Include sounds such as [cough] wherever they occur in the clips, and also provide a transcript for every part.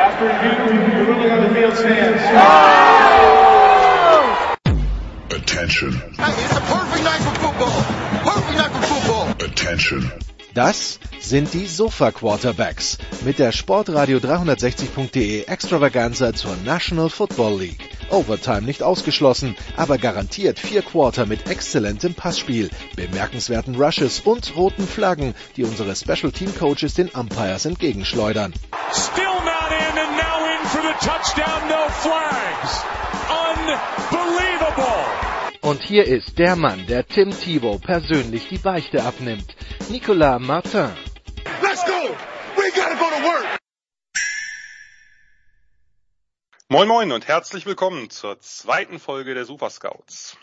After review, the ruling on the field stands. Attention. It's a perfect night for football. Perfect night for football. Attention. Das sind die Sofa Quarterbacks mit der Sportradio 360.de Extravaganza zur National Football League. Overtime nicht ausgeschlossen, aber garantiert vier Quarter mit exzellentem Passspiel, bemerkenswerten Rushes und roten Flaggen, die unsere Special Team Coaches den Umpires entgegenschleudern. Still not in and now in for the touchdown, no flags. Unbelievable. Und hier ist der Mann, der Tim Thibault persönlich die Beichte abnimmt. Nicolas Martin. Let's go. We gotta go to work. Moin Moin und herzlich willkommen zur zweiten Folge der Super Scouts.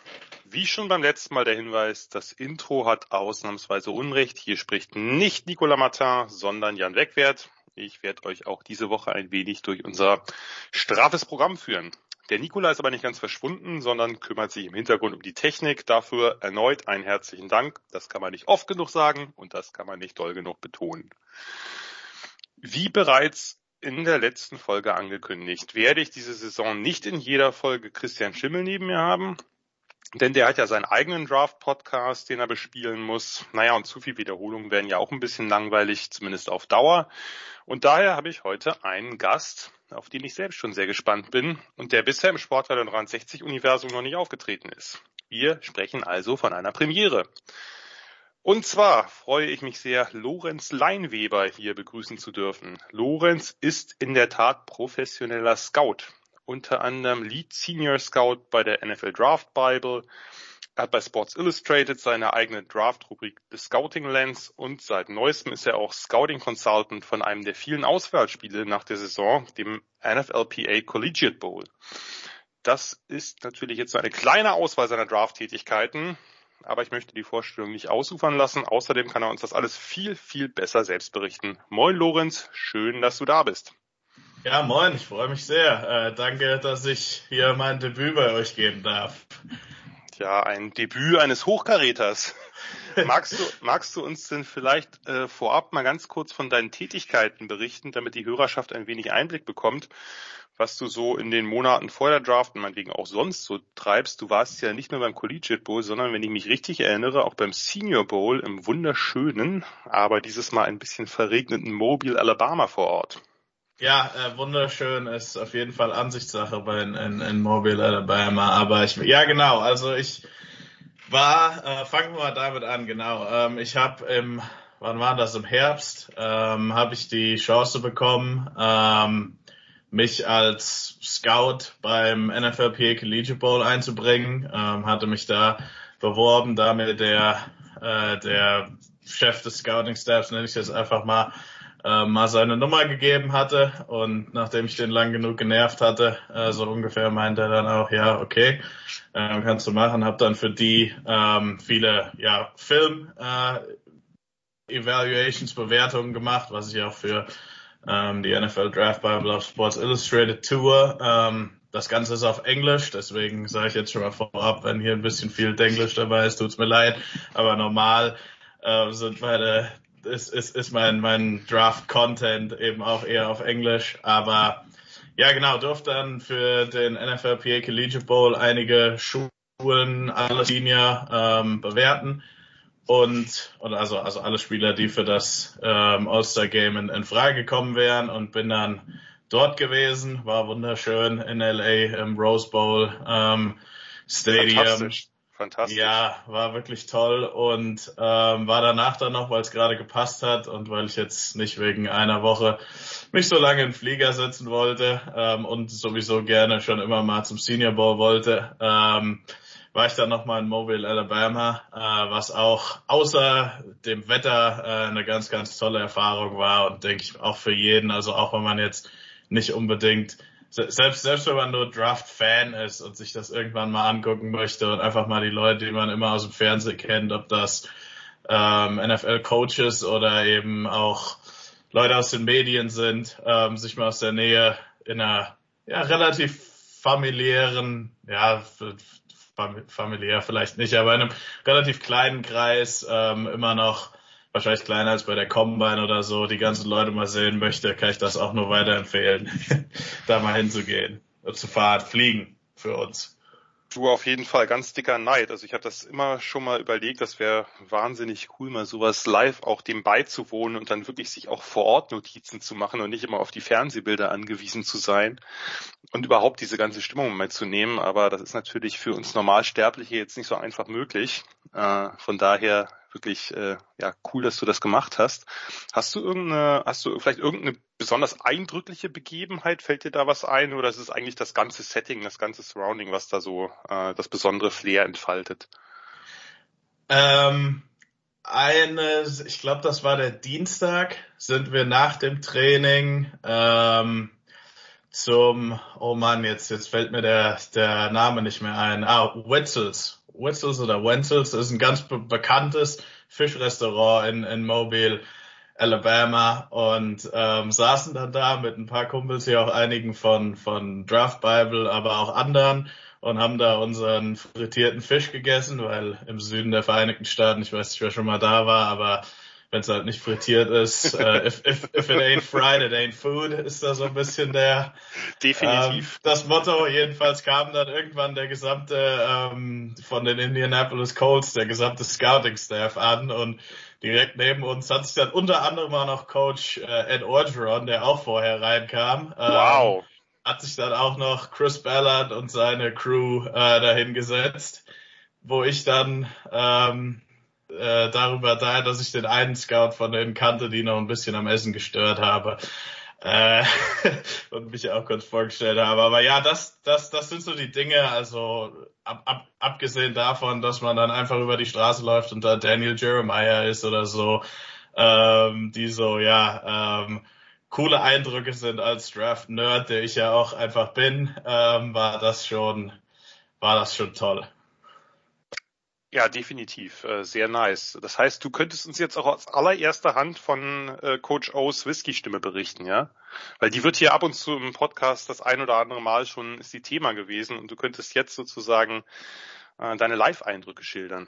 Wie schon beim letzten Mal der Hinweis, das Intro hat ausnahmsweise Unrecht. Hier spricht nicht Nicolas Martin, sondern Jan Wegwert. Ich werde euch auch diese Woche ein wenig durch unser straffes Programm führen. Der Nikola ist aber nicht ganz verschwunden, sondern kümmert sich im Hintergrund um die Technik. Dafür erneut einen herzlichen Dank. Das kann man nicht oft genug sagen und das kann man nicht doll genug betonen. Wie bereits in der letzten Folge angekündigt, werde ich diese Saison nicht in jeder Folge Christian Schimmel neben mir haben. Denn der hat ja seinen eigenen Draft-Podcast, den er bespielen muss. Naja, und zu viel Wiederholungen werden ja auch ein bisschen langweilig, zumindest auf Dauer. Und daher habe ich heute einen Gast, auf den ich selbst schon sehr gespannt bin und der bisher im Sportwelle 63 Universum noch nicht aufgetreten ist. Wir sprechen also von einer Premiere. Und zwar freue ich mich sehr, Lorenz Leinweber hier begrüßen zu dürfen. Lorenz ist in der Tat professioneller Scout, unter anderem Lead Senior Scout bei der NFL Draft Bible. Er hat bei Sports Illustrated seine eigene Draft-Rubrik The Scouting Lens und seit neuestem ist er auch Scouting Consultant von einem der vielen Auswahlspiele nach der Saison, dem NFLPA Collegiate Bowl. Das ist natürlich jetzt eine kleine Auswahl seiner Draft-Tätigkeiten, aber ich möchte die Vorstellung nicht ausufern lassen. Außerdem kann er uns das alles viel, viel besser selbst berichten. Moin Lorenz, schön, dass du da bist. Ja, moin, ich freue mich sehr. Äh, danke, dass ich hier mein Debüt bei euch geben darf. Ja, ein Debüt eines Hochkaräters. [laughs] magst du, magst du uns denn vielleicht äh, vorab mal ganz kurz von deinen Tätigkeiten berichten, damit die Hörerschaft ein wenig Einblick bekommt, was du so in den Monaten vor der Draft und meinetwegen auch sonst so treibst? Du warst ja nicht nur beim Collegiate Bowl, sondern wenn ich mich richtig erinnere, auch beim Senior Bowl im wunderschönen, aber dieses Mal ein bisschen verregneten Mobile, Alabama vor Ort. Ja, äh, wunderschön ist auf jeden Fall Ansichtssache bei in, in, in Mobile, Alabama. Aber ich, ja genau, also ich war, äh, fangen wir mal damit an, genau. Ähm, ich habe im, wann war das, im Herbst, ähm, habe ich die Chance bekommen, ähm, mich als Scout beim NFLPA Collegiate Bowl einzubringen. Ähm, hatte mich da beworben, da mir der, äh, der Chef des Scouting Staffs, nenne ich das einfach mal, äh, mal seine Nummer gegeben hatte und nachdem ich den lang genug genervt hatte, äh, so ungefähr meinte er dann auch, ja, okay, äh, kannst du machen, habe dann für die ähm, viele ja, Film äh, Evaluations, Bewertungen gemacht, was ich auch für ähm, die NFL Draft Bible auf Sports Illustrated Tour. Ähm, das Ganze ist auf Englisch, deswegen sage ich jetzt schon mal vorab, wenn hier ein bisschen viel Englisch dabei ist, tut's mir leid, aber normal äh, sind meine ist, ist, ist mein, mein Draft-Content eben auch eher auf Englisch. Aber ja, genau, durfte dann für den NFLPA Collegiate Bowl einige Schulen, alle Senior ähm, bewerten. Und, und also, also alle Spieler, die für das ähm, All-Star-Game in, in Frage gekommen wären und bin dann dort gewesen, war wunderschön in LA im Rose Bowl ähm, Stadium. Fantastisch. Ja, war wirklich toll und ähm, war danach dann noch, weil es gerade gepasst hat und weil ich jetzt nicht wegen einer Woche mich so lange im Flieger sitzen wollte ähm, und sowieso gerne schon immer mal zum Senior Bowl wollte, ähm, war ich dann nochmal in Mobile, Alabama, äh, was auch außer dem Wetter äh, eine ganz, ganz tolle Erfahrung war und denke ich auch für jeden, also auch wenn man jetzt nicht unbedingt selbst, selbst wenn man nur Draft-Fan ist und sich das irgendwann mal angucken möchte und einfach mal die Leute, die man immer aus dem Fernsehen kennt, ob das ähm, NFL-Coaches oder eben auch Leute aus den Medien sind, ähm, sich mal aus der Nähe in einer ja, relativ familiären, ja, familiär vielleicht nicht, aber in einem relativ kleinen Kreis ähm, immer noch wahrscheinlich kleiner als bei der Combine oder so, die ganzen Leute mal sehen möchte, kann ich das auch nur weiterempfehlen, [laughs] da mal hinzugehen, zu fahren, fliegen für uns. Du auf jeden Fall ganz dicker Neid. Also ich habe das immer schon mal überlegt, das wäre wahnsinnig cool, mal sowas live auch dem beizuwohnen und dann wirklich sich auch vor Ort Notizen zu machen und nicht immer auf die Fernsehbilder angewiesen zu sein und überhaupt diese ganze Stimmung mal zu nehmen. Aber das ist natürlich für uns Normalsterbliche jetzt nicht so einfach möglich. Äh, von daher wirklich äh, ja cool, dass du das gemacht hast. Hast du irgendeine, hast du vielleicht irgendeine besonders eindrückliche Begebenheit? Fällt dir da was ein oder ist es eigentlich das ganze Setting, das ganze Surrounding, was da so äh, das besondere Flair entfaltet? Ähm, eine, ich glaube, das war der Dienstag, sind wir nach dem Training ähm, zum, oh Mann, jetzt, jetzt fällt mir der, der Name nicht mehr ein. Ah, Wetzels. Wetzels oder Wenzels ist ein ganz be bekanntes Fischrestaurant in, in Mobile, Alabama. Und ähm, saßen dann da mit ein paar Kumpels hier auch einigen von, von Draft Bible, aber auch anderen und haben da unseren frittierten Fisch gegessen, weil im Süden der Vereinigten Staaten, ich weiß nicht, wer schon mal da war, aber wenn es halt nicht frittiert ist, [laughs] äh, if, if, if it ain't fried, it ain't food, ist da so ein bisschen der definitiv ähm, das Motto. Jedenfalls kam dann irgendwann der gesamte ähm, von den Indianapolis Colts, der gesamte Scouting-Staff an und direkt neben uns hat sich dann unter anderem auch noch Coach äh, Ed Orgeron, der auch vorher reinkam. Ähm, wow. Hat sich dann auch noch Chris Ballard und seine Crew äh, dahingesetzt, wo ich dann ähm, äh, darüber da, dass ich den einen Scout von denen kannte, die noch ein bisschen am Essen gestört habe. Äh, [laughs] und mich auch kurz vorgestellt habe. Aber ja, das, das, das sind so die Dinge, also ab, ab, abgesehen davon, dass man dann einfach über die Straße läuft und da Daniel Jeremiah ist oder so, ähm, die so, ja, ähm, coole Eindrücke sind als Draft-Nerd, der ich ja auch einfach bin, ähm, war das schon, war das schon toll. Ja, definitiv. Äh, sehr nice. Das heißt, du könntest uns jetzt auch aus allererster Hand von äh, Coach O's Whisky-Stimme berichten, ja? Weil die wird hier ab und zu im Podcast das ein oder andere Mal schon ist die Thema gewesen und du könntest jetzt sozusagen äh, deine Live-Eindrücke schildern.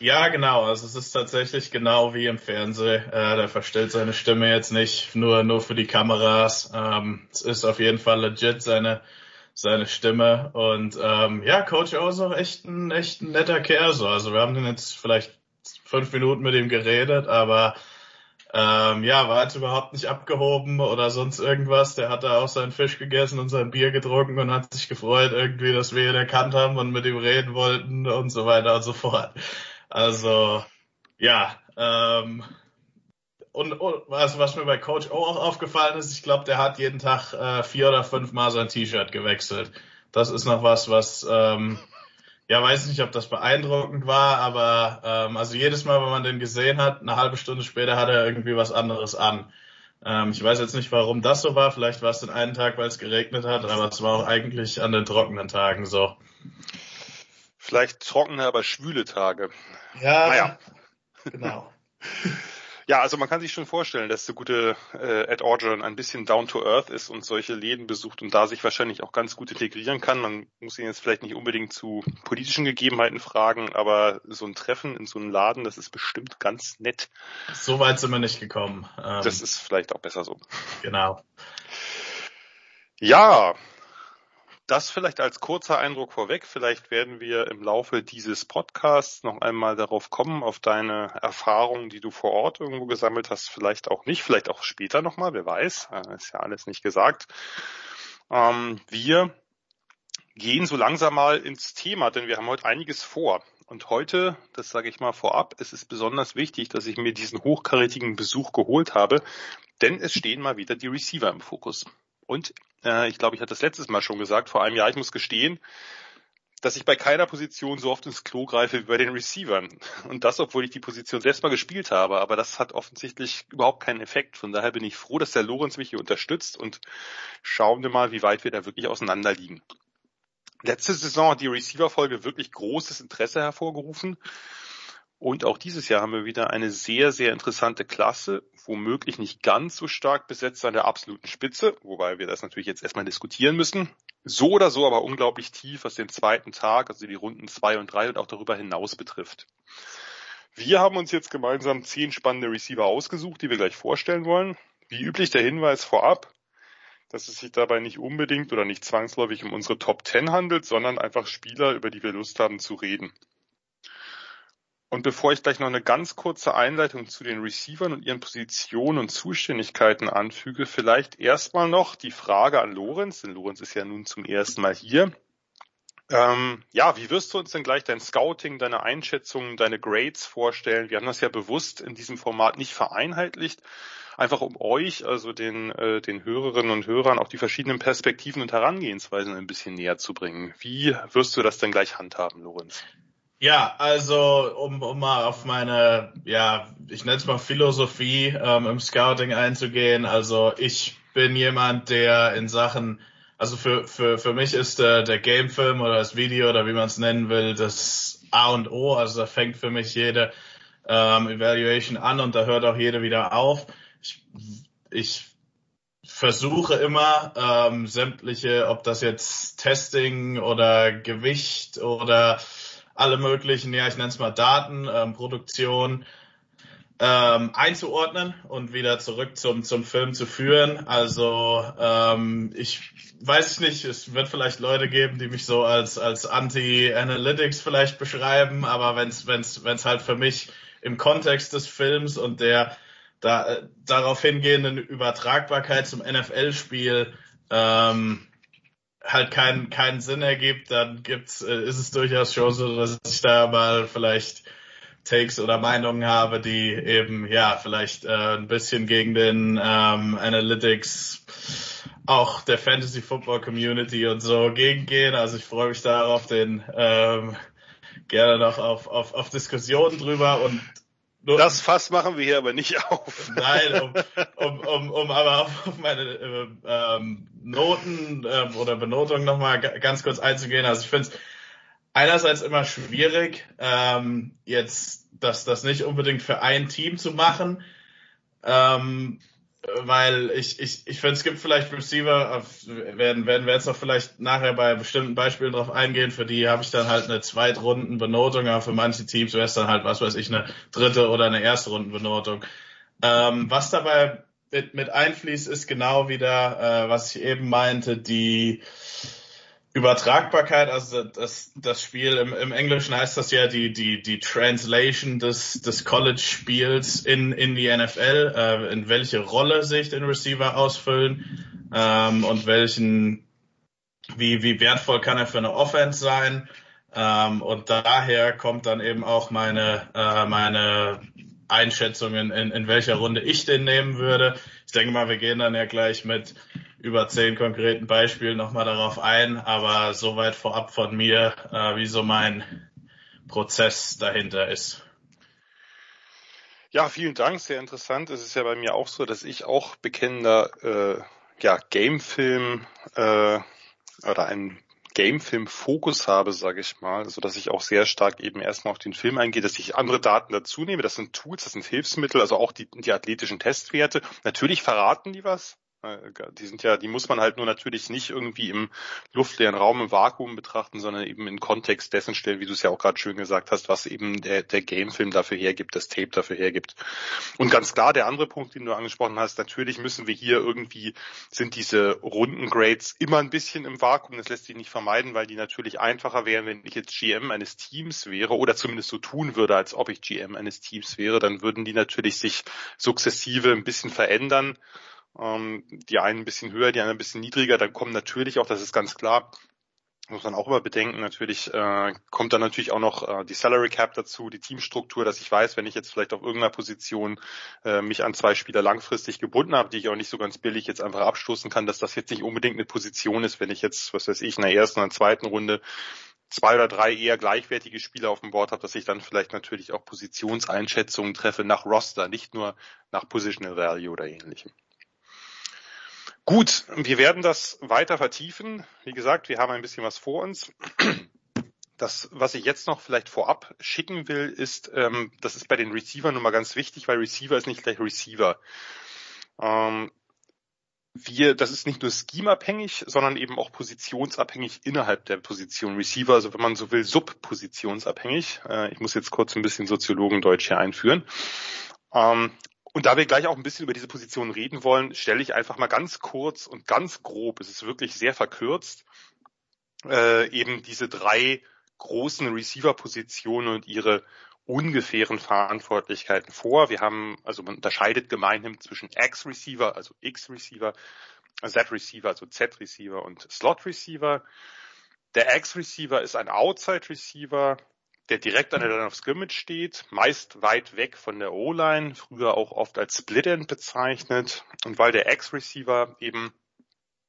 Ja, genau. Also es ist tatsächlich genau wie im Fernsehen. Äh, der verstellt seine Stimme jetzt nicht nur nur für die Kameras. Ähm, es ist auf jeden Fall legit seine seine Stimme. Und ähm, ja, Coach O ist auch echt ein, echt ein netter Kerl. So. Also wir haben den jetzt vielleicht fünf Minuten mit ihm geredet, aber ähm, ja, war jetzt überhaupt nicht abgehoben oder sonst irgendwas. Der hat da auch seinen Fisch gegessen und sein Bier getrunken und hat sich gefreut irgendwie, dass wir ihn erkannt haben und mit ihm reden wollten und so weiter und so fort. Also ja, ähm, und, und was, was mir bei Coach O auch aufgefallen ist, ich glaube, der hat jeden Tag äh, vier oder fünf Mal sein T-Shirt gewechselt. Das ist noch was, was ähm, ja weiß nicht, ob das beeindruckend war, aber ähm, also jedes Mal, wenn man den gesehen hat, eine halbe Stunde später hat er irgendwie was anderes an. Ähm, ich weiß jetzt nicht, warum das so war. Vielleicht war es den einen Tag, weil es geregnet hat, aber es war auch eigentlich an den trockenen Tagen so. Vielleicht trockene, aber schwüle Tage. Ja, naja. genau. [laughs] Ja, also man kann sich schon vorstellen, dass der gute äh, Ed Orgeron ein bisschen down to earth ist und solche Läden besucht und da sich wahrscheinlich auch ganz gut integrieren kann. Man muss ihn jetzt vielleicht nicht unbedingt zu politischen Gegebenheiten fragen, aber so ein Treffen in so einem Laden, das ist bestimmt ganz nett. So weit sind wir nicht gekommen. Ähm, das ist vielleicht auch besser so. Genau. Ja, das vielleicht als kurzer Eindruck vorweg. Vielleicht werden wir im Laufe dieses Podcasts noch einmal darauf kommen, auf deine Erfahrungen, die du vor Ort irgendwo gesammelt hast. Vielleicht auch nicht, vielleicht auch später nochmal, wer weiß. Äh, ist ja alles nicht gesagt. Ähm, wir gehen so langsam mal ins Thema, denn wir haben heute einiges vor. Und heute, das sage ich mal vorab, es ist besonders wichtig, dass ich mir diesen hochkarätigen Besuch geholt habe, denn es stehen mal wieder die Receiver im Fokus. Und äh, ich glaube, ich hatte das letztes Mal schon gesagt, vor einem Jahr, ich muss gestehen, dass ich bei keiner Position so oft ins Klo greife wie bei den Receivern. Und das, obwohl ich die Position selbst mal gespielt habe. Aber das hat offensichtlich überhaupt keinen Effekt. Von daher bin ich froh, dass der Lorenz mich hier unterstützt und schauen wir mal, wie weit wir da wirklich auseinander liegen. Letzte Saison hat die Receiver-Folge wirklich großes Interesse hervorgerufen. Und auch dieses Jahr haben wir wieder eine sehr, sehr interessante Klasse, womöglich nicht ganz so stark besetzt an der absoluten Spitze, wobei wir das natürlich jetzt erstmal diskutieren müssen. So oder so aber unglaublich tief, was den zweiten Tag, also die Runden zwei und drei und auch darüber hinaus betrifft. Wir haben uns jetzt gemeinsam zehn spannende Receiver ausgesucht, die wir gleich vorstellen wollen. Wie üblich der Hinweis vorab, dass es sich dabei nicht unbedingt oder nicht zwangsläufig um unsere Top 10 handelt, sondern einfach Spieler, über die wir Lust haben zu reden. Und bevor ich gleich noch eine ganz kurze Einleitung zu den Receivern und ihren Positionen und Zuständigkeiten anfüge, vielleicht erstmal noch die Frage an Lorenz, denn Lorenz ist ja nun zum ersten Mal hier. Ähm, ja, wie wirst du uns denn gleich dein Scouting, deine Einschätzungen, deine Grades vorstellen? Wir haben das ja bewusst in diesem Format nicht vereinheitlicht, einfach um euch, also den, äh, den Hörerinnen und Hörern, auch die verschiedenen Perspektiven und Herangehensweisen ein bisschen näher zu bringen. Wie wirst du das denn gleich handhaben, Lorenz? Ja, also um, um mal auf meine, ja, ich nenne es mal Philosophie ähm, im Scouting einzugehen. Also ich bin jemand, der in Sachen, also für, für, für mich ist der, der Gamefilm oder das Video oder wie man es nennen will, das A und O. Also da fängt für mich jede ähm, Evaluation an und da hört auch jede wieder auf. Ich, ich versuche immer ähm, sämtliche, ob das jetzt Testing oder Gewicht oder alle möglichen, ja, ich nenne es mal Daten, ähm, Produktion ähm, einzuordnen und wieder zurück zum, zum Film zu führen. Also ähm, ich weiß nicht, es wird vielleicht Leute geben, die mich so als, als Anti-Analytics vielleicht beschreiben, aber wenn es wenn's, wenn's halt für mich im Kontext des Films und der da, äh, darauf hingehenden Übertragbarkeit zum NFL-Spiel ähm, halt keinen keinen Sinn ergibt, dann gibt's äh, ist es durchaus schon so, dass ich da mal vielleicht Takes oder Meinungen habe, die eben ja vielleicht äh, ein bisschen gegen den ähm, Analytics auch der Fantasy Football Community und so gegengehen. Also ich freue mich da auf den ähm, gerne noch auf, auf, auf Diskussionen drüber und das Fass machen wir hier aber nicht auf. Nein, um, [laughs] um, um, um aber auf meine äh, ähm, Noten äh, oder Benotungen nochmal ganz kurz einzugehen. Also ich finde es einerseits immer schwierig, ähm, jetzt das, das nicht unbedingt für ein Team zu machen. Ähm, weil ich, ich, ich finde, es gibt vielleicht Receiver, werden, werden wir jetzt noch vielleicht nachher bei bestimmten Beispielen drauf eingehen, für die habe ich dann halt eine Zweitrundenbenotung, aber für manche Teams wäre es dann halt, was weiß ich, eine dritte oder eine erste Rundenbenotung. Ähm, was dabei mit, mit einfließt, ist genau wieder, äh, was ich eben meinte, die Übertragbarkeit, also das, das Spiel im, im Englischen heißt das ja die, die, die Translation des, des College-Spiels in, in die NFL, äh, in welche Rolle sich den Receiver ausfüllen ähm, und welchen, wie, wie wertvoll kann er für eine Offense sein. Ähm, und daher kommt dann eben auch meine, äh, meine Einschätzung in, in, in welcher Runde ich den nehmen würde. Ich denke mal, wir gehen dann ja gleich mit über zehn konkreten Beispielen nochmal darauf ein, aber soweit vorab von mir, äh, wie so mein Prozess dahinter ist. Ja, vielen Dank, sehr interessant. Es ist ja bei mir auch so, dass ich auch bekennender äh, ja, Gamefilm äh, oder einen Gamefilm-Fokus habe, sage ich mal, so dass ich auch sehr stark eben erstmal auf den Film eingehe, dass ich andere Daten dazu nehme. Das sind Tools, das sind Hilfsmittel, also auch die, die athletischen Testwerte. Natürlich verraten die was, die sind ja, die muss man halt nur natürlich nicht irgendwie im luftleeren Raum, im Vakuum betrachten, sondern eben in Kontext dessen stellen, wie du es ja auch gerade schön gesagt hast, was eben der, der Gamefilm dafür hergibt, das Tape dafür hergibt. Und ganz klar, der andere Punkt, den du angesprochen hast, natürlich müssen wir hier irgendwie, sind diese Rundengrades immer ein bisschen im Vakuum, das lässt sich nicht vermeiden, weil die natürlich einfacher wären, wenn ich jetzt GM eines Teams wäre oder zumindest so tun würde, als ob ich GM eines Teams wäre, dann würden die natürlich sich sukzessive ein bisschen verändern ähm, die einen ein bisschen höher, die anderen ein bisschen niedriger, dann kommen natürlich auch, das ist ganz klar, muss man auch immer bedenken, natürlich äh, kommt dann natürlich auch noch äh, die Salary Cap dazu, die Teamstruktur, dass ich weiß, wenn ich jetzt vielleicht auf irgendeiner Position äh, mich an zwei Spieler langfristig gebunden habe, die ich auch nicht so ganz billig jetzt einfach abstoßen kann, dass das jetzt nicht unbedingt eine Position ist, wenn ich jetzt, was weiß ich, in der ersten oder zweiten Runde zwei oder drei eher gleichwertige Spieler auf dem Board habe, dass ich dann vielleicht natürlich auch Positionseinschätzungen treffe nach Roster, nicht nur nach Positional Value oder ähnlichem. Gut, wir werden das weiter vertiefen. Wie gesagt, wir haben ein bisschen was vor uns. Das, was ich jetzt noch vielleicht vorab schicken will, ist, ähm, das ist bei den Receivern nun mal ganz wichtig, weil Receiver ist nicht gleich Receiver. Ähm, wir, das ist nicht nur scheme-abhängig, sondern eben auch positionsabhängig innerhalb der Position Receiver, also wenn man so will, subpositionsabhängig. Äh, ich muss jetzt kurz ein bisschen Soziologendeutsch hier einführen. Ähm, und da wir gleich auch ein bisschen über diese Position reden wollen, stelle ich einfach mal ganz kurz und ganz grob, es ist wirklich sehr verkürzt, äh, eben diese drei großen Receiver-Positionen und ihre ungefähren Verantwortlichkeiten vor. Wir haben, also man unterscheidet gemeinhin zwischen X-Receiver, also X-Receiver, Z-Receiver, also Z-Receiver und Slot-Receiver. Der X-Receiver ist ein Outside-Receiver, der direkt an der Line of Scrimmage steht, meist weit weg von der O-Line, früher auch oft als Split-End bezeichnet. Und weil der X-Receiver eben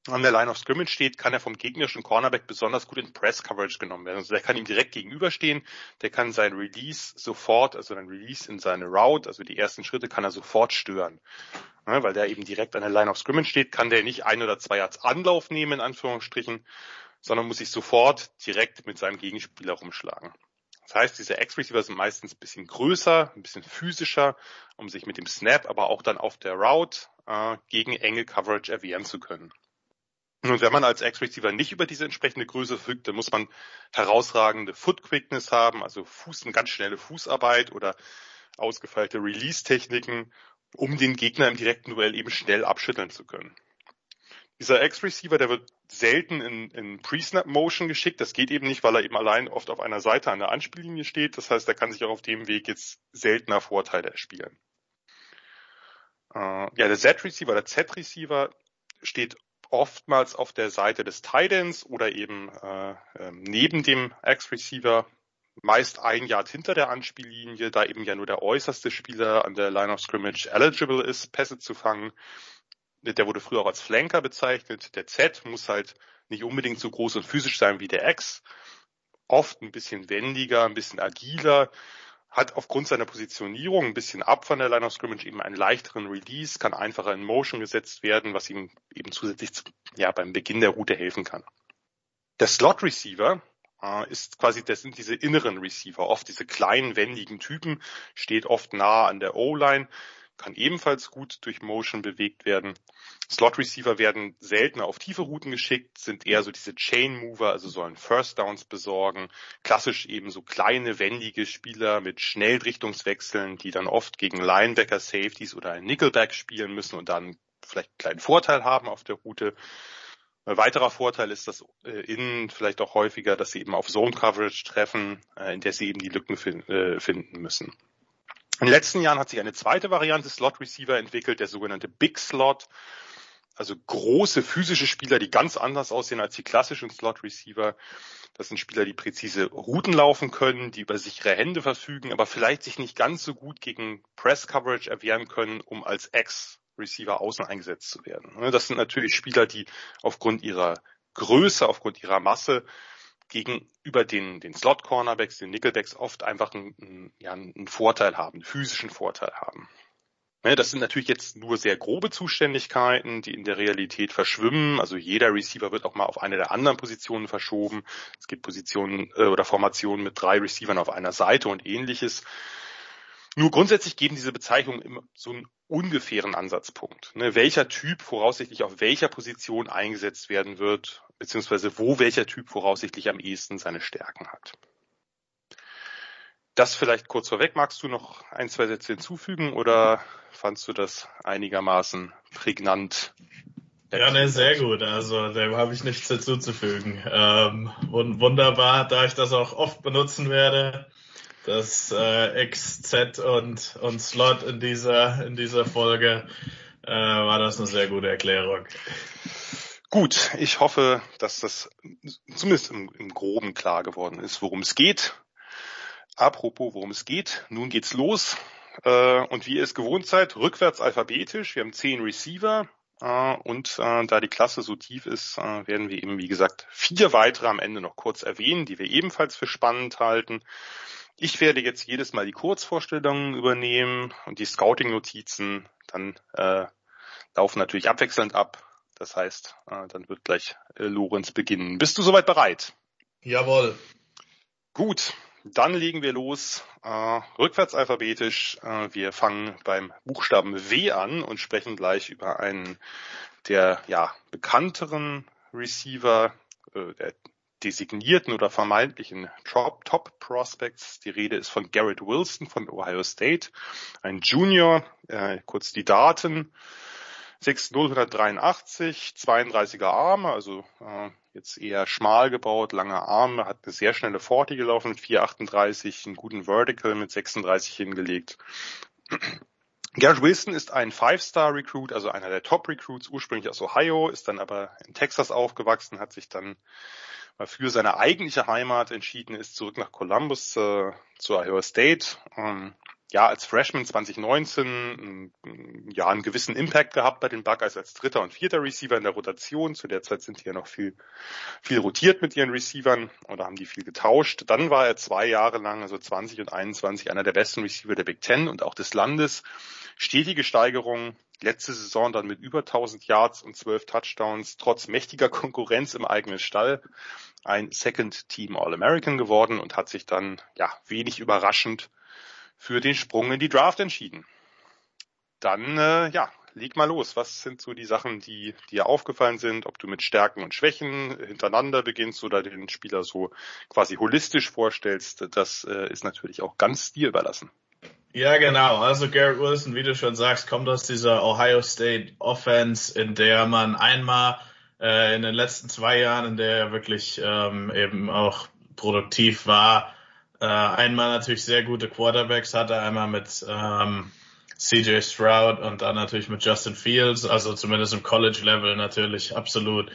an der Line of Scrimmage steht, kann er vom gegnerischen Cornerback besonders gut in Press Coverage genommen werden. Also der kann ihm direkt gegenüberstehen, der kann sein Release sofort, also ein Release in seine Route, also die ersten Schritte kann er sofort stören. Ja, weil der eben direkt an der Line of Scrimmage steht, kann der nicht ein oder zwei Yards Anlauf nehmen, in Anführungsstrichen, sondern muss sich sofort direkt mit seinem Gegenspieler rumschlagen. Das heißt, diese X-Receiver sind meistens ein bisschen größer, ein bisschen physischer, um sich mit dem Snap, aber auch dann auf der Route äh, gegen enge Coverage erwehren zu können. Und wenn man als X-Receiver nicht über diese entsprechende Größe verfügt, dann muss man herausragende Foot Quickness haben, also Fuß, eine ganz schnelle Fußarbeit oder ausgefeilte Release-Techniken, um den Gegner im direkten Duell eben schnell abschütteln zu können. Dieser X-Receiver, der wird selten in, in Pre-Snap-Motion geschickt. Das geht eben nicht, weil er eben allein oft auf einer Seite an der Anspiellinie steht. Das heißt, er kann sich auch auf dem Weg jetzt seltener Vorteile erspielen. Äh, ja, der Z-Receiver, der Z-Receiver steht oftmals auf der Seite des Tidans oder eben äh, ähm, neben dem X-Receiver meist ein Yard hinter der Anspiellinie, da eben ja nur der äußerste Spieler an der Line of Scrimmage eligible ist, Pässe zu fangen. Der wurde früher auch als Flanker bezeichnet. Der Z muss halt nicht unbedingt so groß und physisch sein wie der X. Oft ein bisschen wendiger, ein bisschen agiler, hat aufgrund seiner Positionierung ein bisschen ab von der Line of Scrimmage eben einen leichteren Release, kann einfacher in Motion gesetzt werden, was ihm eben zusätzlich zu, ja, beim Beginn der Route helfen kann. Der Slot Receiver äh, ist quasi, das sind diese inneren Receiver, oft diese kleinen, wendigen Typen, steht oft nah an der O-Line, kann ebenfalls gut durch Motion bewegt werden. Slot Receiver werden seltener auf tiefe Routen geschickt, sind eher so diese Chain Mover, also sollen First Downs besorgen. Klassisch eben so kleine, wendige Spieler mit Schnellrichtungswechseln, die dann oft gegen Linebacker, Safeties oder ein Nickelback spielen müssen und dann vielleicht einen kleinen Vorteil haben auf der Route. Ein weiterer Vorteil ist, dass äh, innen vielleicht auch häufiger, dass sie eben auf Zone Coverage treffen, äh, in der sie eben die Lücken fin äh, finden müssen. In den letzten Jahren hat sich eine zweite Variante Slot Receiver entwickelt, der sogenannte Big Slot. Also große physische Spieler, die ganz anders aussehen als die klassischen Slot Receiver. Das sind Spieler, die präzise Routen laufen können, die über sichere Hände verfügen, aber vielleicht sich nicht ganz so gut gegen Press Coverage erwehren können, um als Ex-Receiver außen eingesetzt zu werden. Das sind natürlich Spieler, die aufgrund ihrer Größe, aufgrund ihrer Masse gegenüber den, den Slot-Cornerbacks, den Nickelbacks oft einfach einen, ja, einen Vorteil haben, einen physischen Vorteil haben. Ja, das sind natürlich jetzt nur sehr grobe Zuständigkeiten, die in der Realität verschwimmen. Also jeder Receiver wird auch mal auf eine der anderen Positionen verschoben. Es gibt Positionen äh, oder Formationen mit drei Receivern auf einer Seite und ähnliches. Nur grundsätzlich geben diese Bezeichnungen immer so einen ungefähren Ansatzpunkt. Ne? Welcher Typ voraussichtlich auf welcher Position eingesetzt werden wird, beziehungsweise wo welcher Typ voraussichtlich am ehesten seine Stärken hat. Das vielleicht kurz vorweg. Magst du noch ein, zwei Sätze hinzufügen oder fandst du das einigermaßen prägnant? Ja, ne, sehr gut. Also dem habe ich nichts hinzuzufügen. Ähm, wunderbar, da ich das auch oft benutzen werde, das äh, X, Z und, und Slot in dieser, in dieser Folge, äh, war das eine sehr gute Erklärung. Gut, ich hoffe, dass das zumindest im, im Groben klar geworden ist, worum es geht. Apropos, worum es geht, nun geht's los. Äh, und wie ihr es gewohnt seid, rückwärts alphabetisch. Wir haben zehn Receiver. Äh, und äh, da die Klasse so tief ist, äh, werden wir eben, wie gesagt, vier weitere am Ende noch kurz erwähnen, die wir ebenfalls für spannend halten. Ich werde jetzt jedes Mal die Kurzvorstellungen übernehmen und die Scouting-Notizen dann äh, laufen natürlich abwechselnd ab. Das heißt, äh, dann wird gleich äh, Lorenz beginnen. Bist du soweit bereit? Jawohl. Gut, dann legen wir los, äh, rückwärts alphabetisch. Äh, wir fangen beim Buchstaben W an und sprechen gleich über einen der ja bekannteren Receiver, äh, der designierten oder vermeintlichen Top, Prospects. Die Rede ist von Garrett Wilson von Ohio State, ein Junior. Äh, kurz die Daten. 6'0", 32er Arme, also äh, jetzt eher schmal gebaut, lange Arme, hat eine sehr schnelle 40 gelaufen mit 4,38, einen guten Vertical mit 36 hingelegt. Garrett Wilson ist ein Five-Star-Recruit, also einer der Top-Recruits, ursprünglich aus Ohio, ist dann aber in Texas aufgewachsen, hat sich dann für seine eigentliche Heimat entschieden, ist zurück nach Columbus äh, zu Ohio State. Ähm, ja, als Freshman 2019 ja einen gewissen Impact gehabt bei den Buckeyes als dritter und vierter Receiver in der Rotation. Zu der Zeit sind die ja noch viel, viel rotiert mit ihren Receivern oder haben die viel getauscht. Dann war er zwei Jahre lang, also 20 und 21, einer der besten Receiver der Big Ten und auch des Landes. Stetige Steigerung. Letzte Saison dann mit über 1000 Yards und 12 Touchdowns, trotz mächtiger Konkurrenz im eigenen Stall, ein Second Team All-American geworden und hat sich dann, ja, wenig überraschend für den Sprung in die Draft entschieden. Dann, äh, ja, leg mal los. Was sind so die Sachen, die dir aufgefallen sind? Ob du mit Stärken und Schwächen hintereinander beginnst oder den Spieler so quasi holistisch vorstellst, das äh, ist natürlich auch ganz dir überlassen. Ja, genau. Also Garrett Wilson, wie du schon sagst, kommt aus dieser Ohio State Offense, in der man einmal äh, in den letzten zwei Jahren, in der er wirklich ähm, eben auch produktiv war, äh, einmal natürlich sehr gute Quarterbacks hatte, einmal mit ähm, CJ Stroud und dann natürlich mit Justin Fields, also zumindest im College-Level natürlich absolut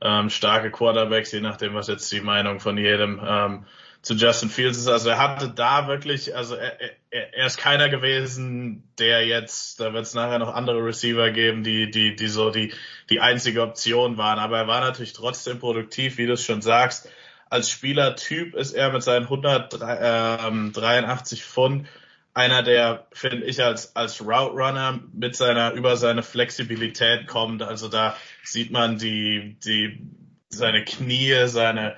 ähm, starke Quarterbacks, je nachdem, was jetzt die Meinung von jedem ähm, zu Justin Fields ist. Also er hatte da wirklich, also er, er, er ist keiner gewesen, der jetzt, da wird es nachher noch andere Receiver geben, die, die, die so die, die einzige Option waren. Aber er war natürlich trotzdem produktiv, wie du es schon sagst als Spielertyp ist er mit seinen 183 Pfund einer, der, finde ich, als, als Route Runner mit seiner, über seine Flexibilität kommt. Also da sieht man die, die, seine Knie, seine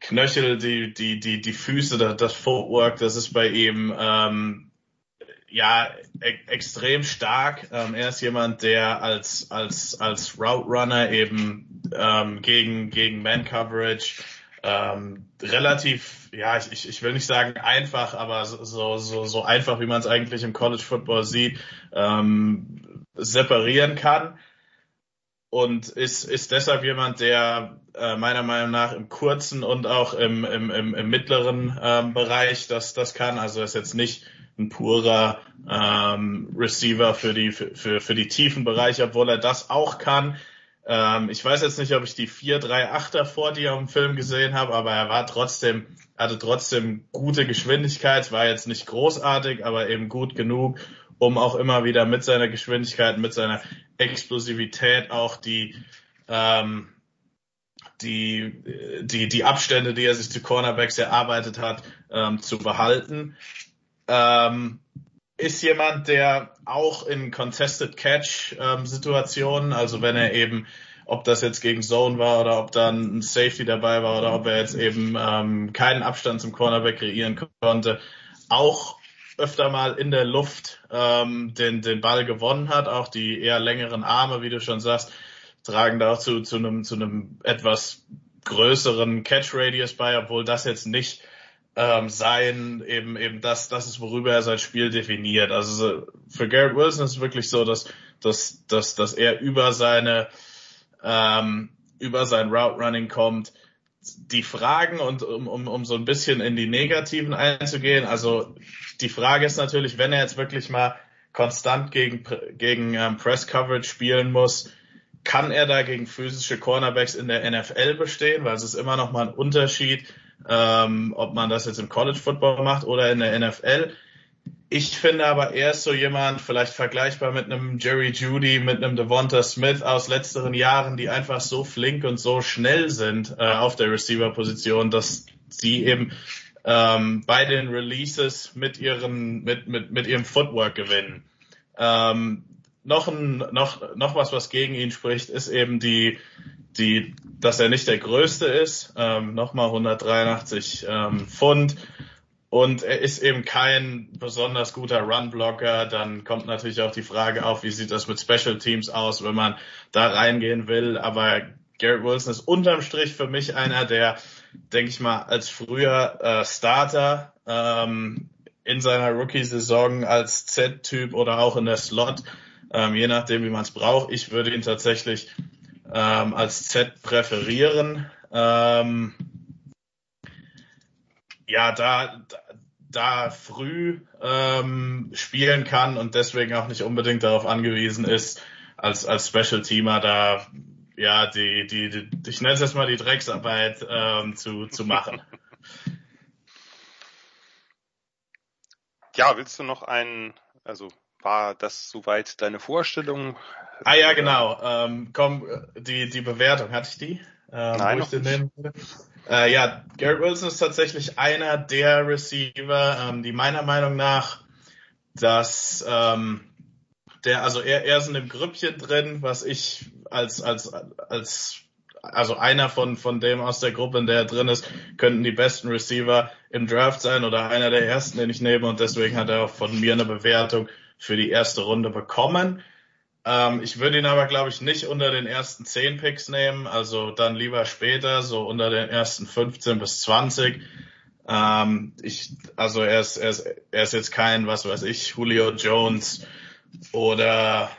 Knöchel, die, die, die, die Füße, das, Footwork, das ist bei ihm, ähm, ja, e extrem stark. Ähm, er ist jemand, der als, als, als Route Runner eben, ähm, gegen, gegen Man Coverage, ähm, relativ, ja, ich, ich will nicht sagen einfach, aber so, so, so einfach, wie man es eigentlich im College Football sieht, ähm, separieren kann. Und ist, ist deshalb jemand, der äh, meiner Meinung nach im kurzen und auch im, im, im, im mittleren ähm, Bereich das, das kann. Also ist jetzt nicht ein purer ähm, Receiver für die, für, für, für die tiefen Bereiche, obwohl er das auch kann. Ähm, ich weiß jetzt nicht, ob ich die 4-3-8er vor dir im Film gesehen habe, aber er war trotzdem, hatte trotzdem gute Geschwindigkeit, war jetzt nicht großartig, aber eben gut genug, um auch immer wieder mit seiner Geschwindigkeit, mit seiner Explosivität auch die, ähm, die, die, die Abstände, die er sich zu Cornerbacks erarbeitet hat, ähm, zu behalten. Ähm, ist jemand, der auch in Contested Catch ähm, Situationen, also wenn er eben, ob das jetzt gegen Zone war oder ob dann ein Safety dabei war oder ob er jetzt eben ähm, keinen Abstand zum Cornerback kreieren konnte, auch öfter mal in der Luft ähm, den, den Ball gewonnen hat. Auch die eher längeren Arme, wie du schon sagst, tragen da auch zu, zu einem, zu einem etwas größeren Catch Radius bei, obwohl das jetzt nicht ähm, sein, eben, eben das, das ist, worüber er sein Spiel definiert. Also für Garrett Wilson ist es wirklich so, dass, dass, dass, dass er über seine, ähm, über sein Route Running kommt. Die Fragen und um, um, um so ein bisschen in die Negativen einzugehen, also die Frage ist natürlich, wenn er jetzt wirklich mal konstant gegen, gegen ähm, Press Coverage spielen muss, kann er da gegen physische Cornerbacks in der NFL bestehen, weil es ist immer noch mal ein Unterschied, ähm, ob man das jetzt im College Football macht oder in der NFL. Ich finde aber, er ist so jemand, vielleicht vergleichbar mit einem Jerry Judy, mit einem Devonta Smith aus letzteren Jahren, die einfach so flink und so schnell sind äh, auf der Receiver-Position, dass sie eben ähm, bei den Releases mit ihren, mit, mit, mit ihrem Footwork gewinnen. Ähm, noch ein, noch, noch was, was gegen ihn spricht, ist eben die, die, dass er nicht der größte ist, ähm, nochmal 183 ähm, Pfund, Und er ist eben kein besonders guter Run-Blocker. Dann kommt natürlich auch die Frage auf, wie sieht das mit Special Teams aus, wenn man da reingehen will. Aber Garrett Wilson ist unterm Strich für mich einer, der, denke ich mal, als früher äh, Starter ähm, in seiner Rookie-Saison als Z-Typ oder auch in der Slot, ähm, je nachdem, wie man es braucht. Ich würde ihn tatsächlich ähm, als Z präferieren. Ähm, ja, da, da früh ähm, spielen kann und deswegen auch nicht unbedingt darauf angewiesen ist, als, als Special Teamer da ja die, die, die ich nenne es jetzt mal die Drecksarbeit ähm, zu, zu machen. Ja, willst du noch einen, also war das soweit deine Vorstellung? Ah ja, genau. Ähm, komm, die, die Bewertung, hatte ich die? Ähm, Nein, noch nicht. Äh, ja, Garrett Wilson ist tatsächlich einer der Receiver, ähm, die meiner Meinung nach dass ähm, der, also er, er ist in dem Grüppchen drin, was ich als, als, als, also einer von, von dem aus der Gruppe, in der er drin ist, könnten die besten Receiver im Draft sein oder einer der ersten, den ich nehme und deswegen hat er auch von mir eine Bewertung für die erste Runde bekommen. Ähm, ich würde ihn aber, glaube ich, nicht unter den ersten 10 Picks nehmen, also dann lieber später, so unter den ersten 15 bis 20. Ähm, ich, also er ist, er, ist, er ist jetzt kein, was weiß ich, Julio Jones oder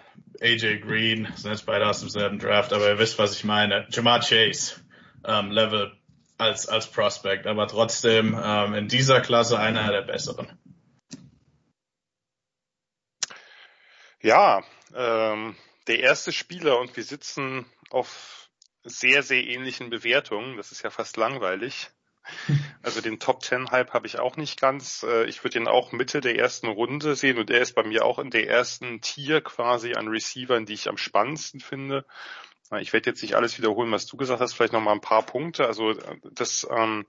AJ Green, sind jetzt beide aus demselben Draft, aber ihr wisst, was ich meine. Jamar Chase ähm, Level als, als Prospect, aber trotzdem ähm, in dieser Klasse einer der besseren. Ja, ähm, der erste Spieler und wir sitzen auf sehr, sehr ähnlichen Bewertungen. Das ist ja fast langweilig. [laughs] Also den Top Ten Hype habe ich auch nicht ganz. Äh, ich würde ihn auch Mitte der ersten Runde sehen und er ist bei mir auch in der ersten Tier quasi an Receivern, die ich am spannendsten finde. Ich werde jetzt nicht alles wiederholen, was du gesagt hast, vielleicht noch mal ein paar Punkte. Also das, ähm,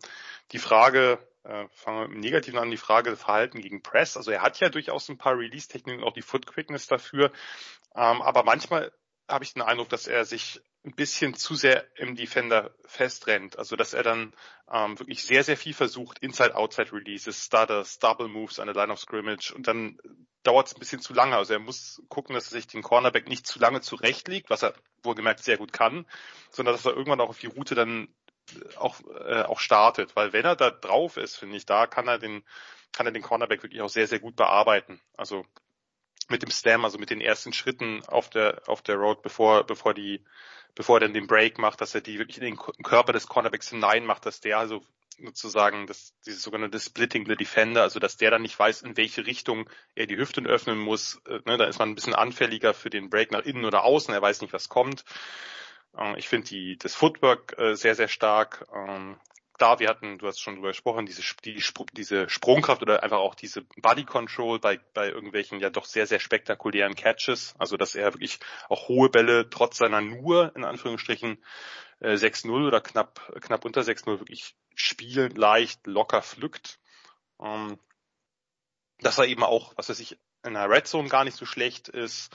die Frage, äh, fangen wir mit dem Negativen an, die Frage Verhalten gegen Press. Also er hat ja durchaus ein paar Release-Techniken, auch die Foot Quickness dafür. Ähm, aber manchmal habe ich den Eindruck, dass er sich ein bisschen zu sehr im Defender festrennt. Also dass er dann ähm, wirklich sehr, sehr viel versucht, Inside-Outside-Releases, Starters, Double Moves an der Line of Scrimmage und dann dauert es ein bisschen zu lange. Also er muss gucken, dass er sich den Cornerback nicht zu lange zurechtlegt, was er wohlgemerkt sehr gut kann, sondern dass er irgendwann auch auf die Route dann auch, äh, auch startet. Weil wenn er da drauf ist, finde ich, da kann er den, kann er den Cornerback wirklich auch sehr, sehr gut bearbeiten. Also mit dem Slam, also mit den ersten Schritten auf der, auf der Road, bevor, bevor die, bevor er dann den Break macht, dass er die wirklich in den Körper des Cornerbacks hinein macht, dass der also sozusagen das, dieses sogenannte Splitting the Defender, also dass der dann nicht weiß, in welche Richtung er die Hüften öffnen muss. Äh, ne, da ist man ein bisschen anfälliger für den Break nach innen oder außen, er weiß nicht, was kommt. Äh, ich finde die das Footwork äh, sehr, sehr stark. Klar, wir hatten, du hast schon drüber gesprochen, diese, die, diese Sprungkraft oder einfach auch diese Body Control bei, bei irgendwelchen ja doch sehr, sehr spektakulären Catches. Also, dass er wirklich auch hohe Bälle trotz seiner nur, in Anführungsstrichen, 6-0 äh, oder knapp, knapp unter 6-0 wirklich spielend, leicht, locker pflückt. Ähm, dass er eben auch, was weiß ich, in der Red Zone gar nicht so schlecht ist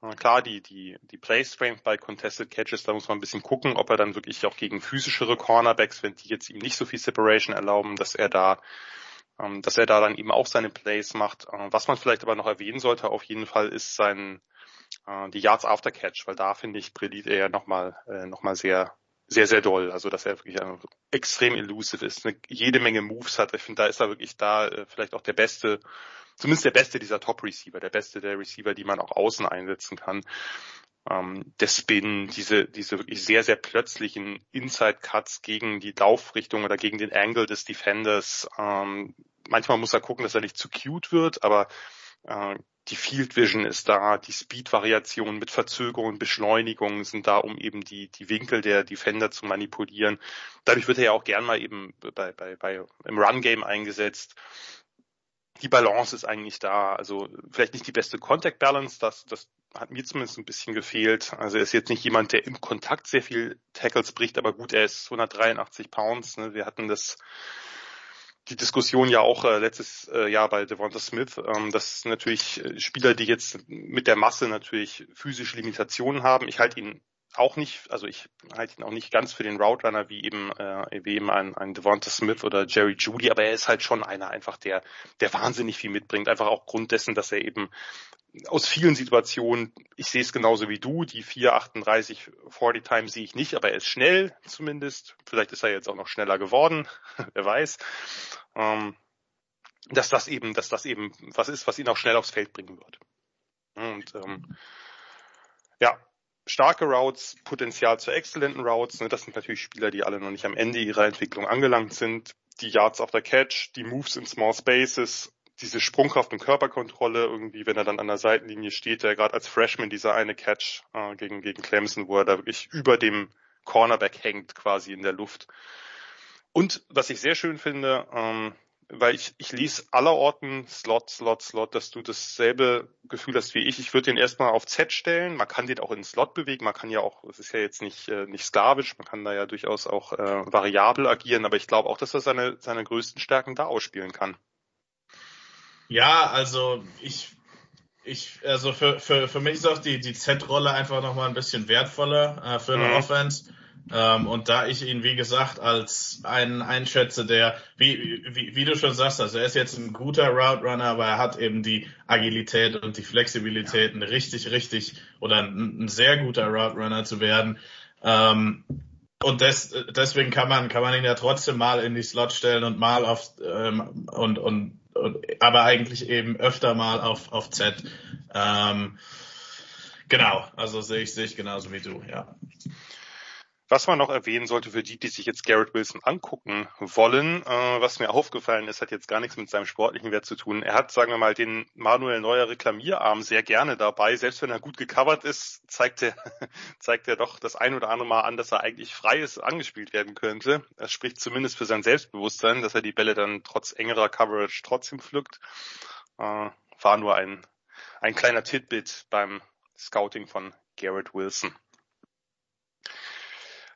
Klar, die, die, die Play Strength bei Contested Catches, da muss man ein bisschen gucken, ob er dann wirklich auch gegen physischere Cornerbacks, wenn die jetzt ihm nicht so viel Separation erlauben, dass er da, ähm, dass er da dann eben auch seine Plays macht. Äh, was man vielleicht aber noch erwähnen sollte, auf jeden Fall, ist sein, äh, die Yards After Catch, weil da finde ich, brilliert er ja nochmal, äh, noch sehr, sehr, sehr doll. Also, dass er wirklich extrem elusive ist, eine, jede Menge Moves hat. Ich finde, da ist er wirklich da, äh, vielleicht auch der beste, zumindest der beste dieser Top-Receiver, der beste der Receiver, die man auch außen einsetzen kann. Ähm, der Spin, diese, diese wirklich sehr, sehr plötzlichen Inside-Cuts gegen die Laufrichtung oder gegen den Angle des Defenders. Ähm, manchmal muss er gucken, dass er nicht zu cute wird, aber äh, die Field Vision ist da, die Speed-Variationen mit Verzögerungen, Beschleunigungen sind da, um eben die, die Winkel der Defender zu manipulieren. Dadurch wird er ja auch gern mal eben bei, bei, bei im Run-Game eingesetzt die Balance ist eigentlich da. Also vielleicht nicht die beste Contact Balance, das, das hat mir zumindest ein bisschen gefehlt. Also er ist jetzt nicht jemand, der im Kontakt sehr viel Tackles bricht, aber gut, er ist 183 Pounds. Ne? Wir hatten das die Diskussion ja auch äh, letztes äh, Jahr bei Devonta Smith, ähm, dass natürlich äh, Spieler, die jetzt mit der Masse natürlich physische Limitationen haben. Ich halte ihn auch nicht, also ich halte ihn auch nicht ganz für den Route Runner wie eben, äh, wie eben ein, ein Devonta Smith oder Jerry Judy, aber er ist halt schon einer einfach, der, der wahnsinnig viel mitbringt. Einfach auch Grund dessen, dass er eben aus vielen Situationen, ich sehe es genauso wie du, die 438 40 Time sehe ich nicht, aber er ist schnell zumindest. Vielleicht ist er jetzt auch noch schneller geworden, [laughs] wer weiß. Ähm, dass das eben, dass das eben was ist, was ihn auch schnell aufs Feld bringen wird. Und ähm, ja, starke Routes, Potenzial zu exzellenten Routes. Ne, das sind natürlich Spieler, die alle noch nicht am Ende ihrer Entwicklung angelangt sind. Die Yards auf der Catch, die Moves in Small Spaces, diese Sprungkraft und Körperkontrolle irgendwie, wenn er dann an der Seitenlinie steht, der gerade als Freshman dieser eine Catch äh, gegen, gegen Clemson, wo er da wirklich über dem Cornerback hängt, quasi in der Luft. Und was ich sehr schön finde, ähm, weil ich, ich ließ allerorten Slot, Slot, Slot, dass du dasselbe Gefühl hast wie ich. Ich würde den erstmal auf Z stellen. Man kann den auch in Slot bewegen. Man kann ja auch, es ist ja jetzt nicht, äh, nicht sklavisch, man kann da ja durchaus auch äh, variabel agieren, aber ich glaube auch, dass er seine, seine größten Stärken da ausspielen kann. Ja, also ich, ich, also für, für, für mich ist auch die, die Z-Rolle einfach nochmal ein bisschen wertvoller äh, für eine mhm. Offense. Ähm, und da ich ihn, wie gesagt, als einen einschätze, der, wie, wie, wie du schon sagst, also er ist jetzt ein guter Route Runner, aber er hat eben die Agilität und die Flexibilität, ein richtig, richtig oder ein, ein sehr guter Route Runner zu werden. Ähm, und des, deswegen kann man, kann man ihn ja trotzdem mal in die Slot stellen und mal auf, ähm, und, und aber eigentlich eben öfter mal auf, auf Z. Ähm, genau, also sehe ich, sehe ich genauso wie du, ja. Was man noch erwähnen sollte für die, die sich jetzt Garrett Wilson angucken wollen, äh, was mir aufgefallen ist, hat jetzt gar nichts mit seinem sportlichen Wert zu tun. Er hat, sagen wir mal, den Manuel Neuer Reklamierarm sehr gerne dabei. Selbst wenn er gut gecovert ist, zeigt er, [laughs] zeigt er doch das ein oder andere Mal an, dass er eigentlich frei ist, angespielt werden könnte. Das spricht zumindest für sein Selbstbewusstsein, dass er die Bälle dann trotz engerer Coverage trotzdem pflückt. Äh, war nur ein, ein kleiner Titbit beim Scouting von Garrett Wilson.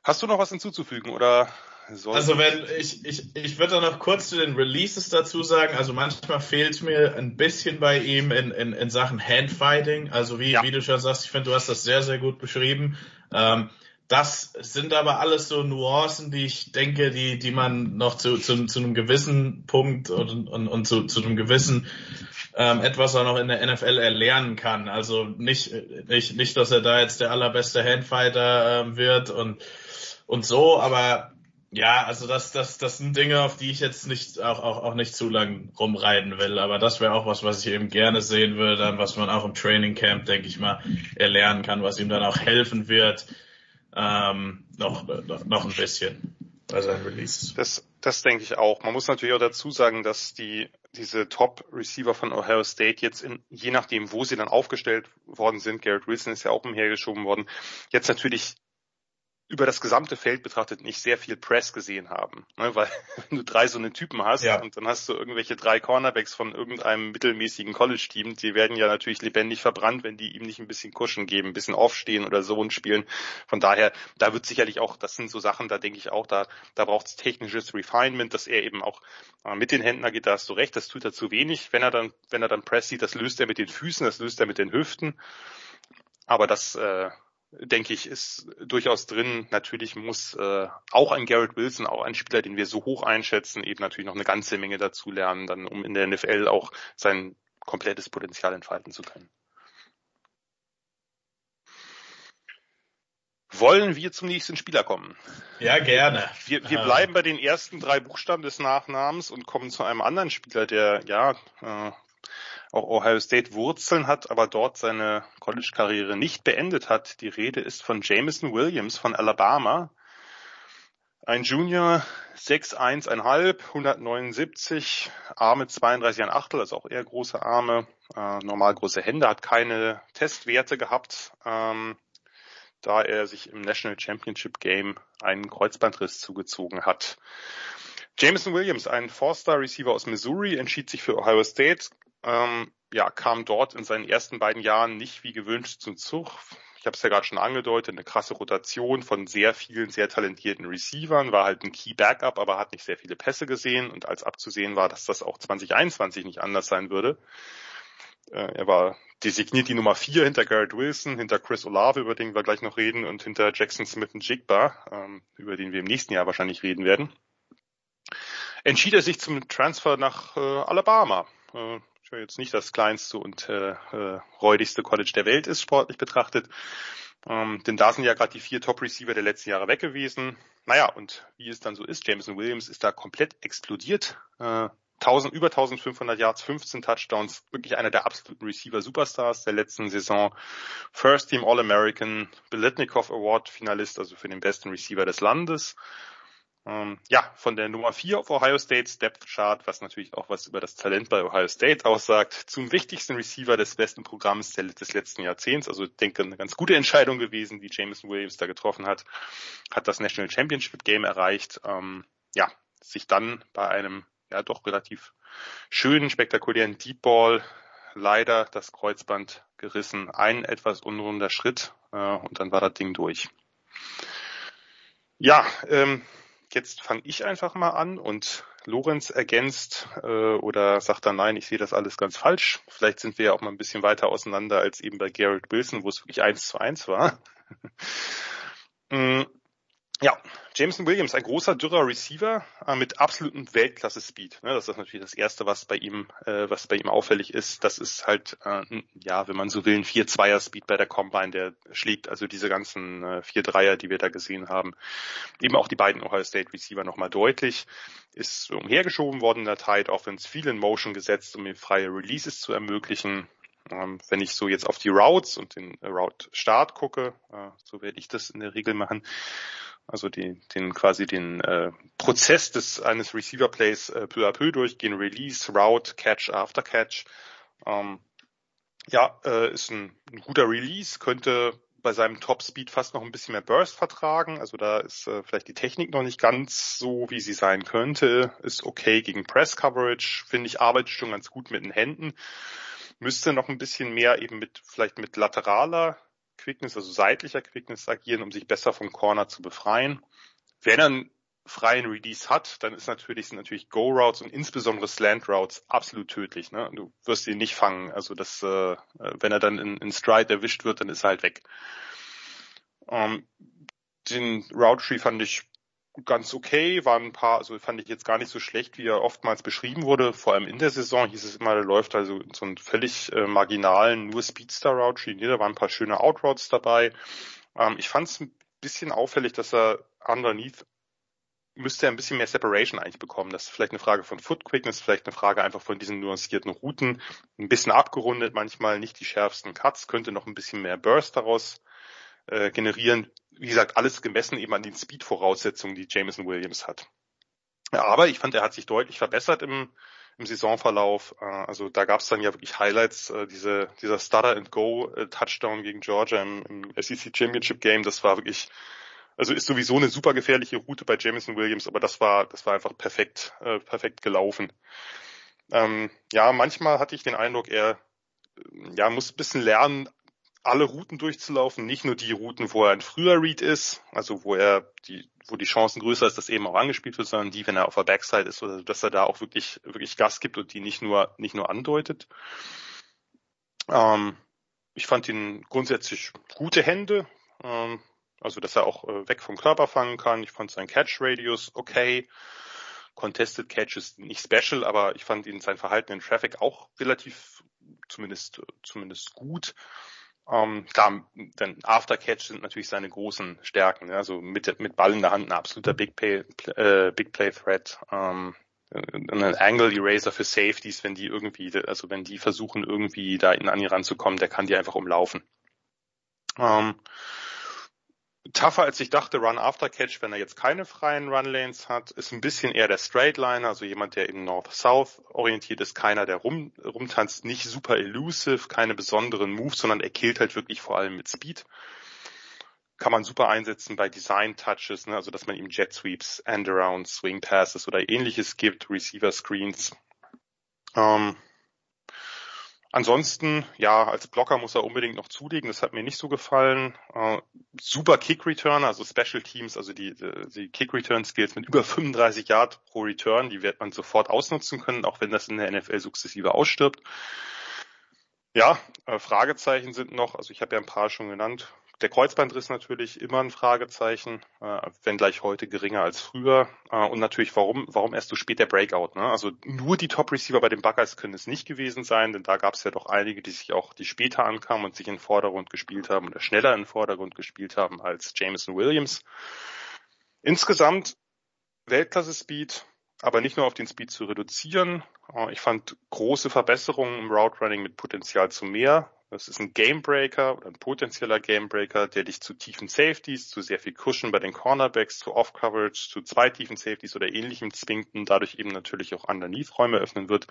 Hast du noch was hinzuzufügen oder soll Also wenn ich, ich, ich würde noch kurz zu den Releases dazu sagen, also manchmal fehlt mir ein bisschen bei ihm in, in, in Sachen Handfighting. Also wie, ja. wie du schon sagst, ich finde, du hast das sehr, sehr gut beschrieben. Ähm, das sind aber alles so Nuancen, die ich denke, die, die man noch zu, zu, zu einem gewissen Punkt und, und, und zu, zu einem gewissen ähm, etwas auch noch in der NFL erlernen kann. Also nicht, nicht, nicht, dass er da jetzt der allerbeste Handfighter ähm, wird und und so, aber ja, also das, das, das sind Dinge, auf die ich jetzt nicht auch, auch, auch nicht zu lang rumreiten will. Aber das wäre auch was, was ich eben gerne sehen würde, was man auch im Training Camp, denke ich mal, erlernen kann, was ihm dann auch helfen wird, ähm, noch, noch, noch ein bisschen bei seinen Releases. Das, das denke ich auch. Man muss natürlich auch dazu sagen, dass die diese Top-Receiver von Ohio State jetzt in, je nachdem, wo sie dann aufgestellt worden sind, Garrett Wilson ist ja auch umhergeschoben worden, jetzt natürlich über das gesamte Feld betrachtet nicht sehr viel Press gesehen haben. Ne? Weil [laughs] wenn du drei so eine Typen hast ja. und dann hast du irgendwelche drei Cornerbacks von irgendeinem mittelmäßigen College-Team, die werden ja natürlich lebendig verbrannt, wenn die ihm nicht ein bisschen Kuschen geben, ein bisschen aufstehen oder so und spielen. Von daher, da wird sicherlich auch, das sind so Sachen, da denke ich auch, da, da braucht es technisches Refinement, dass er eben auch äh, mit den Händen geht, da hast du recht, das tut er zu wenig. Wenn er dann, wenn er dann Press sieht, das löst er mit den Füßen, das löst er mit den Hüften. Aber das, äh, denke ich, ist durchaus drin. Natürlich muss äh, auch ein Garrett Wilson, auch ein Spieler, den wir so hoch einschätzen, eben natürlich noch eine ganze Menge dazu lernen, dann um in der NFL auch sein komplettes Potenzial entfalten zu können. Wollen wir zum nächsten Spieler kommen? Ja, gerne. Wir, wir bleiben bei den ersten drei Buchstaben des Nachnamens und kommen zu einem anderen Spieler, der ja äh, auch Ohio State Wurzeln hat, aber dort seine College-Karriere nicht beendet hat. Die Rede ist von Jameson Williams von Alabama. Ein Junior, 6'1,5, 179, Arme 32 Achtel, also auch eher große Arme, äh, normal große Hände, hat keine Testwerte gehabt, ähm, da er sich im National Championship Game einen Kreuzbandriss zugezogen hat. Jameson Williams, ein Four-Star-Receiver aus Missouri, entschied sich für Ohio State, ähm, ja, kam dort in seinen ersten beiden Jahren nicht wie gewünscht zum Zug. Ich habe es ja gerade schon angedeutet, eine krasse Rotation von sehr vielen, sehr talentierten Receivern, war halt ein Key Backup, aber hat nicht sehr viele Pässe gesehen und als abzusehen war, dass das auch 2021 nicht anders sein würde. Äh, er war designiert die Nummer vier hinter Garrett Wilson, hinter Chris Olave, über den wir gleich noch reden, und hinter Jackson Smith und Jigba, ähm, über den wir im nächsten Jahr wahrscheinlich reden werden. Entschied er sich zum Transfer nach äh, Alabama. Äh, jetzt nicht das kleinste und äh, äh, räudigste College der Welt ist, sportlich betrachtet. Ähm, denn da sind ja gerade die vier Top-Receiver der letzten Jahre weg gewesen. Naja, und wie es dann so ist, Jameson Williams ist da komplett explodiert. Äh, 1000, über 1500 Yards, 15 Touchdowns, wirklich einer der absoluten Receiver-Superstars der letzten Saison. First Team All-American, Biletnikov Award Finalist, also für den besten Receiver des Landes. Ähm, ja, von der Nummer 4 auf Ohio States Depth Chart, was natürlich auch was über das Talent bei Ohio State aussagt, zum wichtigsten Receiver des besten Programms des letzten Jahrzehnts. Also ich denke, eine ganz gute Entscheidung gewesen, die Jameson Williams da getroffen hat. Hat das National Championship Game erreicht. Ähm, ja, sich dann bei einem ja doch relativ schönen, spektakulären Deep Ball leider das Kreuzband gerissen. Ein etwas unrunder Schritt äh, und dann war das Ding durch. Ja, ähm, jetzt fange ich einfach mal an und Lorenz ergänzt äh, oder sagt dann, nein, ich sehe das alles ganz falsch. Vielleicht sind wir ja auch mal ein bisschen weiter auseinander als eben bei Garrett Wilson, wo es wirklich eins zu eins war. [laughs] Ja, Jameson Williams, ein großer, dürrer Receiver äh, mit absolutem Weltklasse-Speed. Ne, das ist natürlich das Erste, was bei ihm, äh, was bei ihm auffällig ist. Das ist halt, äh, ja, wenn man so will, ein 4-2er-Speed bei der Combine, der schlägt also diese ganzen äh, 4-3er, die wir da gesehen haben. Eben auch die beiden Ohio State Receiver nochmal deutlich. Ist umhergeschoben worden in der Tight Offense, viel in Motion gesetzt, um ihm freie Releases zu ermöglichen. Ähm, wenn ich so jetzt auf die Routes und den Route Start gucke, äh, so werde ich das in der Regel machen, also die, den quasi den äh, Prozess des eines Receiver Plays äh, peu à peu durchgehen, Release, Route, Catch, After Catch. Ähm, ja, äh, ist ein, ein guter Release, könnte bei seinem Top Speed fast noch ein bisschen mehr Burst vertragen. Also da ist äh, vielleicht die Technik noch nicht ganz so, wie sie sein könnte. Ist okay gegen Press Coverage, finde ich, arbeitet schon ganz gut mit den Händen. Müsste noch ein bisschen mehr eben mit, vielleicht mit lateraler Quickness, also seitlicher Quickness agieren, um sich besser vom Corner zu befreien. Wenn er einen freien Release hat, dann ist natürlich, sind natürlich Go-Routes und insbesondere Slant-Routes absolut tödlich. Ne? Du wirst ihn nicht fangen. Also das, äh, wenn er dann in, in Stride erwischt wird, dann ist er halt weg. Ähm, den Route Tree fand ich ganz okay, waren ein paar, also fand ich jetzt gar nicht so schlecht, wie er oftmals beschrieben wurde. Vor allem in der Saison hieß es immer, der läuft also in so einen völlig äh, marginalen, nur Speedster-Route. Da waren ein paar schöne Outroutes dabei. Ähm, ich fand es ein bisschen auffällig, dass er underneath müsste er ein bisschen mehr Separation eigentlich bekommen. Das ist vielleicht eine Frage von Foot Quickness, vielleicht eine Frage einfach von diesen nuancierten Routen. Ein bisschen abgerundet, manchmal nicht die schärfsten Cuts, könnte noch ein bisschen mehr Burst daraus äh, generieren. Wie gesagt, alles gemessen eben an den Speed-Voraussetzungen, die Jameson Williams hat. Ja, aber ich fand, er hat sich deutlich verbessert im, im Saisonverlauf. Äh, also da gab es dann ja wirklich Highlights, äh, diese, dieser Stutter and Go Touchdown gegen Georgia im, im SEC Championship Game, das war wirklich, also ist sowieso eine super gefährliche Route bei Jameson Williams, aber das war, das war einfach perfekt, perfekt gelaufen. Ähm, ja, manchmal hatte ich den Eindruck, er ja, muss ein bisschen lernen, alle Routen durchzulaufen, nicht nur die Routen, wo er ein früher Read ist, also wo er die, wo die Chancen größer ist, dass eben auch angespielt wird, sondern die, wenn er auf der Backside ist, oder dass er da auch wirklich, wirklich Gas gibt und die nicht nur, nicht nur andeutet. Ähm, ich fand ihn grundsätzlich gute Hände, ähm, also dass er auch äh, weg vom Körper fangen kann. Ich fand sein Catch Radius okay. Contested Catches nicht special, aber ich fand ihn sein Verhalten in Traffic auch relativ, zumindest, zumindest gut. Ähm, klar, denn Aftercatch sind natürlich seine großen Stärken. Ja, also mit, mit Ball in der Hand ein absoluter Big Play, äh, Big Play Threat. Ähm, ein Angle Eraser für Safeties, wenn die irgendwie, also wenn die versuchen irgendwie da an ihn ranzukommen, der kann die einfach umlaufen. Ähm, tougher als ich dachte, Run After Catch, wenn er jetzt keine freien Run Lanes hat, ist ein bisschen eher der Straight Liner, also jemand, der in North-South orientiert ist, keiner, der rum, rumtanzt, nicht super elusive, keine besonderen Moves, sondern er killt halt wirklich vor allem mit Speed. Kann man super einsetzen bei Design Touches, ne, also dass man ihm Jet Sweeps, End-Arounds, Swing Passes oder ähnliches gibt, Receiver Screens. Ähm, Ansonsten, ja, als Blocker muss er unbedingt noch zulegen. Das hat mir nicht so gefallen. Äh, super Kick Return, also Special Teams, also die, die Kick Return Skills mit über 35 Yard pro Return, die wird man sofort ausnutzen können, auch wenn das in der NFL sukzessive ausstirbt. Ja, äh, Fragezeichen sind noch, also ich habe ja ein paar schon genannt. Der Kreuzbandriss natürlich immer ein Fragezeichen, äh, wenn gleich heute geringer als früher. Äh, und natürlich, warum, warum erst so spät der Breakout? Ne? Also nur die Top-Receiver bei den Buckeyes können es nicht gewesen sein, denn da gab es ja doch einige, die sich auch, die später ankamen und sich in den Vordergrund gespielt haben oder schneller in den Vordergrund gespielt haben als Jameson Williams. Insgesamt Weltklasse-Speed, aber nicht nur auf den Speed zu reduzieren. Äh, ich fand große Verbesserungen im Route Running mit Potenzial zu mehr. Das ist ein Gamebreaker oder ein potenzieller Gamebreaker, der dich zu tiefen Safeties, zu sehr viel Cushion bei den Cornerbacks, zu Off-Coverage, zu zwei tiefen Safeties oder ähnlichem zwingt und dadurch eben natürlich auch Underneath-Räume öffnen wird.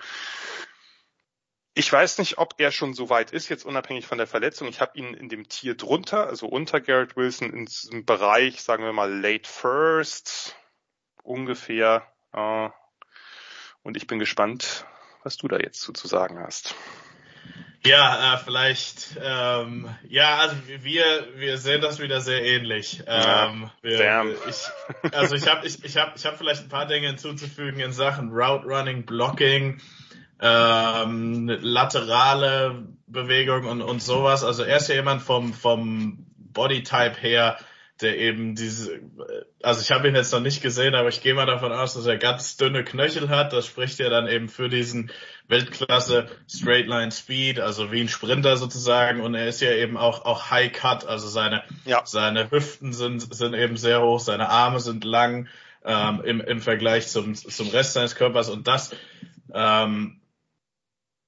Ich weiß nicht, ob er schon so weit ist, jetzt unabhängig von der Verletzung. Ich habe ihn in dem Tier drunter, also unter Garrett Wilson, im Bereich, sagen wir mal, late first, ungefähr. Äh, und ich bin gespannt, was du da jetzt zu, zu sagen hast. Ja, äh, vielleicht, ähm, ja, also wir, wir sehen das wieder sehr ähnlich. Ähm, wir, ich, also ich habe ich, ich hab, ich hab vielleicht ein paar Dinge hinzuzufügen in Sachen Route Running, Blocking, ähm, laterale Bewegung und, und sowas. Also er ist ja jemand vom, vom Bodytype her, der eben diese, also ich habe ihn jetzt noch nicht gesehen, aber ich gehe mal davon aus, dass er ganz dünne Knöchel hat. Das spricht ja dann eben für diesen Weltklasse Straight Line Speed, also wie ein Sprinter sozusagen. Und er ist ja eben auch auch High Cut, also seine ja. seine Hüften sind sind eben sehr hoch, seine Arme sind lang ähm, im im Vergleich zum zum Rest seines Körpers und das ähm,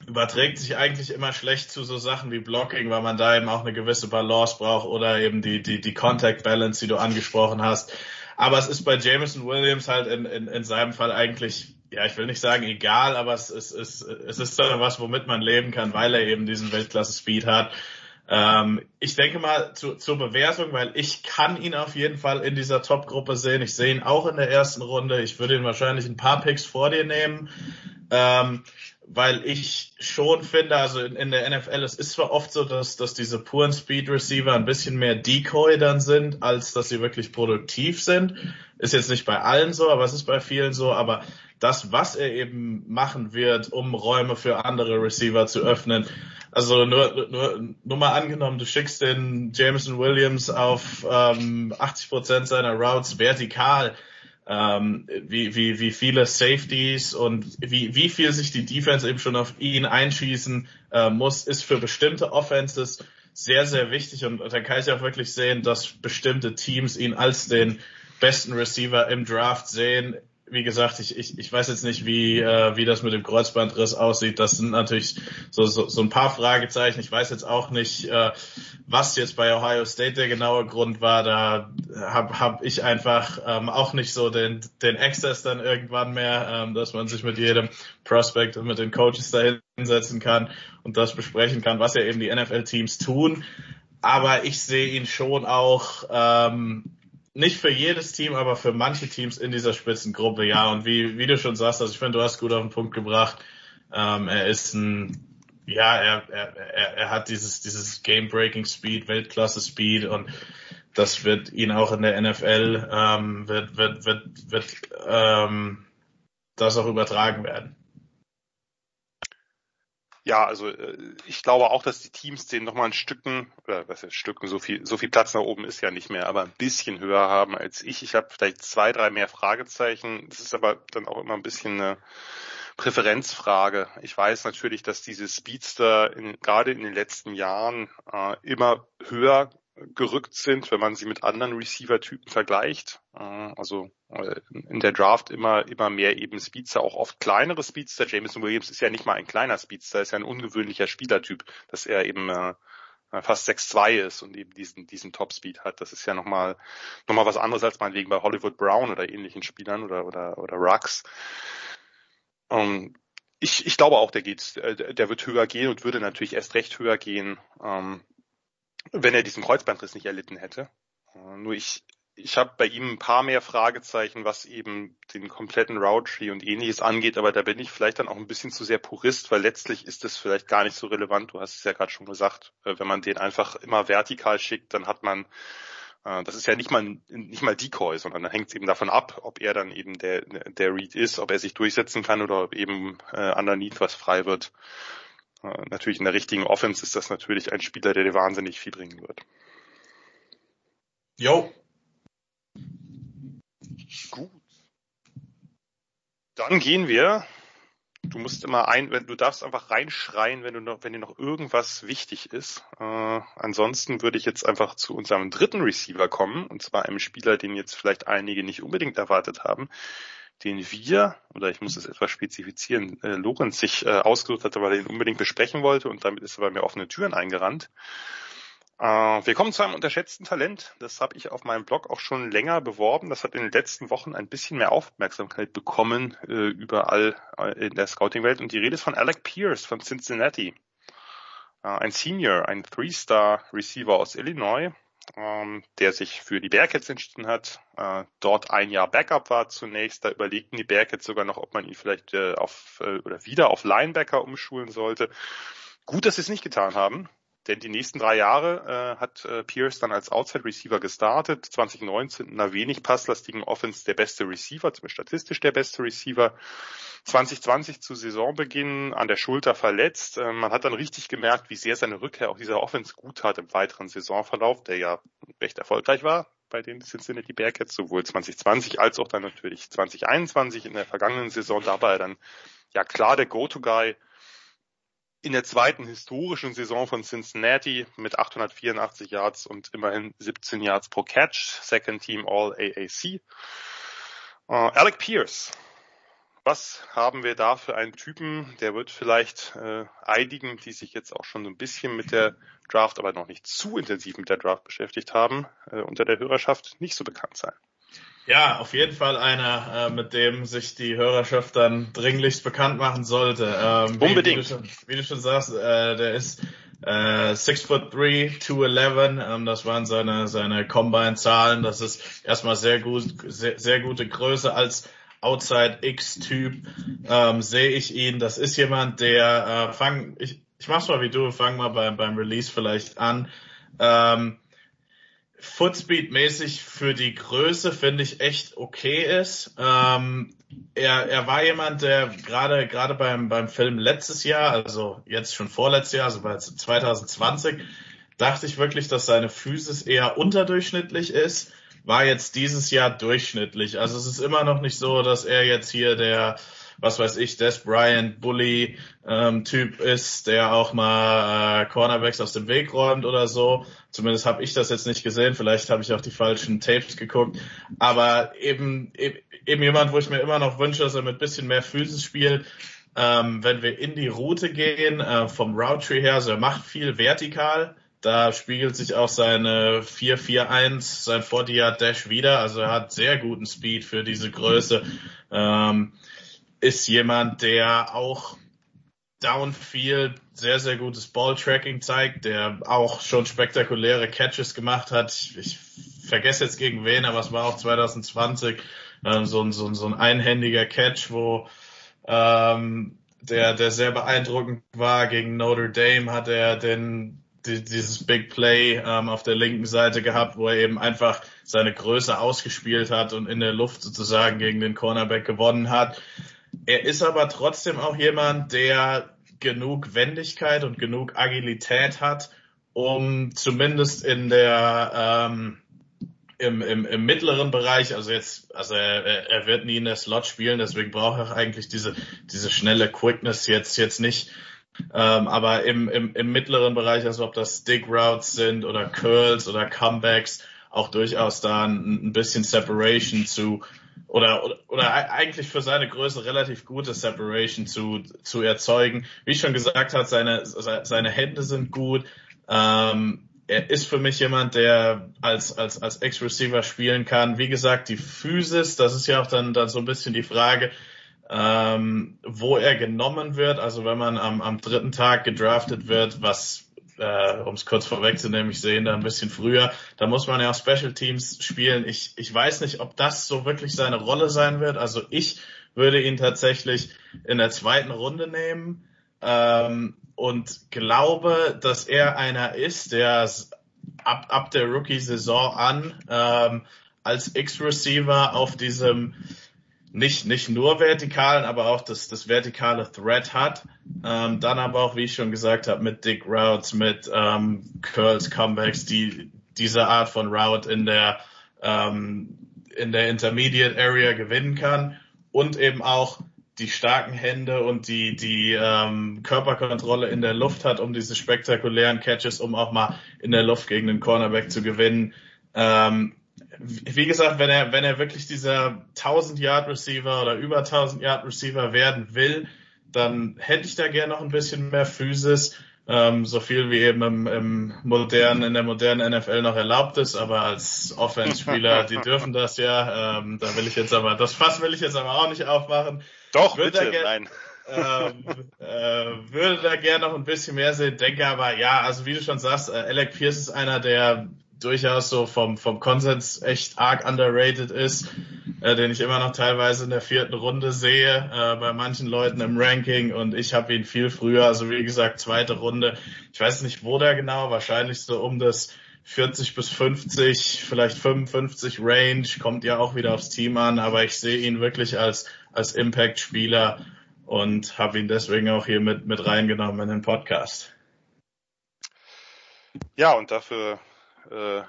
überträgt sich eigentlich immer schlecht zu so Sachen wie Blocking, weil man da eben auch eine gewisse Balance braucht oder eben die, die, die Contact Balance, die du angesprochen hast. Aber es ist bei Jameson Williams halt in, in, in seinem Fall eigentlich, ja, ich will nicht sagen egal, aber es, es, es, es ist dann was, womit man leben kann, weil er eben diesen Weltklasse-Speed hat. Ähm, ich denke mal zu, zur Bewertung, weil ich kann ihn auf jeden Fall in dieser Top-Gruppe sehen. Ich sehe ihn auch in der ersten Runde. Ich würde ihn wahrscheinlich ein paar Picks vor dir nehmen. Ähm, weil ich schon finde, also in, in, der NFL, es ist zwar oft so, dass, dass diese puren Speed Receiver ein bisschen mehr Decoy dann sind, als dass sie wirklich produktiv sind. Ist jetzt nicht bei allen so, aber es ist bei vielen so, aber das, was er eben machen wird, um Räume für andere Receiver zu öffnen, also nur, nur, nur mal angenommen, du schickst den Jameson Williams auf ähm, 80 Prozent seiner Routes vertikal, ähm, wie, wie, wie viele Safeties und wie, wie viel sich die Defense eben schon auf ihn einschießen äh, muss, ist für bestimmte Offenses sehr, sehr wichtig. Und, und da kann ich auch wirklich sehen, dass bestimmte Teams ihn als den besten Receiver im Draft sehen wie gesagt, ich, ich, ich weiß jetzt nicht, wie, äh, wie das mit dem Kreuzbandriss aussieht. Das sind natürlich so, so, so ein paar Fragezeichen. Ich weiß jetzt auch nicht, äh, was jetzt bei Ohio State der genaue Grund war. Da habe hab ich einfach ähm, auch nicht so den, den Access dann irgendwann mehr, ähm, dass man sich mit jedem Prospect und mit den Coaches da hinsetzen kann und das besprechen kann, was ja eben die NFL-Teams tun. Aber ich sehe ihn schon auch ähm, nicht für jedes Team, aber für manche Teams in dieser Spitzengruppe, ja. Und wie, wie du schon sagst, also ich finde, du hast gut auf den Punkt gebracht. Ähm, er ist ein, ja, er, er, er, er hat dieses, dieses Game-Breaking Speed, Weltklasse Speed und das wird ihn auch in der NFL, ähm, wird, wird, wird, wird, ähm, das auch übertragen werden. Ja, also äh, ich glaube auch, dass die Teams den nochmal ein Stücken, oder was heißt Stücken, so viel, so viel Platz nach oben ist ja nicht mehr, aber ein bisschen höher haben als ich. Ich habe vielleicht zwei, drei mehr Fragezeichen. Das ist aber dann auch immer ein bisschen eine Präferenzfrage. Ich weiß natürlich, dass diese Speedster in, gerade in den letzten Jahren äh, immer höher gerückt sind, wenn man sie mit anderen Receiver-Typen vergleicht. Äh, also äh, in der Draft immer, immer mehr eben Speedster, auch oft kleinere Speedster. Jameson Williams ist ja nicht mal ein kleiner Speedster, ist ja ein ungewöhnlicher Spielertyp, dass er eben äh, fast 6'2 ist und eben diesen, diesen Top-Speed hat. Das ist ja nochmal, nochmal was anderes als meinetwegen bei Hollywood Brown oder ähnlichen Spielern oder, oder, oder Rux. Um, ich, ich glaube auch, der geht, der wird höher gehen und würde natürlich erst recht höher gehen, ähm, wenn er diesen Kreuzbandriss nicht erlitten hätte. Äh, nur ich, ich habe bei ihm ein paar mehr Fragezeichen, was eben den kompletten Route Tree und ähnliches angeht, aber da bin ich vielleicht dann auch ein bisschen zu sehr Purist, weil letztlich ist das vielleicht gar nicht so relevant. Du hast es ja gerade schon gesagt, äh, wenn man den einfach immer vertikal schickt, dann hat man äh, das ist ja nicht mal nicht mal Decoy, sondern dann hängt es eben davon ab, ob er dann eben der der Read ist, ob er sich durchsetzen kann oder ob eben äh, underneath was frei wird. Äh, natürlich in der richtigen Offense ist das natürlich ein Spieler, der dir wahnsinnig viel bringen wird. Jo. Gut. Dann gehen wir. Du musst immer ein, wenn du darfst einfach reinschreien, wenn du noch, wenn dir noch irgendwas wichtig ist. Äh, ansonsten würde ich jetzt einfach zu unserem dritten Receiver kommen, und zwar einem Spieler, den jetzt vielleicht einige nicht unbedingt erwartet haben, den wir, oder ich muss es etwas spezifizieren, äh, Lorenz sich äh, ausgesucht hatte, weil er ihn unbedingt besprechen wollte und damit ist er bei mir offene Türen eingerannt. Äh, wir kommen zu einem unterschätzten Talent. Das habe ich auf meinem Blog auch schon länger beworben. Das hat in den letzten Wochen ein bisschen mehr Aufmerksamkeit bekommen äh, überall äh, in der Scouting-Welt. Und die Rede ist von Alec Pierce von Cincinnati. Äh, ein Senior, ein Three-Star-Receiver aus Illinois, ähm, der sich für die Bearcats entschieden hat, äh, dort ein Jahr Backup war zunächst. Da überlegten die Bearcats sogar noch, ob man ihn vielleicht äh, auf äh, oder wieder auf Linebacker umschulen sollte. Gut, dass sie es nicht getan haben. Denn die nächsten drei Jahre äh, hat äh, Pierce dann als Outside Receiver gestartet. 2019 in einer wenig passlastigen Offense der beste Receiver, zumindest statistisch der beste Receiver. 2020 zu Saisonbeginn an der Schulter verletzt. Äh, man hat dann richtig gemerkt, wie sehr seine Rückkehr auch dieser Offense gut hat im weiteren Saisonverlauf, der ja recht erfolgreich war bei den Cincinnati Bearcats, sowohl 2020 als auch dann natürlich 2021 in der vergangenen Saison. Da war er dann ja klar der Go-To-Guy in der zweiten historischen Saison von Cincinnati mit 884 Yards und immerhin 17 Yards pro Catch, Second Team All AAC. Uh, äh, Alec Pierce. Was haben wir da für einen Typen? Der wird vielleicht äh, einigen, die sich jetzt auch schon so ein bisschen mit der Draft, aber noch nicht zu intensiv mit der Draft beschäftigt haben, äh, unter der Hörerschaft nicht so bekannt sein. Ja, auf jeden Fall einer, äh, mit dem sich die Hörerschaft dann dringlichst bekannt machen sollte. Ähm, Unbedingt. Wie, wie, du schon, wie, du schon, sagst, äh, der ist äh, 6 foot 3, 211. Ähm, das waren seine, seine Combine-Zahlen. Das ist erstmal sehr gut, sehr, sehr gute Größe als Outside X-Typ. Ähm, sehe ich ihn. Das ist jemand, der äh, fang, ich, ich mach's mal wie du, fang mal beim, beim Release vielleicht an. Ähm, Footspeed-mäßig für die Größe finde ich echt okay ist. Ähm, er, er war jemand, der gerade gerade beim beim Film letztes Jahr, also jetzt schon vorletztes Jahr, also bei 2020, dachte ich wirklich, dass seine Physis eher unterdurchschnittlich ist. War jetzt dieses Jahr durchschnittlich. Also es ist immer noch nicht so, dass er jetzt hier der was weiß ich, Des Bryant Bully ähm, Typ ist, der auch mal äh, Cornerbacks aus dem Weg räumt oder so. Zumindest habe ich das jetzt nicht gesehen. Vielleicht habe ich auch die falschen Tapes geguckt. Aber eben, eben, jemand, wo ich mir immer noch wünsche, dass er mit bisschen mehr Physis spielt. Ähm, wenn wir in die Route gehen, äh, vom Route her, also er macht viel vertikal. Da spiegelt sich auch seine 4-4-1, sein 40 Dash wieder. Also er hat sehr guten Speed für diese Größe. Ähm, ist jemand, der auch Downfield sehr, sehr gutes Balltracking zeigt, der auch schon spektakuläre Catches gemacht hat. Ich, vergesse jetzt gegen wen, aber es war auch 2020 ähm, so, ein, so, ein, so ein einhändiger Catch, wo ähm, der, der sehr beeindruckend war. Gegen Notre Dame hat er den die, dieses Big Play ähm, auf der linken Seite gehabt, wo er eben einfach seine Größe ausgespielt hat und in der Luft sozusagen gegen den Cornerback gewonnen hat. Er ist aber trotzdem auch jemand, der genug Wendigkeit und genug Agilität hat, um zumindest in der ähm, im, im, im mittleren Bereich, also jetzt, also er, er wird nie in der Slot spielen, deswegen braucht er eigentlich diese diese schnelle Quickness jetzt jetzt nicht. Ähm, aber im, im, im mittleren Bereich, also ob das Stick Routes sind oder Curls oder Comebacks, auch durchaus da ein, ein bisschen Separation zu oder, oder, oder eigentlich für seine Größe relativ gute Separation zu, zu erzeugen. Wie ich schon gesagt habe, seine, seine Hände sind gut. Ähm, er ist für mich jemand, der als, als, als Ex-Receiver spielen kann. Wie gesagt, die Physis, das ist ja auch dann, dann so ein bisschen die Frage, ähm, wo er genommen wird. Also wenn man am, am dritten Tag gedraftet wird, was äh, um es kurz vorwegzunehmen, ich sehe ihn da ein bisschen früher. Da muss man ja auch Special Teams spielen. Ich, ich weiß nicht, ob das so wirklich seine Rolle sein wird. Also ich würde ihn tatsächlich in der zweiten Runde nehmen ähm, und glaube, dass er einer ist, der ab, ab der Rookie-Saison an ähm, als X-Receiver auf diesem nicht, nicht nur vertikalen, aber auch das, das vertikale Threat hat. Ähm, dann aber auch, wie ich schon gesagt habe, mit Dick Routes, mit ähm, Curls, Comebacks, die diese Art von Route in der ähm, in der Intermediate Area gewinnen kann und eben auch die starken Hände und die die ähm, Körperkontrolle in der Luft hat, um diese spektakulären Catches, um auch mal in der Luft gegen den Cornerback zu gewinnen. Ähm, wie gesagt, wenn er, wenn er wirklich dieser 1000 Yard Receiver oder über 1000 Yard Receiver werden will, dann hätte ich da gerne noch ein bisschen mehr Physis, ähm, so viel wie eben im, im modernen, in der modernen NFL noch erlaubt ist, aber als Offense-Spieler, die dürfen das ja, ähm, da will ich jetzt aber, das Fass will ich jetzt aber auch nicht aufmachen. Doch, würde bitte, nein. ähm, äh, würde da gerne noch ein bisschen mehr sehen, denke aber, ja, also wie du schon sagst, äh, Alec Pierce ist einer der durchaus so vom, vom Konsens echt arg underrated ist, äh, den ich immer noch teilweise in der vierten Runde sehe, äh, bei manchen Leuten im Ranking und ich habe ihn viel früher, also wie gesagt, zweite Runde. Ich weiß nicht, wo der genau, wahrscheinlich so um das 40 bis 50, vielleicht 55 Range, kommt ja auch wieder aufs Team an, aber ich sehe ihn wirklich als, als Impact-Spieler und habe ihn deswegen auch hier mit, mit reingenommen in den Podcast. Ja, und dafür äh,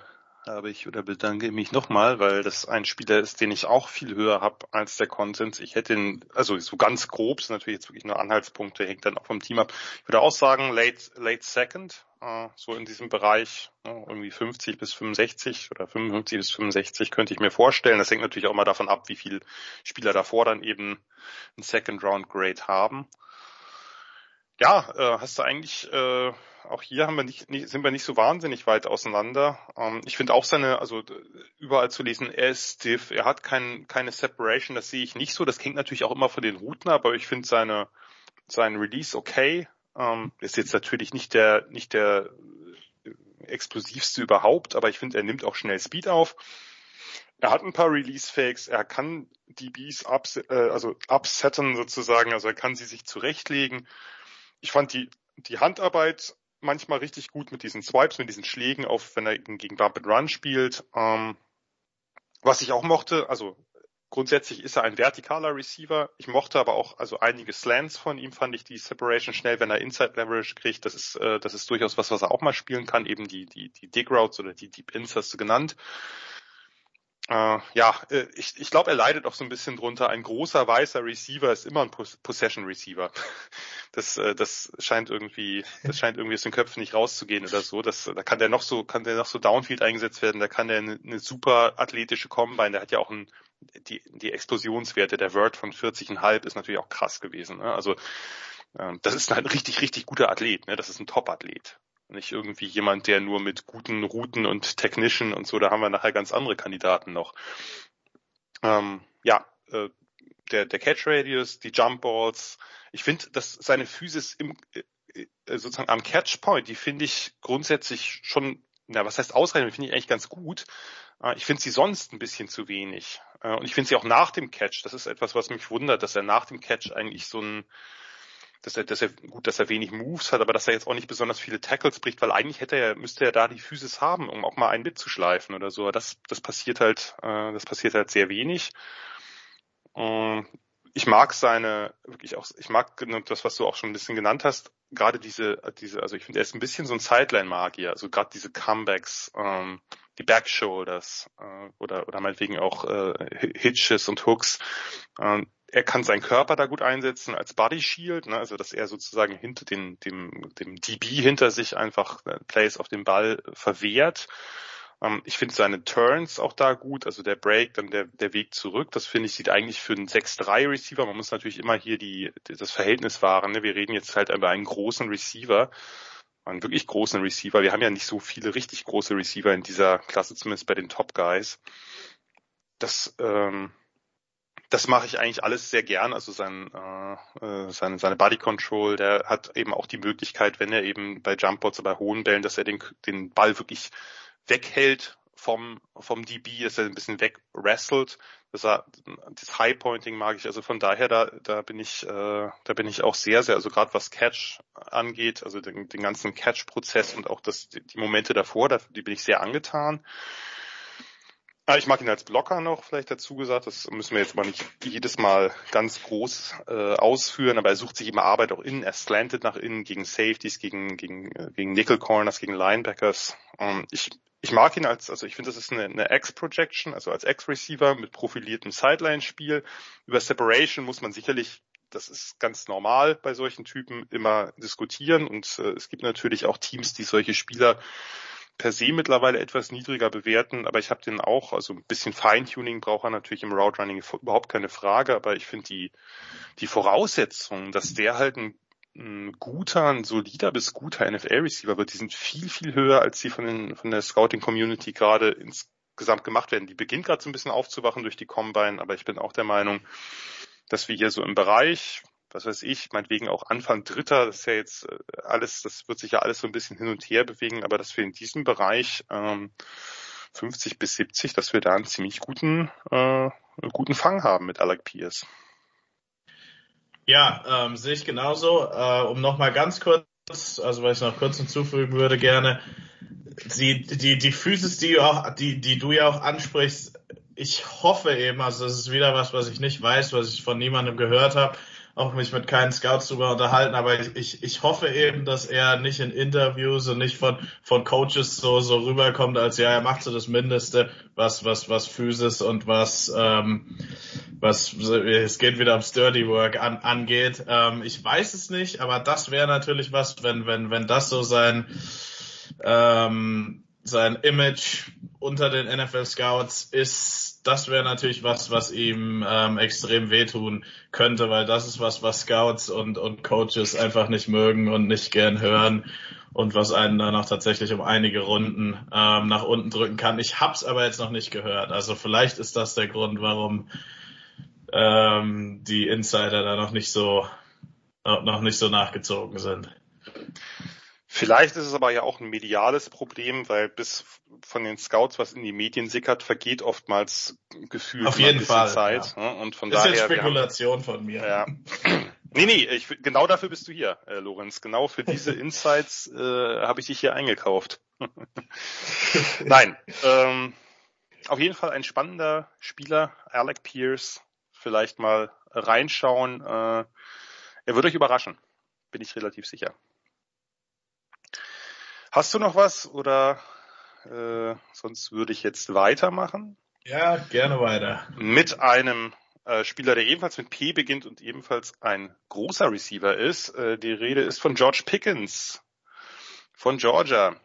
habe ich oder bedanke mich nochmal, weil das ein Spieler ist, den ich auch viel höher habe als der Konsens. Ich hätte ihn, also so ganz grob, ist natürlich jetzt wirklich nur Anhaltspunkte, hängt dann auch vom Team ab. Ich würde auch sagen, late, late second, äh, so in diesem Bereich, ne, irgendwie 50 bis 65 oder 55 bis 65 könnte ich mir vorstellen. Das hängt natürlich auch mal davon ab, wie viele Spieler davor dann eben ein Second Round Grade haben. Ja, äh, hast du eigentlich äh, auch hier haben wir nicht, nicht, sind wir nicht so wahnsinnig weit auseinander. Ähm, ich finde auch seine, also überall zu lesen, er ist stiff, er hat kein, keine Separation, das sehe ich nicht so. Das klingt natürlich auch immer von den Routen, aber ich finde seine sein Release okay. Ähm, ist jetzt natürlich nicht der nicht der explosivste überhaupt, aber ich finde, er nimmt auch schnell Speed auf. Er hat ein paar Release-Fakes, er kann die Bees ups, äh, also upsetten sozusagen, also er kann sie sich zurechtlegen. Ich fand die, die Handarbeit manchmal richtig gut mit diesen Swipes, mit diesen Schlägen auf, wenn er gegen Bump and Run spielt. Ähm, was ich auch mochte, also grundsätzlich ist er ein vertikaler Receiver. Ich mochte aber auch, also einige Slants von ihm fand ich die Separation schnell, wenn er Inside Leverage kriegt. Das ist, äh, das ist durchaus was, was er auch mal spielen kann. Eben die, die, die Dig Routes oder die Deep Ins hast du genannt. Äh, ja, äh, ich, ich glaube, er leidet auch so ein bisschen drunter. Ein großer weißer Receiver ist immer ein Possession Receiver. [laughs] Das, äh, das scheint irgendwie, das scheint irgendwie aus den Köpfen nicht rauszugehen oder so. Das, da kann der noch so, kann der noch so Downfield eingesetzt werden. Da kann der eine, eine super athletische Combine. Der hat ja auch ein, die, die Explosionswerte. Der Word von 40,5 ist natürlich auch krass gewesen. Ne? Also ähm, das ist ein richtig, richtig guter Athlet. Ne? Das ist ein Top-Athlet. Nicht irgendwie jemand, der nur mit guten Routen und Technician und so, da haben wir nachher ganz andere Kandidaten noch. Ähm, ja, äh, der, der Catch Radius, die Jump Balls. Ich finde, dass seine Physis im, äh, äh, sozusagen am Catch Point, die finde ich grundsätzlich schon, na, was heißt ausreichend, finde ich eigentlich ganz gut. Äh, ich finde sie sonst ein bisschen zu wenig. Äh, und ich finde sie auch nach dem Catch. Das ist etwas, was mich wundert, dass er nach dem Catch eigentlich so ein, dass er, dass er gut, dass er wenig Moves hat, aber dass er jetzt auch nicht besonders viele Tackles bricht, weil eigentlich hätte er, müsste er da die Physis haben, um auch mal einen mitzuschleifen oder so. Das, das passiert halt, äh, das passiert halt sehr wenig. Ich mag seine, wirklich auch, ich mag das, was du auch schon ein bisschen genannt hast, gerade diese, diese, also ich finde, er ist ein bisschen so ein Sideline-Magier, also gerade diese Comebacks, ähm, die Backshoulders äh, oder oder meinetwegen auch äh, Hitches und Hooks. Ähm, er kann seinen Körper da gut einsetzen als Body Shield, ne, also dass er sozusagen hinter den, dem, dem DB hinter sich einfach äh, Plays auf dem Ball verwehrt. Ähm, ich finde seine Turns auch da gut, also der Break, dann der, der Weg zurück, das finde ich sieht eigentlich für einen 6-3 Receiver, man muss natürlich immer hier die, das Verhältnis wahren, ne? wir reden jetzt halt über einen großen Receiver, einen wirklich großen Receiver, wir haben ja nicht so viele richtig große Receiver in dieser Klasse, zumindest bei den Top Guys. Das, ähm, das mache ich eigentlich alles sehr gern. Also sein, äh, äh, seine, seine Body Control, der hat eben auch die Möglichkeit, wenn er eben bei Jumpbots oder bei hohen Bällen, dass er den, den Ball wirklich weghält vom, vom DB, dass er ein bisschen wegwrestelt. Das, das High Pointing mag ich. Also von daher, da, da bin ich, äh, da bin ich auch sehr, sehr, also gerade was Catch angeht, also den, den ganzen Catch-Prozess und auch das, die Momente davor, da, die bin ich sehr angetan. Ah, ich mag ihn als Blocker noch vielleicht dazu gesagt. Das müssen wir jetzt mal nicht jedes Mal ganz groß äh, ausführen, aber er sucht sich immer Arbeit auch innen. Er slantet nach innen gegen Safeties, gegen gegen äh, gegen Nickel Corners, gegen Linebackers. Ähm, ich ich mag ihn als, also ich finde, das ist eine, eine X-Projection, also als X-Receiver mit profiliertem Sideline-Spiel. Über Separation muss man sicherlich das ist ganz normal bei solchen Typen immer diskutieren. Und äh, es gibt natürlich auch Teams, die solche Spieler per se mittlerweile etwas niedriger bewerten, aber ich habe den auch, also ein bisschen Feintuning braucht er natürlich im Route Running überhaupt keine Frage, aber ich finde die, die Voraussetzungen, dass der halt ein, ein guter, ein solider bis guter NFL-Receiver wird, die sind viel, viel höher, als die von, den, von der Scouting-Community gerade insgesamt gemacht werden. Die beginnt gerade so ein bisschen aufzuwachen durch die Combine, aber ich bin auch der Meinung, dass wir hier so im Bereich was weiß ich, meinetwegen auch Anfang Dritter, das ist ja jetzt äh, alles, das wird sich ja alles so ein bisschen hin und her bewegen, aber dass wir in diesem Bereich ähm, 50 bis 70, dass wir da einen ziemlich guten, äh, guten Fang haben mit Alec Pierce. Ja, ähm, sehe ich genauso. Äh, um nochmal ganz kurz, also weil ich noch kurz hinzufügen würde gerne, die, die, die Physis, die, auch, die, die du ja auch ansprichst, ich hoffe eben, also das ist wieder was, was ich nicht weiß, was ich von niemandem gehört habe, auch mich mit keinen Scouts drüber unterhalten, aber ich, ich, ich hoffe eben, dass er nicht in Interviews und nicht von, von Coaches so, so rüberkommt, als ja, er macht so das Mindeste, was, was, was Physis und was, ähm, was, es geht wieder ums Dirty Work an, angeht. Ähm, ich weiß es nicht, aber das wäre natürlich was, wenn, wenn, wenn das so sein, ähm, sein Image unter den NFL Scouts ist, das wäre natürlich was, was ihm ähm, extrem wehtun könnte, weil das ist was, was Scouts und, und Coaches einfach nicht mögen und nicht gern hören und was einen dann auch tatsächlich um einige Runden ähm, nach unten drücken kann. Ich hab's aber jetzt noch nicht gehört. Also vielleicht ist das der Grund, warum ähm, die Insider da noch nicht so noch nicht so nachgezogen sind. Vielleicht ist es aber ja auch ein mediales Problem, weil bis von den Scouts was in die Medien sickert, vergeht oftmals gefühlt Auf jeden Fall, Zeit. Ja. Ne? Und von ist daher, jetzt Spekulation haben, von mir. Ja. [clears throat] Nee, nee, ich, genau dafür bist du hier, äh, Lorenz. Genau für diese [laughs] Insights äh, habe ich dich hier eingekauft. [laughs] Nein, ähm, auf jeden Fall ein spannender Spieler, Alec Pierce. Vielleicht mal reinschauen. Äh, er wird euch überraschen, bin ich relativ sicher. Hast du noch was oder äh, sonst würde ich jetzt weitermachen? Ja, gerne weiter. Mit einem äh, Spieler, der ebenfalls mit P beginnt und ebenfalls ein großer Receiver ist. Äh, die Rede ist von George Pickens von Georgia.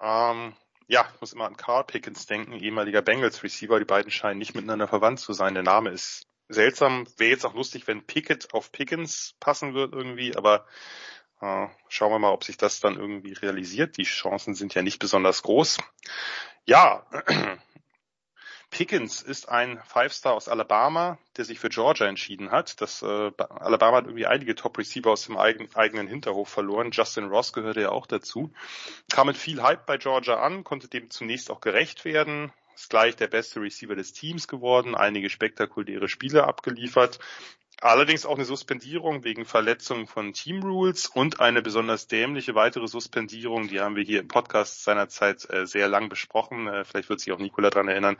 Ähm, ja, ich muss immer an Carl Pickens denken, ehemaliger Bengals Receiver. Die beiden scheinen nicht miteinander verwandt zu sein. Der Name ist seltsam. Wäre jetzt auch lustig, wenn Pickett auf Pickens passen wird irgendwie, aber schauen wir mal, ob sich das dann irgendwie realisiert. Die Chancen sind ja nicht besonders groß. Ja, [clears throat] Pickens ist ein Five-Star aus Alabama, der sich für Georgia entschieden hat. Das, äh, Alabama hat irgendwie einige Top-Receiver aus dem eigen, eigenen Hinterhof verloren. Justin Ross gehörte ja auch dazu. Kam mit viel Hype bei Georgia an, konnte dem zunächst auch gerecht werden. Ist gleich der beste Receiver des Teams geworden, einige spektakuläre Spiele abgeliefert. Allerdings auch eine Suspendierung wegen Verletzung von Team Rules und eine besonders dämliche weitere Suspendierung, die haben wir hier im Podcast seinerzeit äh, sehr lang besprochen. Äh, vielleicht wird sich auch Nicola dran erinnern.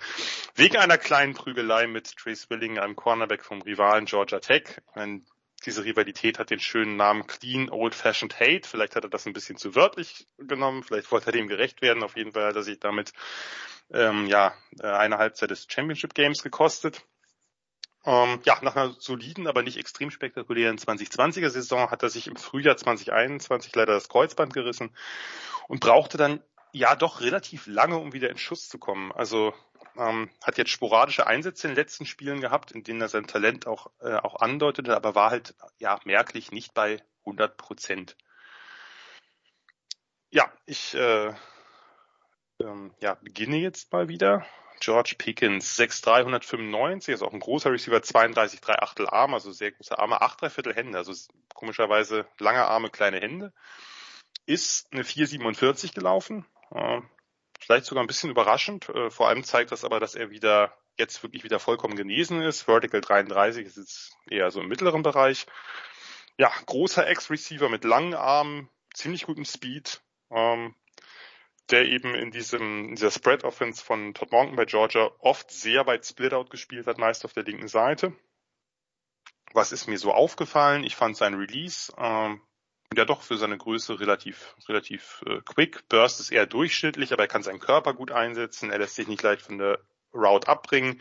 Wegen einer kleinen Prügelei mit Trace Willing, einem Cornerback vom Rivalen Georgia Tech. Diese Rivalität hat den schönen Namen Clean Old Fashioned Hate. Vielleicht hat er das ein bisschen zu wörtlich genommen. Vielleicht wollte er dem gerecht werden. Auf jeden Fall hat er sich damit ähm, ja äh, eine Halbzeit des Championship Games gekostet. Ähm, ja, nach einer soliden, aber nicht extrem spektakulären 2020er Saison hat er sich im Frühjahr 2021 leider das Kreuzband gerissen und brauchte dann ja doch relativ lange, um wieder in Schuss zu kommen. Also ähm, hat jetzt sporadische Einsätze in den letzten Spielen gehabt, in denen er sein Talent auch, äh, auch andeutete, aber war halt ja merklich nicht bei 100 Prozent. Ja, ich äh, ähm, ja, beginne jetzt mal wieder George Pickens, 6'3", 195, ist auch ein großer Receiver, 32, 3 Achtel Arm, also sehr große Arme, 8 Viertel Hände, also komischerweise lange Arme, kleine Hände. Ist eine 4,47 gelaufen, äh, vielleicht sogar ein bisschen überraschend, äh, vor allem zeigt das aber, dass er wieder jetzt wirklich wieder vollkommen genesen ist. Vertical 33 ist jetzt eher so im mittleren Bereich. Ja, großer Ex-Receiver mit langen Armen, ziemlich gutem Speed, ähm, der eben in diesem in dieser Spread Offense von Todd Monken bei Georgia oft sehr weit Split Out gespielt hat, meist auf der linken Seite. Was ist mir so aufgefallen? Ich fand sein Release ähm, ja doch für seine Größe relativ relativ äh, quick. Burst ist eher durchschnittlich, aber er kann seinen Körper gut einsetzen. Er lässt sich nicht leicht von der Route abbringen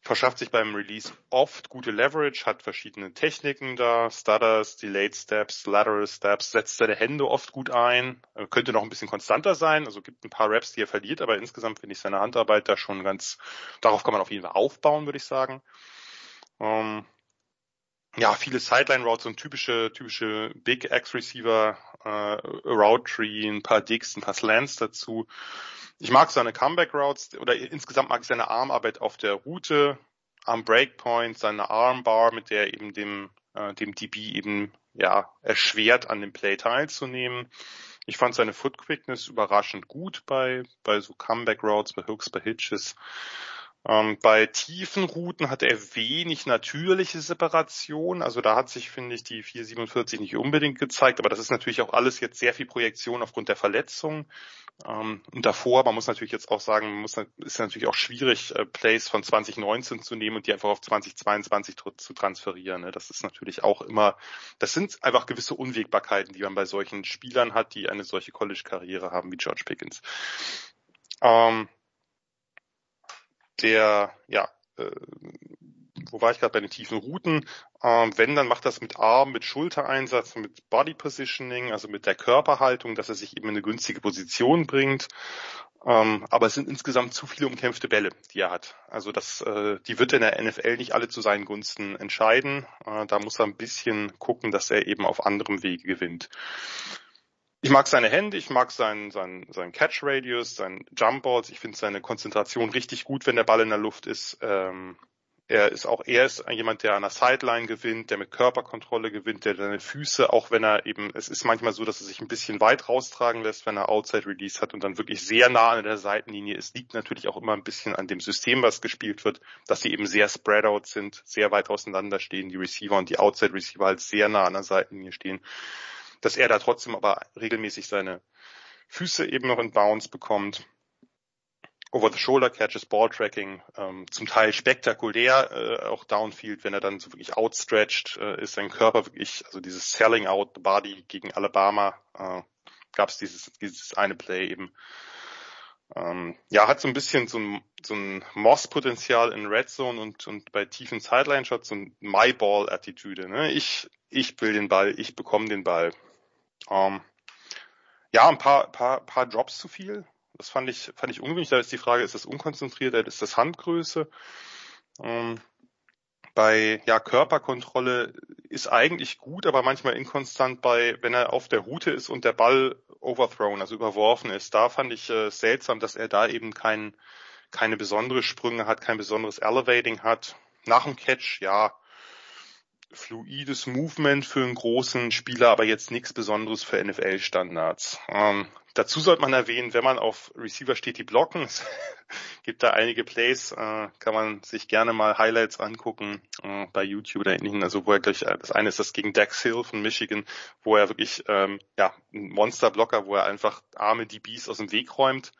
verschafft sich beim Release oft gute Leverage, hat verschiedene Techniken da, Stutters, Delayed Steps, Lateral Steps, setzt seine Hände oft gut ein, äh, könnte noch ein bisschen konstanter sein, also gibt ein paar Raps, die er verliert, aber insgesamt finde ich seine Handarbeit da schon ganz, darauf kann man auf jeden Fall aufbauen, würde ich sagen. Ähm, ja, viele Sideline Routes und typische, typische Big X Receiver, äh, Route Tree, ein paar Digs, ein paar Slants dazu. Ich mag seine Comeback Routes oder insgesamt mag ich seine Armarbeit auf der Route, am Breakpoint, seine Armbar, mit der eben dem, äh, dem DB eben ja erschwert, an dem Play teilzunehmen. Ich fand seine Foot Quickness überraschend gut bei, bei so Comeback Routes, bei Hooks, bei Hitches. Ähm, bei tiefen Routen hat er wenig natürliche Separation. Also da hat sich, finde ich, die 447 nicht unbedingt gezeigt. Aber das ist natürlich auch alles jetzt sehr viel Projektion aufgrund der Verletzung. Ähm, und davor, man muss natürlich jetzt auch sagen, man ist natürlich auch schwierig, äh, Plays von 2019 zu nehmen und die einfach auf 2022 zu transferieren. Ne? Das ist natürlich auch immer, das sind einfach gewisse Unwägbarkeiten, die man bei solchen Spielern hat, die eine solche College-Karriere haben wie George Pickens. Ähm, der, ja, äh, wo war ich gerade bei den tiefen Routen? Ähm, wenn, dann macht das mit Arm, mit Schultereinsatz, mit Body Positioning, also mit der Körperhaltung, dass er sich eben in eine günstige Position bringt. Ähm, aber es sind insgesamt zu viele umkämpfte Bälle, die er hat. Also das, äh, die wird in der NFL nicht alle zu seinen Gunsten entscheiden. Äh, da muss er ein bisschen gucken, dass er eben auf anderem Wege gewinnt. Ich mag seine Hände, ich mag seinen, seinen, seinen Catch Radius, seinen Jump Balls. Ich finde seine Konzentration richtig gut, wenn der Ball in der Luft ist. Ähm, er ist auch, er ist jemand, der an der Sideline gewinnt, der mit Körperkontrolle gewinnt, der seine Füße, auch wenn er eben, es ist manchmal so, dass er sich ein bisschen weit raustragen lässt, wenn er Outside Release hat und dann wirklich sehr nah an der Seitenlinie ist. Liegt natürlich auch immer ein bisschen an dem System, was gespielt wird, dass sie eben sehr spread out sind, sehr weit auseinander stehen, die Receiver und die Outside Receiver halt sehr nah an der Seitenlinie stehen dass er da trotzdem aber regelmäßig seine Füße eben noch in Bounce bekommt. Over-the-Shoulder-Catches, Ball-Tracking, ähm, zum Teil spektakulär, äh, auch Downfield, wenn er dann so wirklich outstretched, äh, ist sein Körper wirklich, also dieses Selling Out the Body gegen Alabama, äh, gab es dieses, dieses eine Play eben. Ähm, ja, hat so ein bisschen so ein, so ein Moss-Potenzial in Red Zone und, und bei tiefen Sideline-Shots so ein My-Ball-Attitüde. Ne? Ich, ich will den Ball, ich bekomme den Ball. Ähm, ja, ein paar, paar, paar Drops zu viel. Das fand ich, fand ich ungewöhnlich. Da ist die Frage, ist das unkonzentriert, ist das Handgröße? Ähm, bei ja, Körperkontrolle ist eigentlich gut, aber manchmal inkonstant bei, wenn er auf der Route ist und der Ball overthrown, also überworfen ist. Da fand ich äh, seltsam, dass er da eben kein, keine besondere Sprünge hat, kein besonderes Elevating hat. Nach dem Catch, ja, fluides Movement für einen großen Spieler, aber jetzt nichts Besonderes für NFL-Standards. Ähm, dazu sollte man erwähnen, wenn man auf Receiver steht, die blocken, es [laughs] gibt da einige Plays, äh, kann man sich gerne mal Highlights angucken äh, bei YouTube oder ähnlichen. Also wo er gleich, äh, das eine ist das gegen Dax Hill von Michigan, wo er wirklich ähm, ja ein Monsterblocker, wo er einfach arme DBs aus dem Weg räumt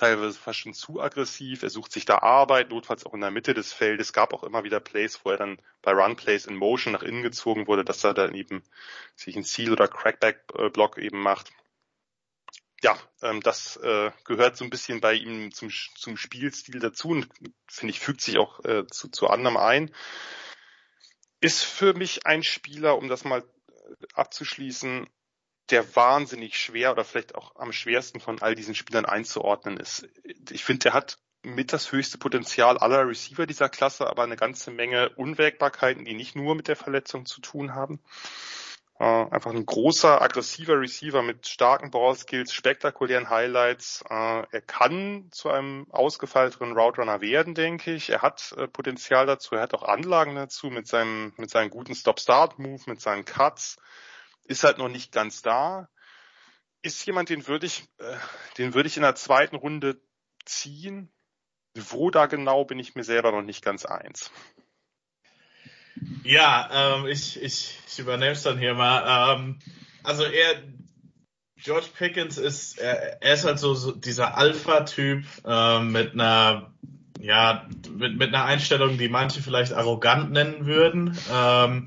teilweise fast schon zu aggressiv. Er sucht sich da Arbeit, notfalls auch in der Mitte des Feldes. Es gab auch immer wieder Plays, wo er dann bei Run Plays in Motion nach innen gezogen wurde, dass er dann eben sich ein Seal- oder Crackback-Block eben macht. Ja, ähm, das äh, gehört so ein bisschen bei ihm zum, zum Spielstil dazu und finde ich, fügt sich auch äh, zu, zu anderem ein. Ist für mich ein Spieler, um das mal abzuschließen, der wahnsinnig schwer oder vielleicht auch am schwersten von all diesen Spielern einzuordnen ist. Ich finde, der hat mit das höchste Potenzial aller Receiver dieser Klasse, aber eine ganze Menge Unwägbarkeiten, die nicht nur mit der Verletzung zu tun haben. Äh, einfach ein großer, aggressiver Receiver mit starken Ballskills, spektakulären Highlights. Äh, er kann zu einem ausgefeilteren Route werden, denke ich. Er hat äh, Potenzial dazu, er hat auch Anlagen dazu mit seinem, mit seinem guten Stop-Start-Move, mit seinen Cuts ist halt noch nicht ganz da. Ist jemand, den würde ich, äh, den würde ich in der zweiten Runde ziehen. Wo da genau bin ich mir selber noch nicht ganz eins. Ja, ähm, ich, ich, ich übernehme es dann hier mal. Ähm, also er, George Pickens ist, er, er ist halt so, so dieser Alpha-Typ äh, mit einer ja, mit, mit einer Einstellung, die manche vielleicht arrogant nennen würden. Ähm,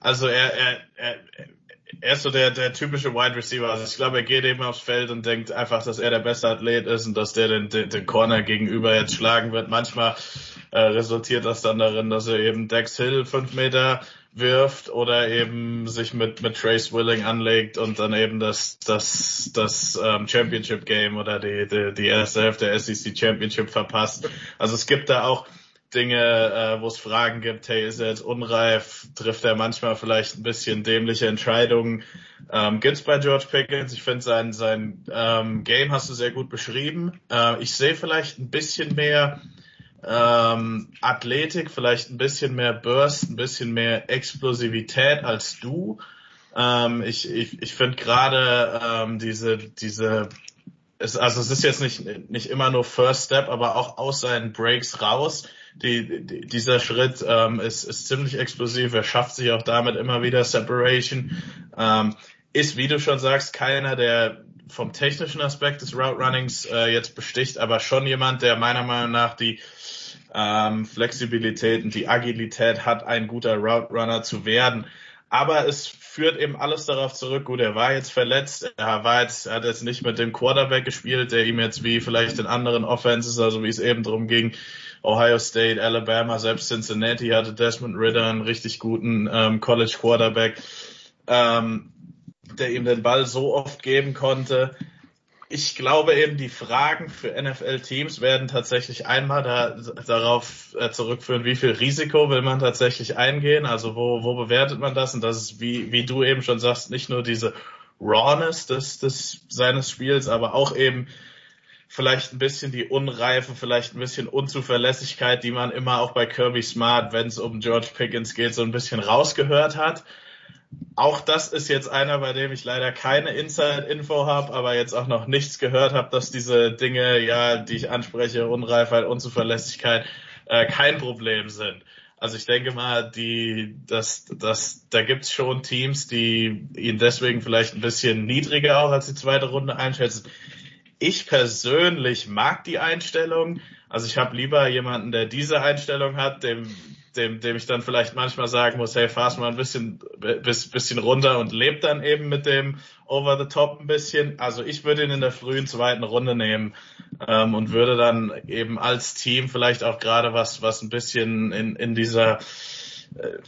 also er, er, er, er ist so der, der typische Wide Receiver. Also ich glaube, er geht eben aufs Feld und denkt einfach, dass er der beste Athlet ist und dass der den, den, den Corner gegenüber jetzt schlagen wird. Manchmal äh, resultiert das dann darin, dass er eben Dex Hill fünf Meter wirft oder eben sich mit, mit Trace Willing anlegt und dann eben das, das, das ähm, Championship Game oder die, die, die erste Hälfte der SEC Championship verpasst. Also es gibt da auch Dinge, äh, wo es Fragen gibt, hey, ist er jetzt unreif, trifft er manchmal vielleicht ein bisschen dämliche Entscheidungen. Ähm, gibt's bei George Pickens. Ich finde sein, sein ähm, Game hast du sehr gut beschrieben. Äh, ich sehe vielleicht ein bisschen mehr ähm, Athletik, vielleicht ein bisschen mehr Burst, ein bisschen mehr Explosivität als du. Ähm, ich ich, ich finde gerade ähm, diese, diese es, also es ist jetzt nicht, nicht immer nur First Step, aber auch aus seinen Breaks raus. Die, die, dieser Schritt ähm, ist, ist ziemlich explosiv. Er schafft sich auch damit immer wieder Separation. Ähm, ist, wie du schon sagst, keiner, der vom technischen Aspekt des Route Runnings äh, jetzt besticht, aber schon jemand, der meiner Meinung nach die ähm, Flexibilität und die Agilität hat, ein guter Route Runner zu werden. Aber es führt eben alles darauf zurück. Gut, er war jetzt verletzt, er war jetzt, hat jetzt nicht mit dem Quarterback gespielt, der ihm jetzt wie vielleicht in anderen Offenses, also wie es eben drum ging, Ohio State, Alabama, selbst Cincinnati hatte Desmond Ritter einen richtig guten ähm, College Quarterback, ähm, der ihm den Ball so oft geben konnte ich glaube eben, die Fragen für NFL-Teams werden tatsächlich einmal da, darauf äh, zurückführen, wie viel Risiko will man tatsächlich eingehen, also wo, wo bewertet man das? Und das ist, wie, wie du eben schon sagst, nicht nur diese Rawness des, des, seines Spiels, aber auch eben vielleicht ein bisschen die Unreife, vielleicht ein bisschen Unzuverlässigkeit, die man immer auch bei Kirby Smart, wenn es um George Pickens geht, so ein bisschen rausgehört hat auch das ist jetzt einer, bei dem ich leider keine Inside-Info habe, aber jetzt auch noch nichts gehört habe, dass diese Dinge, ja, die ich anspreche, Unreifheit, Unzuverlässigkeit, äh, kein Problem sind. Also ich denke mal, die, das, das, da gibt's schon Teams, die ihn deswegen vielleicht ein bisschen niedriger auch als die zweite Runde einschätzen. Ich persönlich mag die Einstellung. Also ich habe lieber jemanden, der diese Einstellung hat, dem dem, dem ich dann vielleicht manchmal sagen muss, hey, fahr's mal ein bisschen, bis, bisschen runter und lebt dann eben mit dem Over the Top ein bisschen. Also ich würde ihn in der frühen zweiten Runde nehmen ähm, und würde dann eben als Team vielleicht auch gerade was, was ein bisschen in, in dieser äh,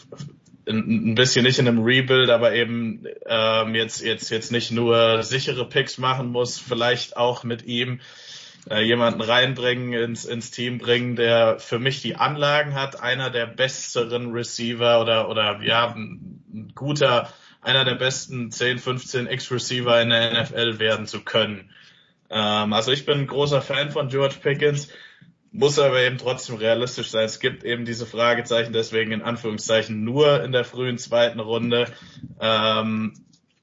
ein bisschen nicht in einem Rebuild, aber eben ähm, jetzt jetzt jetzt nicht nur sichere Picks machen muss, vielleicht auch mit ihm äh, jemanden reinbringen, ins, ins Team bringen, der für mich die Anlagen hat, einer der besseren Receiver oder, oder ja, ein, ein guter, einer der besten 10, 15 X-Receiver in der NFL werden zu können. Ähm, also ich bin ein großer Fan von George Pickens, muss aber eben trotzdem realistisch sein. Es gibt eben diese Fragezeichen, deswegen in Anführungszeichen nur in der frühen zweiten Runde. Ähm,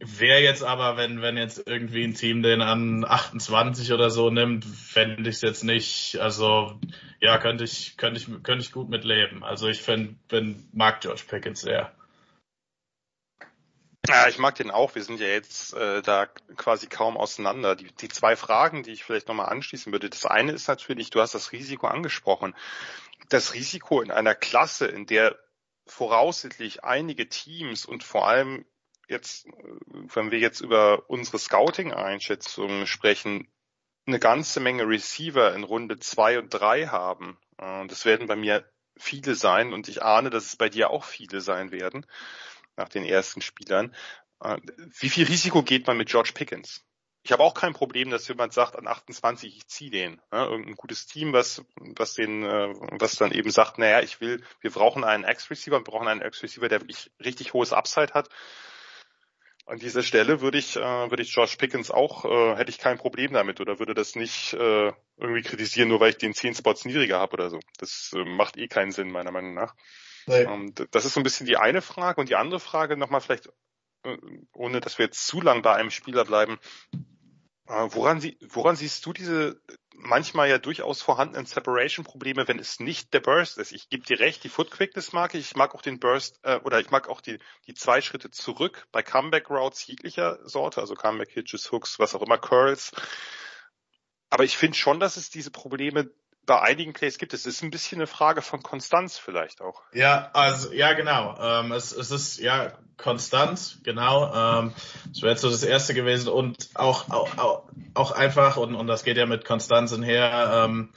Wäre jetzt aber, wenn, wenn jetzt irgendwie ein Team den an 28 oder so nimmt, fände ich es jetzt nicht, also ja, könnte ich, könnte ich, könnte ich gut mitleben. Also ich find, bin, mag George Pickens sehr. Ja, ich mag den auch. Wir sind ja jetzt äh, da quasi kaum auseinander. Die, die zwei Fragen, die ich vielleicht nochmal anschließen würde. Das eine ist natürlich, du hast das Risiko angesprochen. Das Risiko in einer Klasse, in der voraussichtlich einige Teams und vor allem jetzt, wenn wir jetzt über unsere Scouting-Einschätzungen sprechen, eine ganze Menge Receiver in Runde zwei und drei haben. Äh, das werden bei mir viele sein und ich ahne, dass es bei dir auch viele sein werden nach den ersten Spielern. Äh, wie viel Risiko geht man mit George Pickens? Ich habe auch kein Problem, dass jemand sagt, an 28, ich ziehe den. Ja, irgendein gutes Team, was, was den, äh, was dann eben sagt, naja, ich will, wir brauchen einen X-Receiver, wir brauchen einen X-Receiver, der wirklich richtig hohes Upside hat. An dieser Stelle würde ich, äh, würde ich Josh Pickens auch, äh, hätte ich kein Problem damit oder würde das nicht äh, irgendwie kritisieren, nur weil ich den zehn Spots niedriger habe oder so. Das äh, macht eh keinen Sinn, meiner Meinung nach. Nee. Ähm, das ist so ein bisschen die eine Frage. Und die andere Frage nochmal vielleicht, äh, ohne dass wir jetzt zu lang bei einem Spieler bleiben, äh, woran, sie, woran siehst du diese, manchmal ja durchaus vorhandenen Separation-Probleme, wenn es nicht der Burst ist. Ich gebe dir recht, die Foot Quickness mag ich. Ich mag auch den Burst äh, oder ich mag auch die, die zwei Schritte zurück bei Comeback Routes jeglicher Sorte, also Comeback Hitches, Hooks, was auch immer, Curls. Aber ich finde schon, dass es diese Probleme bei einigen Plays gibt. Es ist ein bisschen eine Frage von Konstanz vielleicht auch. Ja, also ja genau. Ähm, es, es ist ja Konstanz, genau. Ähm, das wäre jetzt so das erste gewesen und auch auch, auch, einfach und und das geht ja mit Konstanz einher. Ähm,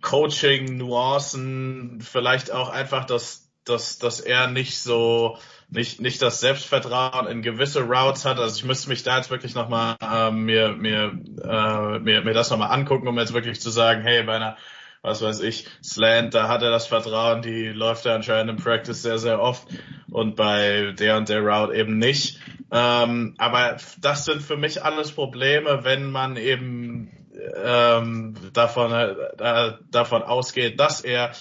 Coaching, Nuancen, vielleicht auch einfach, dass dass dass er nicht so nicht nicht das Selbstvertrauen in gewisse Routes hat. Also ich müsste mich da jetzt wirklich nochmal äh, mir mir äh, mir mir das nochmal angucken, um jetzt wirklich zu sagen, hey, bei einer was weiß ich, Slant, da hat er das Vertrauen, die läuft er anscheinend im Practice sehr, sehr oft und bei der und der Route eben nicht. Ähm, aber das sind für mich alles Probleme, wenn man eben ähm, davon, äh, davon ausgeht, dass er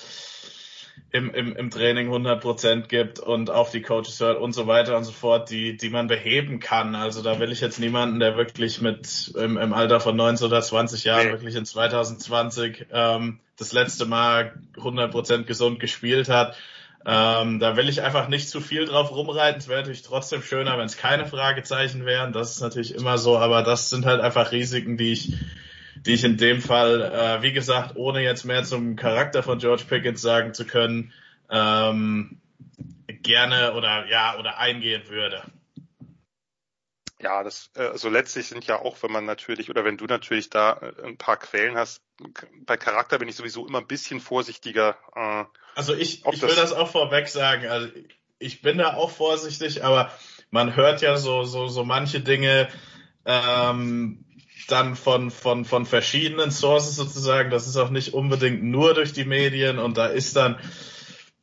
im, im, im Training 100% gibt und auf die Coaches hört und so weiter und so fort, die, die man beheben kann. Also da will ich jetzt niemanden, der wirklich mit im, im Alter von 19 oder 20 Jahren nee. wirklich in 2020 ähm, das letzte Mal 100% gesund gespielt hat. Ähm, da will ich einfach nicht zu viel drauf rumreiten. Es wäre natürlich trotzdem schöner, wenn es keine Fragezeichen wären. Das ist natürlich immer so, aber das sind halt einfach Risiken, die ich die ich in dem Fall, äh, wie gesagt, ohne jetzt mehr zum Charakter von George Pickens sagen zu können, ähm, gerne oder ja oder eingehen würde. Ja, das äh, also letztlich sind ja auch, wenn man natürlich oder wenn du natürlich da äh, ein paar Quellen hast, bei Charakter bin ich sowieso immer ein bisschen vorsichtiger. Äh, also ich, ich will das auch vorweg sagen. Also ich bin da auch vorsichtig, aber man hört ja so so so manche Dinge. Ähm, dann von, von, von verschiedenen Sources sozusagen. Das ist auch nicht unbedingt nur durch die Medien und da ist dann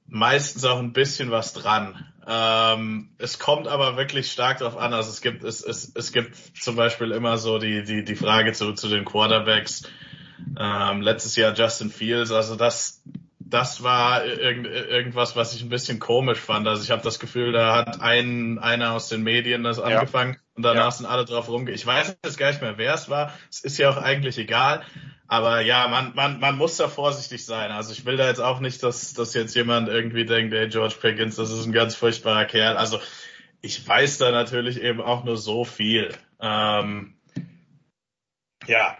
meistens auch ein bisschen was dran. Ähm, es kommt aber wirklich stark darauf an. Also es gibt, es, es, es gibt zum Beispiel immer so die, die, die Frage zu, zu den Quarterbacks. Ähm, letztes Jahr Justin Fields, also das, das war irgend, irgendwas, was ich ein bisschen komisch fand. Also ich habe das Gefühl, da hat ein, einer aus den Medien das angefangen ja. Und danach ja. sind alle drauf rumge. Ich weiß jetzt gar nicht mehr, wer es war. Es ist ja auch eigentlich egal. Aber ja, man, man, man muss da vorsichtig sein. Also ich will da jetzt auch nicht, dass, dass jetzt jemand irgendwie denkt, hey, George Pickens, das ist ein ganz furchtbarer Kerl. Also ich weiß da natürlich eben auch nur so viel. Ähm, ja.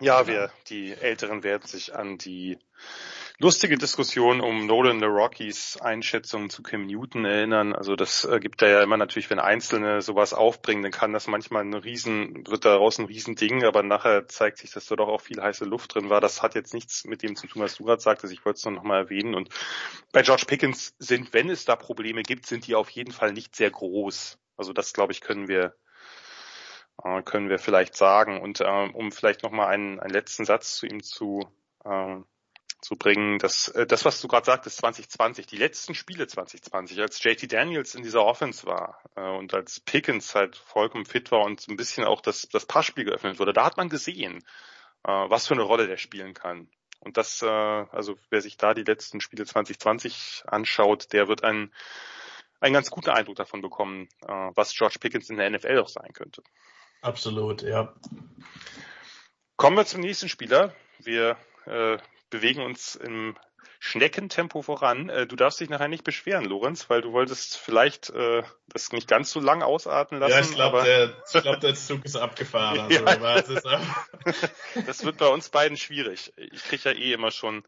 Ja, wir, die Älteren werden sich an die lustige Diskussion um Nolan the Rockies Einschätzung zu Cam Newton erinnern. Also das äh, gibt da ja immer natürlich, wenn Einzelne sowas aufbringen, dann kann das manchmal ein Riesen, wird daraus ein Riesending, aber nachher zeigt sich, dass da doch auch viel heiße Luft drin war. Das hat jetzt nichts mit dem zu tun, was du gerade sagtest. Ich wollte es nur noch mal erwähnen. Und bei George Pickens sind, wenn es da Probleme gibt, sind die auf jeden Fall nicht sehr groß. Also das, glaube ich, können wir äh, können wir vielleicht sagen. Und äh, um vielleicht noch mal einen, einen letzten Satz zu ihm zu äh, zu bringen. Das, äh, das was du gerade sagtest, 2020, die letzten Spiele 2020, als JT Daniels in dieser Offense war äh, und als Pickens halt vollkommen fit war und ein bisschen auch das, das Passspiel geöffnet wurde, da hat man gesehen, äh, was für eine Rolle der spielen kann. Und das, äh, also wer sich da die letzten Spiele 2020 anschaut, der wird einen, einen ganz guten Eindruck davon bekommen, äh, was George Pickens in der NFL auch sein könnte. Absolut, ja. Kommen wir zum nächsten Spieler. Wir äh, bewegen uns im Schneckentempo voran. Äh, du darfst dich nachher nicht beschweren, Lorenz, weil du wolltest vielleicht äh, das nicht ganz so lang ausatmen lassen. Ja, ich glaube, der, glaub, der Zug ist abgefahren. [laughs] Also ja. [laughs] das wird bei uns beiden schwierig. Ich kriege ja eh immer schon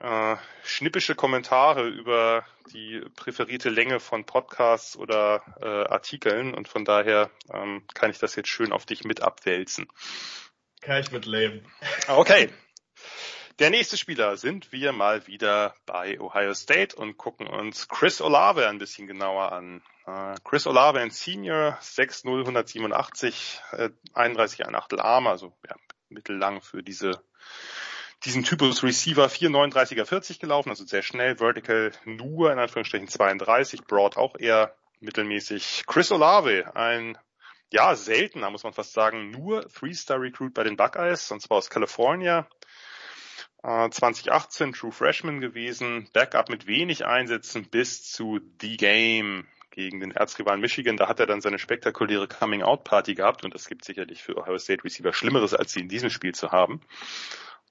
äh, schnippische Kommentare über die präferierte Länge von Podcasts oder äh, Artikeln und von daher ähm, kann ich das jetzt schön auf dich mit abwälzen. Kann ich mit leben. Okay, der nächste Spieler sind wir mal wieder bei Ohio State und gucken uns Chris Olave ein bisschen genauer an. Uh, Chris Olave, ein Senior, 6'0, 187, äh, 31 ein Achtel Arm, also ja, mittellang für diese diesen Typus Receiver 4,39er 40 gelaufen, also sehr schnell, Vertical nur in Anführungsstrichen 32, Broad auch eher mittelmäßig. Chris Olave, ein ja, seltener, muss man fast sagen, nur Three-Star-Recruit bei den Buckeyes, und zwar aus California, 2018 äh, True Freshman gewesen, Backup mit wenig Einsätzen bis zu The Game gegen den Erzrivalen Michigan. Da hat er dann seine spektakuläre Coming-out-Party gehabt und es gibt sicherlich für Ohio State Receiver Schlimmeres, als sie in diesem Spiel zu haben.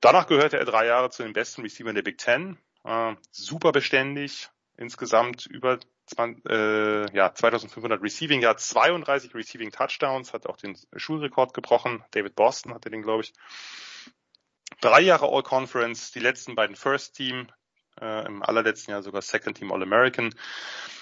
Danach gehörte er drei Jahre zu den besten Receivern der Big Ten. Äh, super beständig, insgesamt über 20, äh, ja, 2500 Receiving, ja 32 Receiving Touchdowns, hat auch den Schulrekord gebrochen. David Boston hatte den, glaube ich. Drei Jahre All Conference, die letzten beiden First Team, äh, im allerletzten Jahr sogar Second Team All American.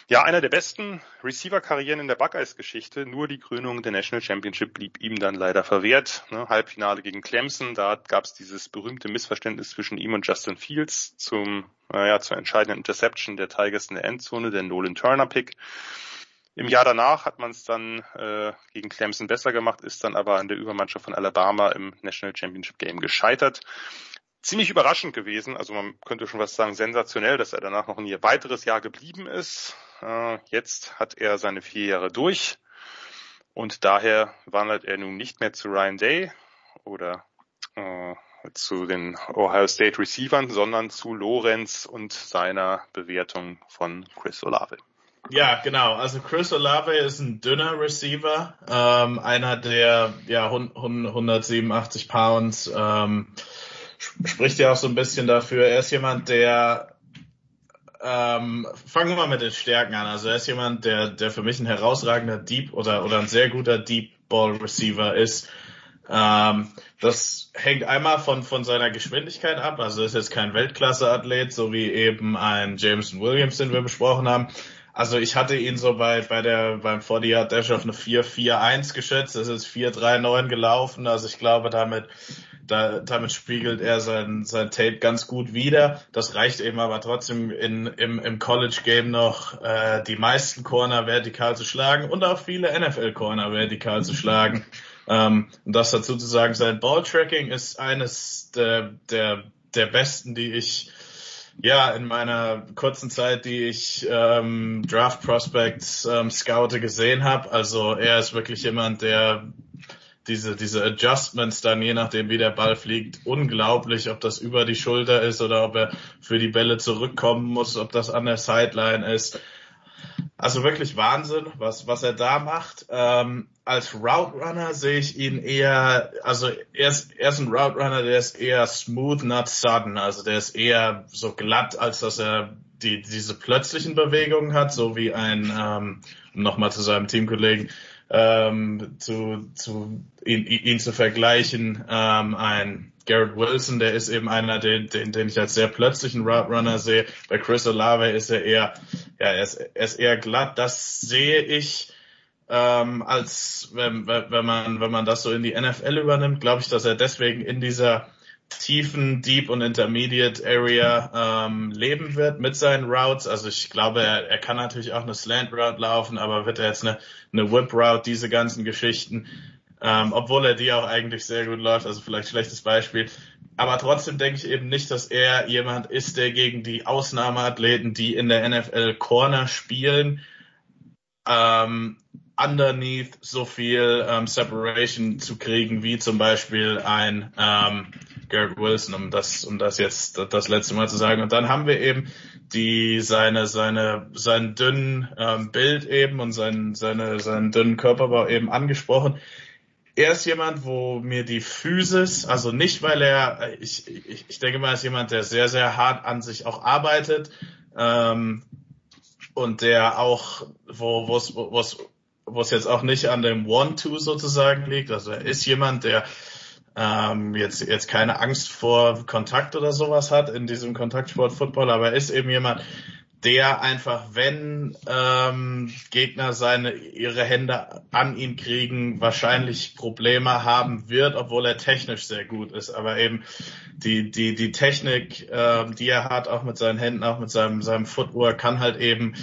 Ja, einer der besten Receiver-Karrieren in der Buckeyes-Geschichte. Nur die Krönung der National Championship blieb ihm dann leider verwehrt. Ne, Halbfinale gegen Clemson, da gab es dieses berühmte Missverständnis zwischen ihm und Justin Fields zum, äh, ja, zur entscheidenden Interception der Tigers in der Endzone, der Nolan Turner-Pick. Im Jahr danach hat man es dann äh, gegen Clemson besser gemacht, ist dann aber an der Übermannschaft von Alabama im National Championship Game gescheitert ziemlich überraschend gewesen. Also man könnte schon was sagen, sensationell, dass er danach noch ein weiteres Jahr geblieben ist. Äh, jetzt hat er seine vier Jahre durch und daher wandert er nun nicht mehr zu Ryan Day oder äh, zu den Ohio State Receivern, sondern zu Lorenz und seiner Bewertung von Chris Olave. Ja, genau. Also Chris Olave ist ein dünner Receiver, ähm, einer der ja 187 Pounds. Ähm, spricht ja auch so ein bisschen dafür. Er ist jemand, der ähm, fangen wir mal mit den Stärken an. Also er ist jemand, der, der für mich ein herausragender Deep oder, oder ein sehr guter Deep Ball Receiver ist. Ähm, das hängt einmal von, von seiner Geschwindigkeit ab. Also er ist jetzt kein Weltklasse-Athlet, so wie eben ein Jameson Williams, den wir besprochen haben. Also ich hatte ihn so bei, bei der, beim 40 Yard Dash auf eine 4-4-1 geschätzt. Es ist 4-3-9 gelaufen. Also ich glaube, damit da, damit spiegelt er sein, sein Tape ganz gut wider. Das reicht eben aber trotzdem in, im, im College-Game noch äh, die meisten Corner vertikal zu schlagen und auch viele NFL-Corner vertikal zu schlagen. [laughs] Ähm, und das dazu zu sagen, sein Ball-Tracking ist eines der, der, der besten, die ich ja, in meiner kurzen Zeit, die ich ähm, Draft Prospects ähm, scoute gesehen habe. Also er ist wirklich jemand, der diese, diese Adjustments dann, je nachdem wie der Ball fliegt, unglaublich, ob das über die Schulter ist oder ob er für die Bälle zurückkommen muss, ob das an der Sideline ist. Also wirklich Wahnsinn, was, was er da macht. Ähm, als Route Runner sehe ich ihn eher, also er ist, er ist ein Route Runner, der ist eher smooth, not sudden. Also der ist eher so glatt, als dass er die, diese plötzlichen Bewegungen hat, so wie ein, ähm, um nochmal zu seinem Teamkollegen ähm, zu, zu ihn, ihn zu vergleichen. Ähm, ein Garrett Wilson, der ist eben einer, den, den, den ich als sehr plötzlichen Route Runner sehe. Bei Chris Olave ist er eher, ja, er ist, er ist eher glatt. Das sehe ich ähm, als wenn, wenn man wenn man das so in die NFL übernimmt, glaube ich, dass er deswegen in dieser tiefen Deep und Intermediate Area ähm, leben wird mit seinen Routes. Also ich glaube, er, er kann natürlich auch eine Slant Route laufen, aber wird er jetzt eine, eine Whip Route, diese ganzen Geschichten, ähm, obwohl er die auch eigentlich sehr gut läuft, also vielleicht schlechtes Beispiel. Aber trotzdem denke ich eben nicht, dass er jemand ist, der gegen die Ausnahmeathleten, die in der NFL Corner spielen, ähm, underneath so viel ähm, Separation zu kriegen, wie zum Beispiel ein ähm, Garrett Wilson, um das, um das jetzt das letzte Mal zu sagen. Und dann haben wir eben die seine seine seinen dünnen ähm, Bild eben und seinen seine seinen dünnen Körperbau eben angesprochen. Er ist jemand, wo mir die Physis, also nicht, weil er, ich, ich, ich denke mal, er ist jemand, der sehr, sehr hart an sich auch arbeitet ähm, und der auch, wo es wo wo es jetzt auch nicht an dem One-Two sozusagen liegt. Also er ist jemand, der ähm, jetzt, jetzt keine Angst vor Kontakt oder sowas hat in diesem Kontaktsport Football, aber er ist eben jemand, der einfach, wenn ähm, Gegner seine ihre Hände an ihn kriegen, wahrscheinlich Probleme haben wird, obwohl er technisch sehr gut ist. Aber eben die die die Technik, ähm, die er hat, auch mit seinen Händen, auch mit seinem seinem Footwork, kann halt eben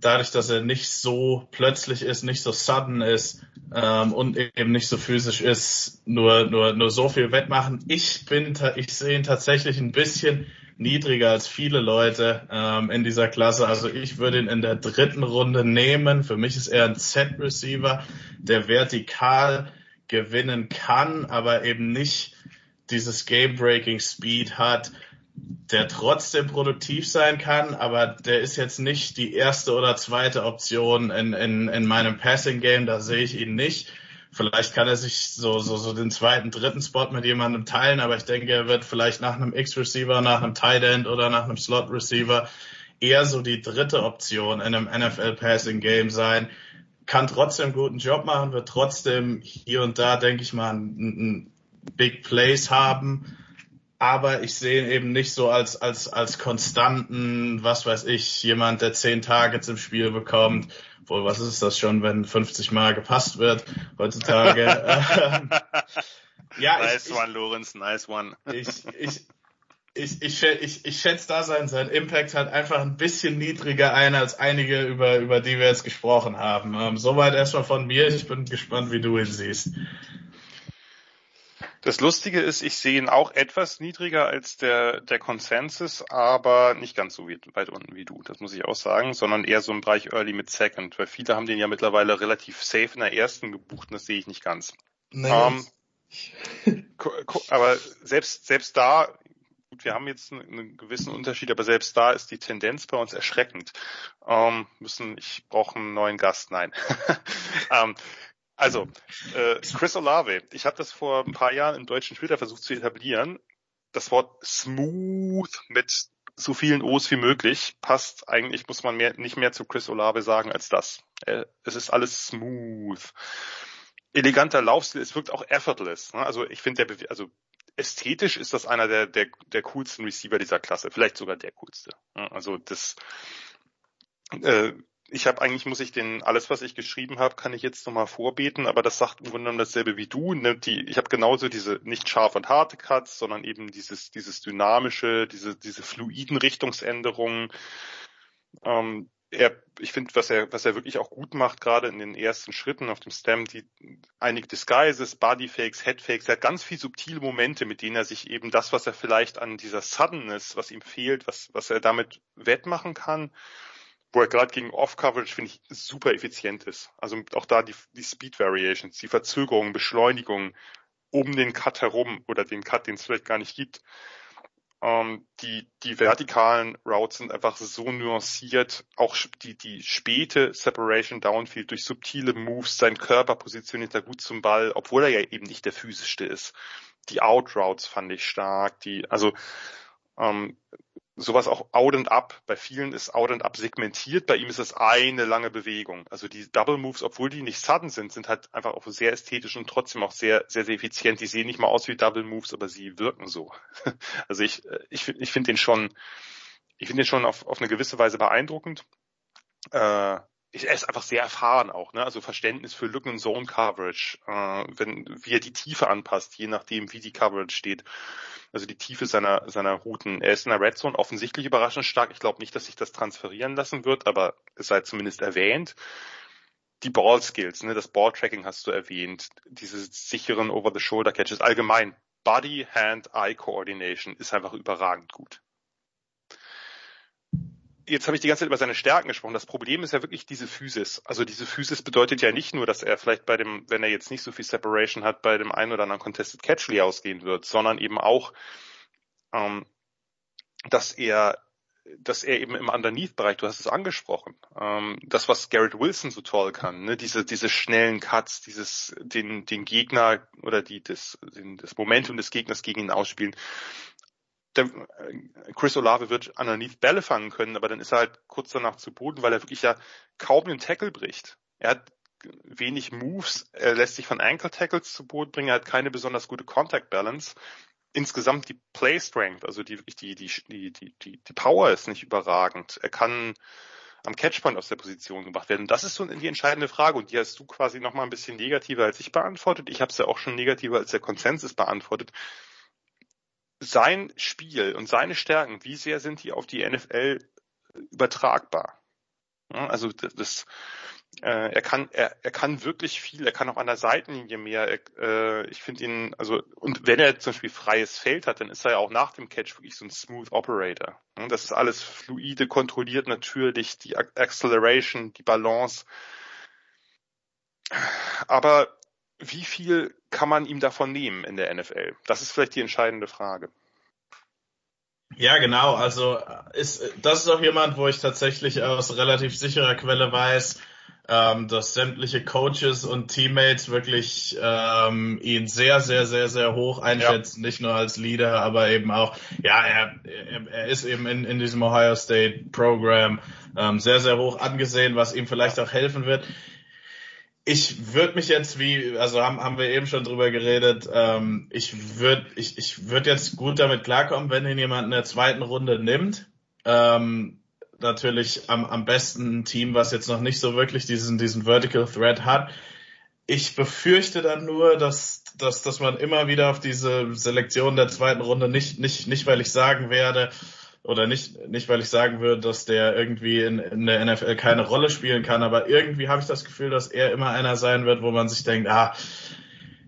dadurch, dass er nicht so plötzlich ist, nicht so sudden ist ähm, und eben nicht so physisch ist, nur nur nur so viel wettmachen. Ich bin, ich sehe ihn tatsächlich ein bisschen niedriger als viele Leute ähm, in dieser Klasse. Also ich würde ihn in der dritten Runde nehmen. Für mich ist er ein Z-Receiver, der vertikal gewinnen kann, aber eben nicht dieses Game-Breaking Speed hat, der trotzdem produktiv sein kann, aber der ist jetzt nicht die erste oder zweite Option in, in, in meinem Passing Game, da sehe ich ihn nicht. Vielleicht kann er sich so, so, so den zweiten, dritten Spot mit jemandem teilen, aber ich denke, er wird vielleicht nach einem X-Receiver, nach einem Tight End oder nach einem Slot-Receiver eher so die dritte Option in einem NFL Passing Game sein. Kann trotzdem guten Job machen, wird trotzdem hier und da, denke ich mal, ein, ein Big Plays haben aber ich sehe ihn eben nicht so als, als, als konstanten, was weiß ich, jemand, der zehn Targets im Spiel bekommt. Wohl, was ist das schon, wenn 50 Mal gepasst wird heutzutage? [laughs] Ähm, ja, nice ich, one, Lorenz, nice one. ich, ich, ich, ich, ich, ich schätze da sein, sein Impact halt einfach ein bisschen niedriger ein als einige, über, über die wir jetzt gesprochen haben. Ähm, soweit erstmal von mir. Ich bin gespannt, wie du ihn siehst. Das Lustige ist, ich sehe ihn auch etwas niedriger als der, der Consensus, aber nicht ganz so weit unten wie du, das muss ich auch sagen, sondern eher so im Bereich Early mit Second, weil viele haben den ja mittlerweile relativ safe in der ersten gebucht und das sehe ich nicht ganz. Nein. Ähm, aber selbst, selbst da, gut, wir haben jetzt einen, gewissen Unterschied, aber selbst da ist die Tendenz bei uns erschreckend. Ähm, müssen, ich brauche einen neuen Gast, nein. [laughs] ähm, also, äh, Chris Olave, ich habe das vor ein paar Jahren im deutschen Twitter versucht zu etablieren. Das Wort smooth mit so vielen O's wie möglich passt eigentlich, muss man mehr, nicht mehr zu Chris Olave sagen als das. Äh, es ist alles smooth. Eleganter Laufstil, es wirkt auch effortless. Ne? Also ich finde, der, also ästhetisch ist das einer der, der, der coolsten Receiver dieser Klasse, vielleicht sogar der coolste. Ne? Also das äh, ich habe eigentlich, muss ich den, alles, was ich geschrieben habe, kann ich jetzt nochmal vorbeten, aber das sagt im Grunde genommen dasselbe wie du. Ne? Die, ich habe genauso diese nicht scharf und harte Cuts, sondern eben dieses, dieses dynamische, diese, diese fluiden Richtungsänderungen. Ähm, er, ich finde, was er, was er wirklich auch gut macht, gerade in den ersten Schritten auf dem Stem, die einige Disguises, Bodyfakes, Headfakes, er hat ganz viel subtile Momente, mit denen er sich eben das, was er vielleicht an dieser Suddenness, was ihm fehlt, was, was er damit wettmachen kann, wo er gerade gegen Off-Coverage, finde ich, super effizient ist. Also auch da die, die Speed Variations, die Verzögerungen, Beschleunigungen um den Cut herum oder den Cut, den es vielleicht gar nicht gibt. Ähm, die, die vertikalen Routes sind einfach so nuanciert, auch die, die späte Separation Downfield durch subtile Moves, sein Körper positioniert er gut zum Ball, obwohl er ja eben nicht der physischste ist. Die Out Routes fand ich stark, die, also ähm, sowas auch out and up. Bei vielen ist out and up segmentiert, bei ihm ist es eine lange Bewegung. Also die Double Moves, obwohl die nicht sudden sind, sind halt einfach auch sehr ästhetisch und trotzdem auch sehr, sehr, sehr effizient. Die sehen nicht mal aus wie Double Moves, aber sie wirken so. [laughs] Also ich, ich, ich finde den schon, ich finde den schon auf, auf eine gewisse Weise beeindruckend. Äh, er ist einfach sehr erfahren auch, ne? Also Verständnis für Lücken und Zone Coverage, äh, wenn wie er die Tiefe anpasst, je nachdem wie die Coverage steht. Also die Tiefe seiner seiner Routen. Er ist in der Red Zone offensichtlich überraschend stark. Ich glaube nicht, dass sich das transferieren lassen wird, aber es sei zumindest erwähnt. Die Ball Skills, ne? Das Ball Tracking hast du erwähnt, diese sicheren Over the Shoulder Catches allgemein. Body, Hand, Eye Coordination ist einfach überragend gut jetzt habe ich die ganze Zeit über seine Stärken gesprochen. Das Problem ist ja wirklich diese Physis. Also diese Physis bedeutet ja nicht nur, dass er vielleicht bei dem, wenn er jetzt nicht so viel Separation hat, bei dem einen oder anderen Contested Catchly ausgehen wird, sondern eben auch, ähm, dass er dass er eben im Underneath-Bereich, du hast es angesprochen, ähm, das, was Garrett Wilson so toll kann, ne, diese, diese schnellen Cuts, dieses, den, den Gegner oder die, das, den, das Momentum des Gegners gegen ihn ausspielen, der, äh, Chris Olave wird underneath Bälle fangen können, aber dann ist er halt kurz danach zu Boden, weil er wirklich ja kaum den Tackle bricht. Er hat wenig Moves, er lässt sich von Ankle Tackles zu Boden bringen, er hat keine besonders gute Contact Balance. Insgesamt die Play Strength, also die, die, die, die, die, die, Power ist nicht überragend. Er kann am Catchpoint aus der Position gemacht werden. Das ist so die entscheidende Frage und die hast du quasi noch mal ein bisschen negativer als ich beantwortet. Ich habe es ja auch schon negativer als der Konsensus beantwortet sein Spiel und seine Stärken, wie sehr sind die auf die NFL übertragbar? Also das, äh, er kann er, er kann wirklich viel, er kann auch an der Seitenlinie mehr. Er, äh, ich finde ihn also und wenn er zum Beispiel freies Feld hat, dann ist er ja auch nach dem Catch wirklich so ein Smooth Operator. Das ist alles fluide, kontrolliert natürlich, die Acceleration, die Balance. Aber wie viel kann man ihm davon nehmen in der NFL? Das ist vielleicht die entscheidende Frage. Ja, genau. Also ist das ist auch jemand, wo ich tatsächlich aus relativ sicherer Quelle weiß, ähm, dass sämtliche Coaches und Teammates wirklich ähm, ihn sehr, sehr, sehr, sehr hoch einschätzen, ja. nicht nur als Leader, aber eben auch, ja, er, er, er ist eben in, in diesem Ohio State Program ähm, sehr, sehr hoch angesehen, was ihm vielleicht auch helfen wird. Ich würde mich jetzt wie, also haben, haben wir eben schon drüber geredet, ähm, ich würde ich, ich würd jetzt gut damit klarkommen, wenn ihn jemand in der zweiten Runde nimmt. Ähm, natürlich am, am besten ein Team, was jetzt noch nicht so wirklich diesen, diesen Vertical Threat hat. Ich befürchte dann nur, dass, dass, dass man immer wieder auf diese Selektion der zweiten Runde nicht, nicht, nicht weil ich sagen werde, oder nicht, nicht weil ich sagen würde, dass der irgendwie in, in der NFL keine Rolle spielen kann, aber irgendwie habe ich das Gefühl, dass er immer einer sein wird, wo man sich denkt, ah,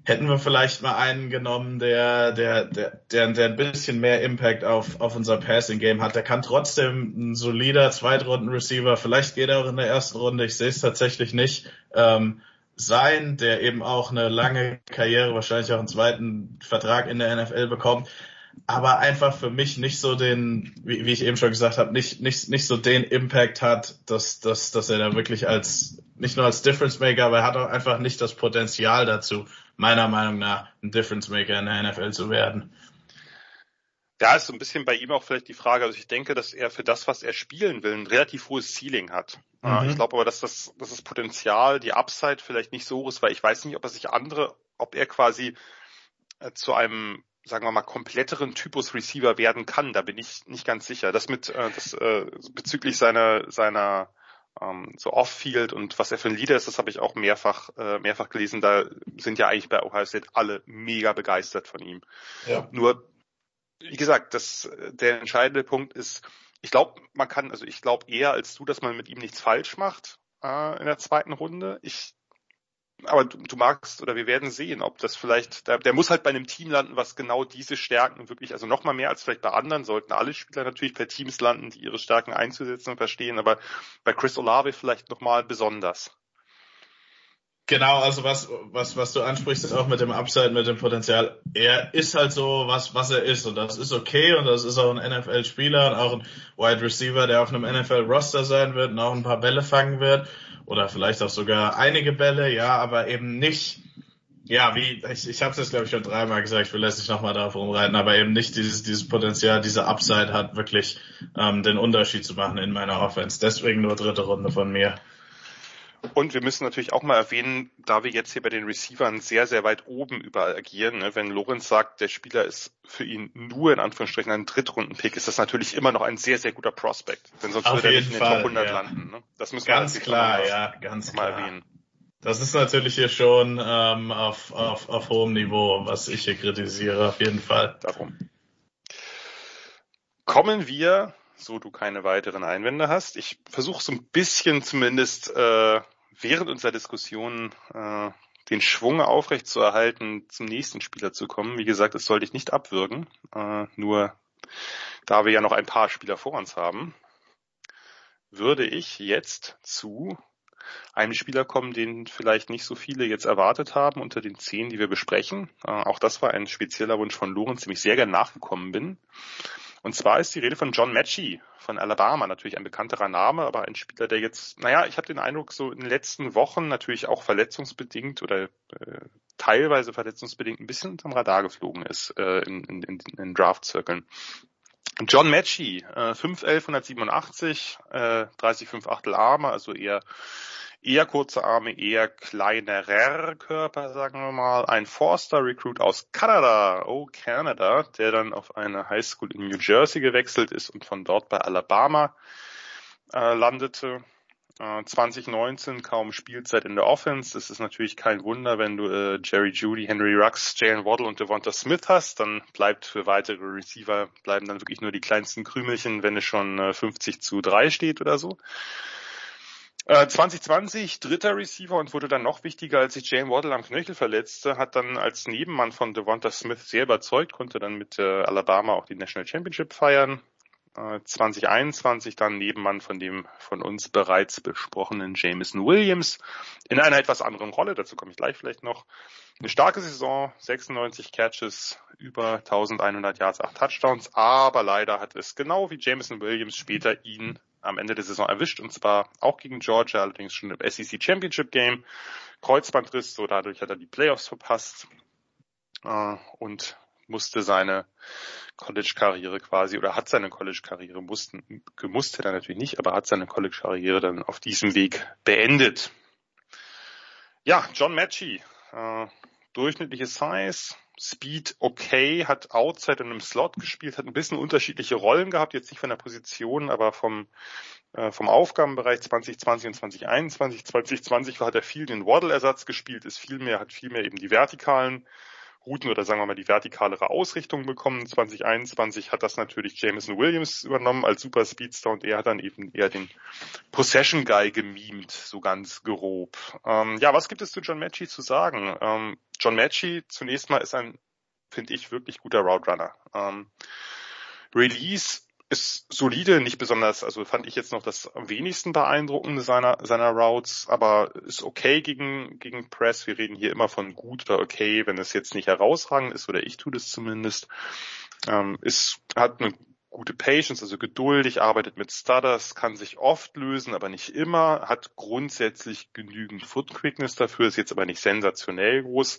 hätten wir vielleicht mal einen genommen, der, der, der, der, der ein bisschen mehr Impact auf, auf unser Passing Game hat. Der kann trotzdem ein solider Zweitrunden-Receiver, vielleicht geht er auch in der ersten Runde, ich sehe es tatsächlich nicht, ähm, sein, der eben auch eine lange Karriere, wahrscheinlich auch einen zweiten Vertrag in der NFL bekommt, aber einfach für mich nicht so den, wie, wie ich eben schon gesagt habe, nicht, nicht, nicht so den Impact hat, dass, dass, dass er da wirklich als, nicht nur als Difference Maker, aber er hat auch einfach nicht das Potenzial dazu, meiner Meinung nach ein Difference Maker in der NFL zu werden. Ja, ist so ein bisschen bei ihm auch vielleicht die Frage. Also ich denke, dass er für das, was er spielen will, ein relativ hohes Ceiling hat. Mhm. Ich glaube aber, dass das, dass das Potenzial, die Upside vielleicht nicht so hoch ist, weil ich weiß nicht, ob er sich andere, ob er quasi äh, zu einem sagen wir mal, kompletteren Typus Receiver werden kann. Da bin ich nicht ganz sicher. Das mit äh, das, äh, bezüglich seiner seiner ähm, so Off-Field und was er für ein Leader ist, das habe ich auch mehrfach, äh, mehrfach gelesen. Da sind ja eigentlich bei Ohio State alle mega begeistert von ihm. Ja. Nur, wie gesagt, das, der entscheidende Punkt ist, ich glaube, man kann, also ich glaube eher als du, dass man mit ihm nichts falsch macht äh, in der zweiten Runde. Ich aber du, du, magst oder wir werden sehen, ob das vielleicht, der, der muss halt bei einem Team landen, was genau diese Stärken wirklich, also nochmal mehr als vielleicht bei anderen, sollten alle Spieler natürlich bei Teams landen, die ihre Stärken einzusetzen und verstehen, aber bei Chris Olave vielleicht nochmal besonders. Genau, also was, was, was du ansprichst, ist auch mit dem Upside, mit dem Potenzial. Er ist halt so, was, was er ist. Und das ist okay. Und das ist auch ein NFL-Spieler und auch ein Wide Receiver, der auf einem NFL-Roster sein wird und auch ein paar Bälle fangen wird oder vielleicht auch sogar einige Bälle, ja, aber eben nicht, ja, wie, ich, ich habe es jetzt glaube ich schon dreimal gesagt, ich will jetzt nicht nochmal darauf rumreiten, aber eben nicht dieses, dieses Potenzial, diese Upside hat wirklich ähm, den Unterschied zu machen in meiner Offense. Deswegen nur dritte Runde von mir. Und wir müssen natürlich auch mal erwähnen, da wir jetzt hier bei den Receivern sehr, sehr weit oben überall agieren, ne, wenn Lorenz sagt, der Spieler ist für ihn nur in Anführungsstrichen ein Drittrunden-Pick, ist das natürlich immer noch ein sehr, sehr guter Prospect. Denn sonst Auf würde er nicht in den Top 100 ja. landen. Ne? Das müssen ganz wir klar, ja, ganz mal klar. erwähnen. Das ist natürlich hier schon ähm, auf, auf, auf hohem Niveau, was ich hier kritisiere, auf jeden Fall. Darum. Kommen wir so du keine weiteren Einwände hast. Ich versuche so ein bisschen zumindest äh, während unserer Diskussion äh, den Schwung aufrecht zu erhalten, zum nächsten Spieler zu kommen. Wie gesagt, es soll dich nicht abwürgen, äh, nur da wir ja noch ein paar Spieler vor uns haben, würde ich jetzt zu einem Spieler kommen, den vielleicht nicht so viele jetzt erwartet haben unter den zehn, die wir besprechen. Äh, auch das war ein spezieller Wunsch von Lorenz, dem ich sehr gern nachgekommen bin. Und zwar ist die Rede von John Matchy von Alabama, natürlich ein bekannterer Name, aber ein Spieler, der jetzt, naja, ich habe den Eindruck, so in den letzten Wochen natürlich auch verletzungsbedingt oder äh, teilweise verletzungsbedingt ein bisschen unterm Radar geflogen ist äh, in, in, in, in Draft-Zirkeln. John Matchy, äh, 5'11", 187, äh, 30,5 Achtel Arme, also eher eher kurze Arme, eher kleinerer Körper, sagen wir mal. Ein Forster-Recruit aus Kanada, oh Canada, der dann auf eine Highschool in New Jersey gewechselt ist und von dort bei Alabama äh, landete. Äh, 2019 kaum Spielzeit in der Offense. Das ist natürlich kein Wunder, wenn du äh, Jerry Judy, Henry Rux, Jalen Waddle und Devonta Smith hast. Dann bleibt für weitere Receiver bleiben dann wirklich nur die kleinsten Krümelchen, wenn es schon äh, 50 zu 3 steht oder so. 2020 äh, dritter Receiver und wurde dann noch wichtiger, als sich Jane Waddle am Knöchel verletzte, hat dann als Nebenmann von Devonta Smith sehr überzeugt, konnte dann mit äh, Alabama auch die National Championship feiern. Äh, 2021 dann Nebenmann von dem von uns bereits besprochenen Jameson Williams in einer etwas anderen Rolle. Dazu komme ich gleich vielleicht noch. Eine starke Saison, 96 Catches, über 1100 Yards, 8 Touchdowns, aber leider hat es genau wie Jameson Williams später ihn am Ende der Saison erwischt und zwar auch gegen Georgia, allerdings schon im SEC Championship Game. Kreuzbandriss, so dadurch hat er die Playoffs verpasst äh, und musste seine College-Karriere quasi oder hat seine College-Karriere mussten gemusst er natürlich nicht, aber hat seine College-Karriere dann auf diesem Weg beendet. Ja, John Matchy, äh, durchschnittliche Size, Speed okay, hat Outside und im Slot gespielt, hat ein bisschen unterschiedliche Rollen gehabt, jetzt nicht von der Position, aber vom, äh, vom Aufgabenbereich 2020 und 2021. 2020 hat er viel den Waddle-Ersatz gespielt, ist viel mehr, hat viel mehr eben die vertikalen Routen oder sagen wir mal die vertikalere Ausrichtung bekommen. 2021 hat das natürlich Jameson Williams übernommen als Super Speedster und er hat dann eben eher den Possession Guy gemimt, so ganz grob. Ähm, ja, was gibt es zu John Matchy zu sagen? Ähm, John Matchy zunächst mal ist ein, finde ich, wirklich guter Route Runner. Ähm, Release ist solide, nicht besonders, also fand ich jetzt noch das am wenigsten beeindruckende seiner, seiner Routes, aber ist okay gegen, gegen Press. Wir reden hier immer von gut oder okay, wenn es jetzt nicht herausragend ist, oder ich tue das zumindest. Ähm, ist, hat eine gute Patience, also geduldig, arbeitet mit Stutters, kann sich oft lösen, aber nicht immer, hat grundsätzlich genügend Foot Quickness dafür, ist jetzt aber nicht sensationell groß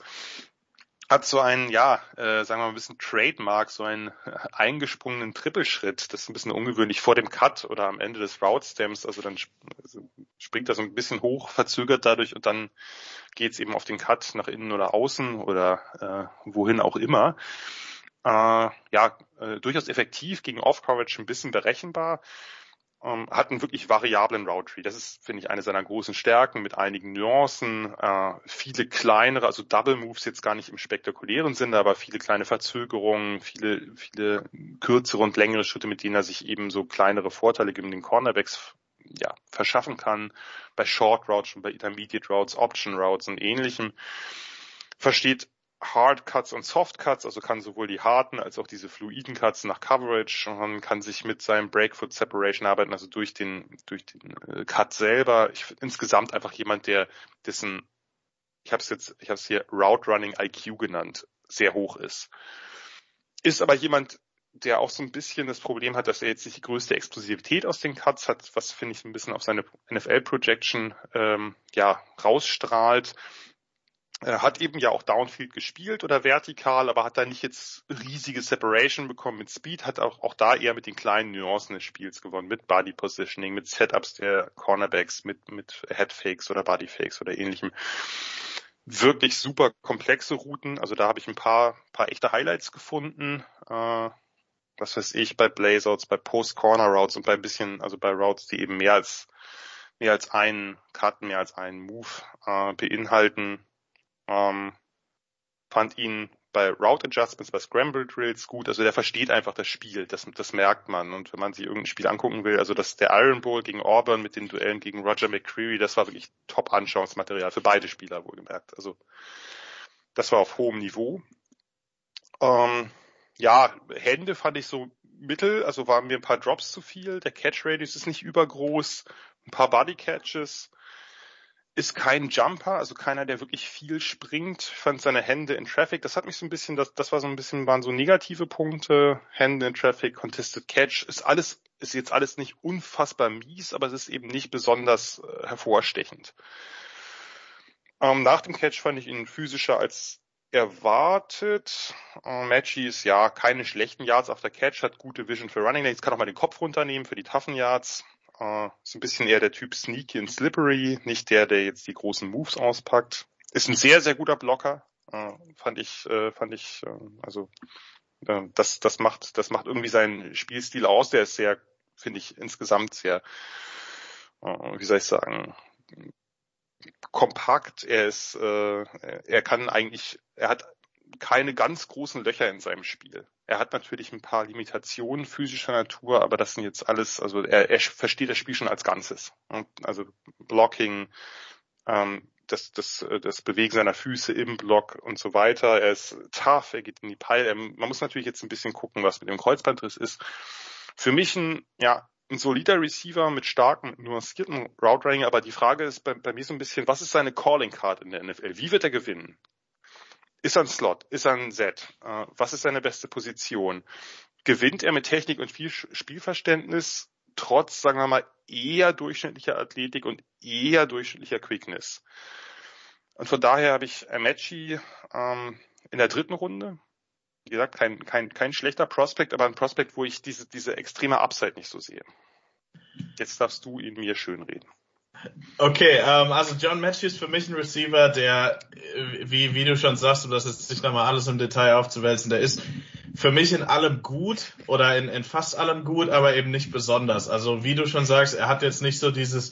hat so einen, ja, äh, sagen wir mal ein bisschen Trademark, so einen [laughs] eingesprungenen Trippelschritt. Das ist ein bisschen ungewöhnlich vor dem Cut oder am Ende des Route Stems. Also dann also springt er so ein bisschen hoch, verzögert dadurch und dann geht's eben auf den Cut nach innen oder außen oder äh, wohin auch immer. Äh, ja, äh, durchaus effektiv gegen Off-Coverage ein bisschen berechenbar ähm, hat einen wirklich variablen Route Tree. Das ist, finde ich, eine seiner großen Stärken mit einigen Nuancen, äh, viele kleinere, also Double Moves jetzt gar nicht im spektakulären Sinne, aber viele kleine Verzögerungen, viele, viele kürzere und längere Schritte, mit denen er sich eben so kleinere Vorteile gegen den Cornerbacks ja, verschaffen kann. Bei Short Routes und bei Intermediate Routes, Option Routes und ähnlichem. Versteht Hard Cuts und Soft Cuts, also kann sowohl die harten als auch diese fluiden Cuts nach Coverage und kann sich mit seinem Breakfoot Separation arbeiten, also durch den durch den äh, Cut selber. Ich insgesamt einfach jemand, der dessen ich habe es jetzt ich habe es hier Route Running IQ genannt, sehr hoch ist. Ist aber jemand, der auch so ein bisschen das Problem hat, dass er jetzt nicht die größte Explosivität aus den Cuts hat, was finde ich ein bisschen auf seine NFL Projection ähm, ja rausstrahlt hat eben ja auch Downfield gespielt oder vertikal, aber hat da nicht jetzt riesige Separation bekommen mit Speed, hat auch, auch da eher mit den kleinen Nuancen des Spiels gewonnen, mit Body Positioning, mit Setups der Cornerbacks, mit, mit Headfakes oder Bodyfakes oder ähnlichem. Wirklich super komplexe Routen, also da habe ich ein paar, paar echte Highlights gefunden. Äh, was weiß ich, bei Blazeouts, bei Post-Corner-Routes und bei ein bisschen, also bei Routes, die eben mehr als mehr als einen Cut, mehr als einen Move äh, beinhalten ähm, fand ihn bei Route Adjustments, bei Scramble Drills gut. Also der versteht einfach das Spiel. Das, das merkt man. Und wenn man sich irgendein Spiel angucken will, also das der Iron Bowl gegen Auburn mit den Duellen gegen Roger McCreary, das war wirklich top Anschauungsmaterial für beide Spieler wohlgemerkt. Also das war auf hohem Niveau. Ähm, ja, Hände fand ich so mittel, also waren mir ein paar Drops zu viel. Der Catch Radius ist nicht übergroß, ein paar Body Catches ist kein Jumper, also keiner, der wirklich viel springt, fand seine Hände in Traffic. Das hat mich so ein bisschen, das, das war so ein bisschen, waren so negative Punkte. Hände in Traffic, Contested Catch, ist alles, ist jetzt alles nicht unfassbar mies, aber es ist eben nicht besonders äh, hervorstechend. Ähm, nach dem Catch fand ich ihn physischer als erwartet. Äh, ist ja keine schlechten Yards auf der Catch, hat gute Vision für Running Lanes, kann auch mal den Kopf runternehmen für die toughen Yards. Äh, ist ein bisschen eher der Typ Sneaky und Slippery, nicht der, der jetzt die großen Moves auspackt. Ist ein sehr, sehr guter Blocker. Äh, fand ich, äh, fand ich, äh, also äh, das, das macht, das macht irgendwie seinen Spielstil aus. Der ist sehr, finde ich, insgesamt sehr, äh, wie soll ich sagen, kompakt. Er ist, äh, er kann eigentlich, er hat keine ganz großen Löcher in seinem Spiel. Er hat natürlich ein paar Limitationen physischer Natur, aber das sind jetzt alles, also er, er versteht das Spiel schon als Ganzes. Also Blocking, ähm, das, das, das Bewegen seiner Füße im Block und so weiter. Er ist tough, er geht in die Peil. man muss natürlich jetzt ein bisschen gucken, was mit dem Kreuzbandriss ist. Für mich ein, ja, ein solider Receiver mit starken, nuancierten Route Running, aber die Frage ist bei, bei mir so ein bisschen, was ist seine Calling Card in der NFL? Wie wird er gewinnen? Ist er ein Slot? Ist er ein Set? Äh, was ist seine beste Position? Gewinnt er mit Technik und viel Spielverständnis trotz, sagen wir mal, eher durchschnittlicher Athletik und eher durchschnittlicher Quickness? Und von daher habe ich Amachi ähm, in der dritten Runde. Wie gesagt, kein, kein, kein schlechter Prospect, aber ein Prospect, wo ich diese, diese extreme Upside nicht so sehe. Jetzt darfst du ihn mir schön reden. Okay, ähm, also John Matthews für mich ein Receiver, der, äh, wie, wie du schon sagst, um das jetzt nicht nochmal alles im Detail aufzuwälzen, der ist für mich in allem gut oder in, in fast allem gut, aber eben nicht besonders. Also wie du schon sagst, er hat jetzt nicht so dieses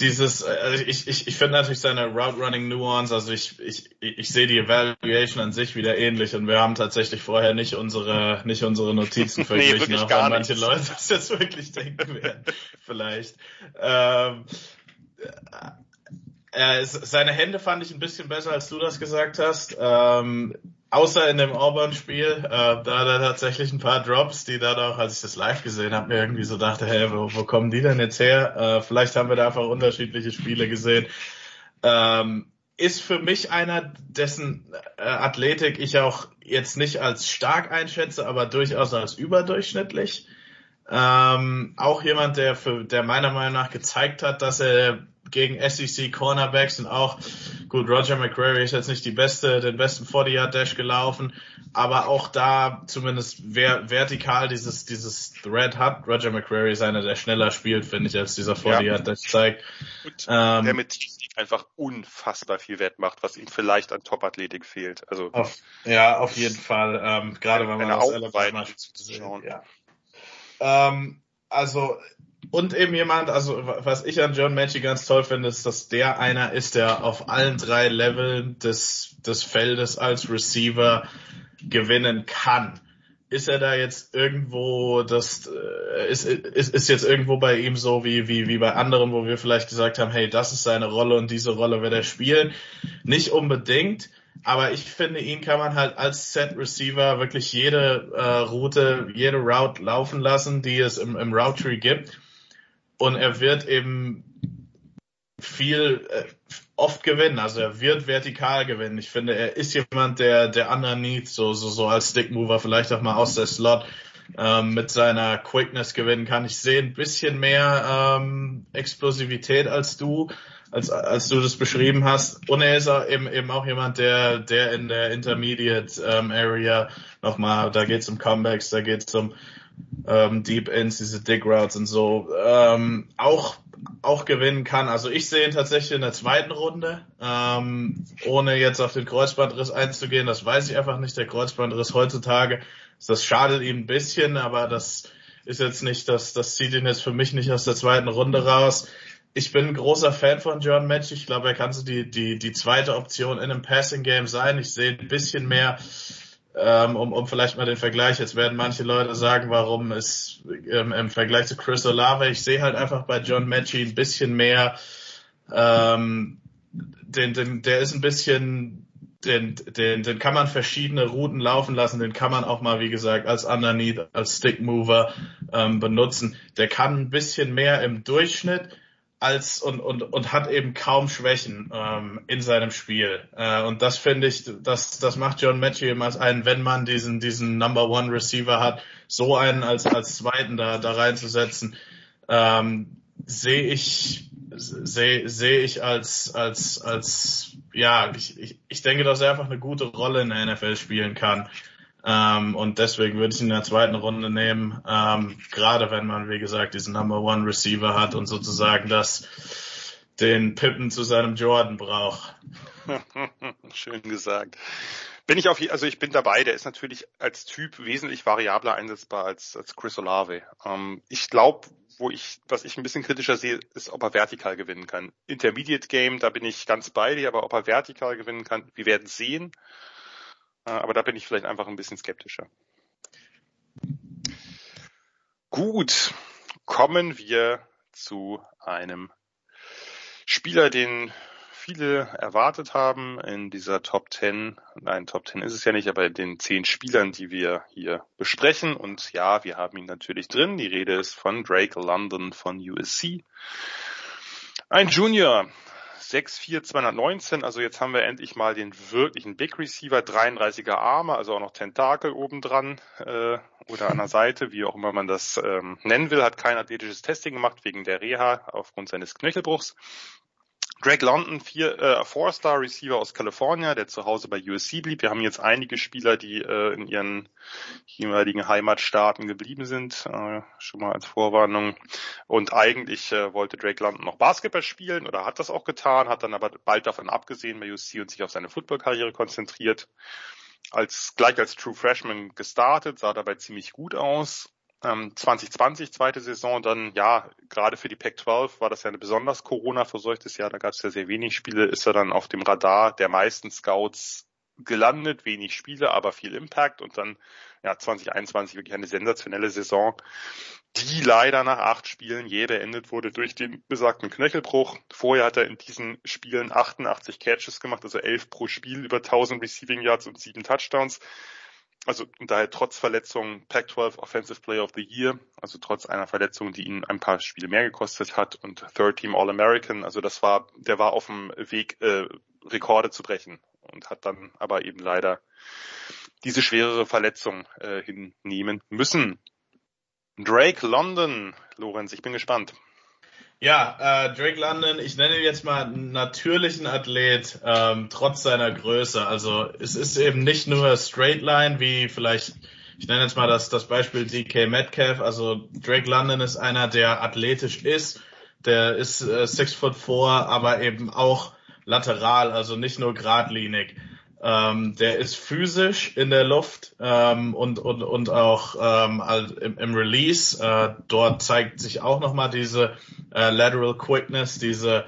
dieses, also ich, ich, ich finde natürlich seine Route Running Nuance, also ich, ich, ich sehe die Evaluation an sich wieder ähnlich und wir haben tatsächlich vorher nicht unsere, nicht unsere Notizen [laughs] verglichen, nee, auch wenn manche. Leute das jetzt wirklich denken werden, vielleicht. Ähm, äh, seine Hände fand ich ein bisschen besser, als du das gesagt hast. Ähm, Außer in dem Auburn-Spiel, äh, da er tatsächlich ein paar Drops, die dann auch, als ich das live gesehen habe, mir irgendwie so dachte, hey, wo, wo kommen die denn jetzt her? Äh, vielleicht haben wir da einfach unterschiedliche Spiele gesehen. Ähm, ist für mich einer, dessen äh, Athletik ich auch jetzt nicht als stark einschätze, aber durchaus als überdurchschnittlich. Ähm, auch jemand, der für, der meiner Meinung nach gezeigt hat, dass er gegen SEC Cornerbacks und auch, gut, Roger McCrary ist jetzt nicht die beste, den besten 40 Dash gelaufen, aber auch da zumindest wer, vertikal dieses, dieses Thread hat. Roger McCrary ist einer, der schneller spielt, finde ich, als dieser 40 Dash zeigt. Und ähm, der mit Technik einfach unfassbar viel Wert macht, was ihm vielleicht an Top-Athletik fehlt. Also, auf, ja, auf jeden Fall, ähm, gerade wenn man das Alabama schauen. Ja. Ähm, also und eben jemand, also was ich an John Matchy ganz toll finde, ist, dass der einer ist, der auf allen drei Leveln des, des Feldes als Receiver gewinnen kann. Ist er da jetzt irgendwo, das äh, ist, ist, ist jetzt irgendwo bei ihm so wie, wie, wie bei anderen, wo wir vielleicht gesagt haben, hey, das ist seine Rolle und diese Rolle wird er spielen? Nicht unbedingt, aber ich finde, ihn kann man halt als Set Receiver wirklich jede äh, Route, jede Route laufen lassen, die es im, im Route Tree gibt und er wird eben viel äh, oft gewinnen, also er wird vertikal gewinnen. Ich finde, er ist jemand, der der underneath so so so als Stick Mover vielleicht auch mal aus der Slot ähm, mit seiner Quickness gewinnen kann. Ich sehe ein bisschen mehr ähm, Explosivität als du, als als du das beschrieben hast. Und er ist auch eben eben auch jemand, der der in der Intermediate ähm, Area nochmal, da geht es um Comebacks, da geht es um ähm, Deep Ends, diese Dig Routes und so, ähm, auch auch gewinnen kann. Also ich sehe ihn tatsächlich in der zweiten Runde, ähm, ohne jetzt auf den Kreuzbandriss einzugehen. Das weiß ich einfach nicht. Der Kreuzbandriss heutzutage, das schadet ihm ein bisschen, aber das ist jetzt nicht, das, das zieht ihn jetzt für mich nicht aus der zweiten Runde raus. Ich bin ein großer Fan von John Match. Ich glaube, er kann so die, die, die zweite Option in einem Passing Game sein. Ich sehe ein bisschen mehr ähm, um, um vielleicht mal den Vergleich, jetzt werden manche Leute sagen, warum es ähm, im Vergleich zu Chris Olave, ich sehe halt einfach bei John Matchy ein bisschen mehr, ähm, den, den, der ist ein bisschen, den, den, den kann man verschiedene Routen laufen lassen, den kann man auch mal, wie gesagt, als Underneath, als Stick Mover ähm, benutzen. Der kann ein bisschen mehr im Durchschnitt, als und, und, und hat eben kaum Schwächen ähm, in seinem Spiel. Äh, und das finde ich, das, das macht John Matthew eben als einen, wenn man diesen, diesen Number One Receiver hat, so einen als, als zweiten da, da reinzusetzen, ähm, sehe ich, sehe sehe ich als, als, als, ja, ich, ich, ich denke, dass er einfach eine gute Rolle in der NFL spielen kann. Ähm, und deswegen würde ich ihn in der zweiten Runde nehmen, ähm, gerade wenn man, wie gesagt, diesen Number One Receiver hat und sozusagen das den Pippen zu seinem Jordan braucht. [laughs] Schön gesagt. Bin ich auf, also ich bin dabei, der ist natürlich als Typ wesentlich variabler einsetzbar als, als Chris Olave. Ähm, ich glaube, wo ich, was ich ein bisschen kritischer sehe, ist, ob er vertikal gewinnen kann. Intermediate Game, da bin ich ganz bei dir, aber ob er vertikal gewinnen kann, wir werden sehen. Äh, aber da bin ich vielleicht einfach ein bisschen skeptischer. Gut, kommen wir zu einem Spieler, den viele erwartet haben in dieser Top 10. Nein, Top 10 ist es ja nicht, aber den zehn Spielern, die wir hier besprechen. Und ja, wir haben ihn natürlich drin. Die Rede ist von Drake London von USC. Ein Junior, 6'4", 219, also jetzt haben wir endlich mal den wirklichen Big Receiver, 33er Arme, also auch noch Tentakel obendran äh, oder an der [laughs] Seite, wie auch immer man das ähm, nennen will, hat kein athletisches Testing gemacht wegen der Reha aufgrund seines Knöchelbruchs. Greg London, vier, äh, Four-Star-Receiver aus Kalifornien, der zu Hause bei USC blieb. Wir haben jetzt einige Spieler, die äh, in ihren jeweiligen Heimatstaaten geblieben sind, äh, schon mal als Vorwarnung. Und eigentlich äh, wollte Drake London noch Basketball spielen oder hat das auch getan, hat dann aber bald davon abgesehen bei USC und sich auf seine Football-Karriere konzentriert. Als gleich als True Freshman gestartet, sah dabei ziemlich gut aus 2020, ähm, zweite Saison, dann ja, gerade für die Pac-12 war das ja ein besonders Corona-verseuchtes Jahr, da gab es ja sehr wenig Spiele, ist er dann auf dem Radar der meisten Scouts gelandet, wenig Spiele, aber viel Impact. Und dann ja 2021 wirklich eine sensationelle Saison, die leider nach acht Spielen je beendet wurde durch den besagten Knöchelbruch. Vorher hat er in diesen Spielen 88 Catches gemacht, also 11 pro Spiel, über 1000 Receiving Yards und sieben Touchdowns also daher trotz Verletzung Pac-12 Offensive Player of the Year, also trotz einer Verletzung, die ihn ein paar Spiele mehr gekostet hat und Third Team All-American, also das war, der war auf dem Weg, äh, Rekorde zu brechen und hat dann aber eben leider diese schwerere Verletzung äh, hinnehmen müssen. Drake London, Lorenz, ich bin gespannt. Ja, äh, Drake London, ich nenne ihn jetzt mal einen natürlichen Athlet, ähm, trotz seiner Größe. Also es ist eben nicht nur Straight Line, wie vielleicht, ich nenne jetzt mal das, das Beispiel DK Metcalf. Also Drake London ist einer, der athletisch ist, der ist äh, six foot four, aber eben auch lateral, also nicht nur geradlinig. Ähm, der ist physisch in der Luft ähm, und, und, und auch ähm, im, Release. Äh, dort zeigt sich auch nochmal diese äh, Lateral Quickness, diese,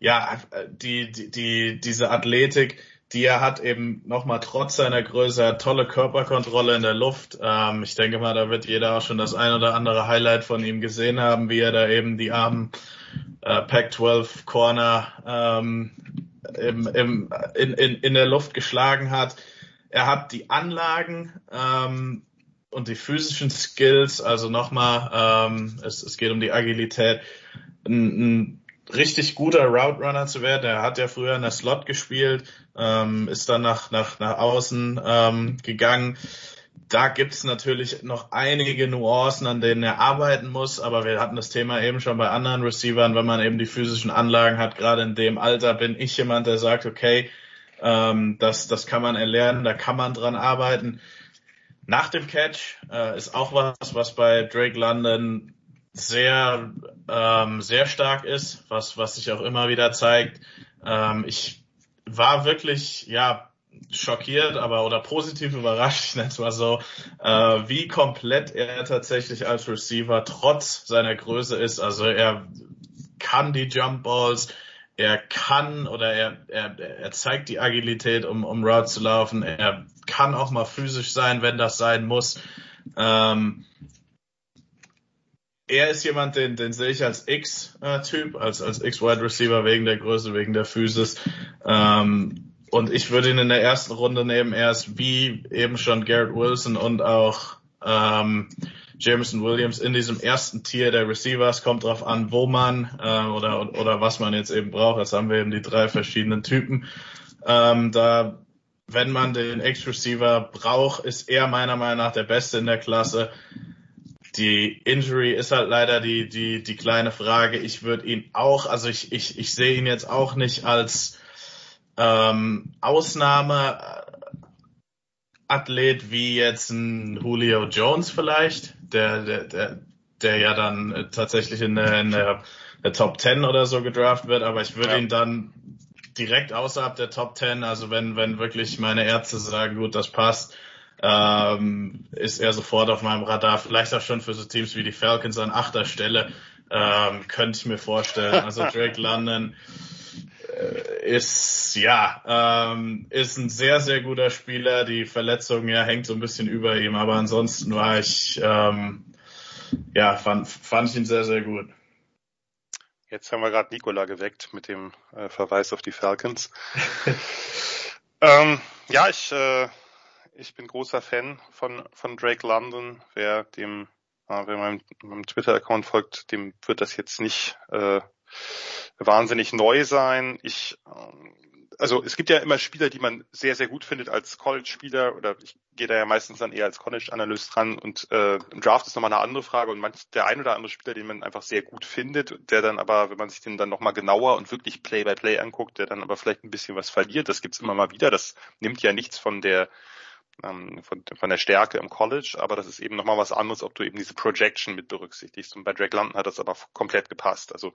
ja, die, die, die, diese Athletik, die er hat, eben nochmal trotz seiner Größe, tolle Körperkontrolle in der Luft. Ähm, ich denke mal, da wird jeder auch schon das ein oder andere Highlight von ihm gesehen haben, wie er da eben die armen äh, Pac-12 Corner ähm, im, im, in, in, in der Luft geschlagen hat. Er hat die Anlagen ähm, und die physischen Skills, also nochmal, ähm, es, es geht um die Agilität, ein, ein richtig guter Route Runner zu werden. Er hat ja früher in der Slot gespielt, ähm, ist dann nach, nach, nach außen ähm, gegangen da gibt es natürlich noch einige Nuancen, an denen er arbeiten muss, aber wir hatten das Thema eben schon bei anderen Receivern, wenn man eben die physischen Anlagen hat, gerade in dem Alter bin ich jemand, der sagt, okay, ähm, das, das kann man erlernen, da kann man dran arbeiten. Nach dem Catch äh, ist auch was, was bei Drake London sehr, ähm, sehr stark ist, was, was sich auch immer wieder zeigt. Ähm, ich war wirklich, ja, schockiert, aber oder positiv überrascht, ich nenne es mal so, äh, wie komplett er tatsächlich als Receiver trotz seiner Größe ist. Also er kann die Jump Balls, er kann oder er, er, er zeigt die Agilität, um, um Route zu laufen. Er kann auch mal physisch sein, wenn das sein muss. Ähm, er ist jemand, den, den sehe ich als X-Typ, als, als X-Wide Receiver wegen der Größe, wegen der Physis. Ähm, und ich würde ihn in der ersten Runde nehmen. Er ist wie eben schon Garrett Wilson und auch ähm, Jameson Williams in diesem ersten Tier der Receivers. Kommt drauf an, wo man äh, oder, oder was man jetzt eben braucht. Jetzt haben wir eben die drei verschiedenen Typen. Ähm, da, wenn man den X-Receiver braucht, ist er meiner Meinung nach der Beste in der Klasse. Die Injury ist halt leider die, die, die kleine Frage. Ich würde ihn auch, also ich, ich, ich sehe ihn jetzt auch nicht als ähm, Ausnahmeathlet wie jetzt ein Julio Jones vielleicht, der, der, der, der ja dann äh, tatsächlich in der, in der, der Top 10 oder so gedraft wird, aber ich würde ja. ihn dann direkt außerhalb der Top 10, also wenn, wenn wirklich meine Ärzte sagen, gut, das passt, ähm, ist er sofort auf meinem Radar, vielleicht auch schon für so Teams wie die Falcons an achter Stelle, ähm, könnte ich mir vorstellen. Also [laughs] Drake London, äh, ist ja ähm, ist ein sehr sehr guter Spieler. Die Verletzung ja hängt so ein bisschen über ihm, aber ansonsten war ich ähm, ja fand fand ich ihn sehr sehr gut. Jetzt haben wir gerade Nikola geweckt mit dem äh, Verweis auf die Falcons. [laughs] ähm, ja, ich, äh, ich bin großer Fan von, von Drake London. Wer dem, äh, wer meinem, meinem Twitter-Account folgt, dem wird das jetzt nicht äh, wahnsinnig neu sein. Ich ähm, also es gibt ja immer Spieler, die man sehr, sehr gut findet als College-Spieler oder ich gehe da ja meistens dann eher als College-Analyst dran und äh, im Draft ist nochmal eine andere Frage und manch, der ein oder andere Spieler, den man einfach sehr gut findet, der dann aber, wenn man sich den dann nochmal genauer und wirklich Play-by-Play -play anguckt, der dann aber vielleicht ein bisschen was verliert, das gibt's immer mal wieder, das nimmt ja nichts von der ähm, von, von der Stärke im College, aber das ist eben nochmal was anderes, ob du eben diese Projection mit berücksichtigst. Und bei Drake London hat das aber komplett gepasst. Also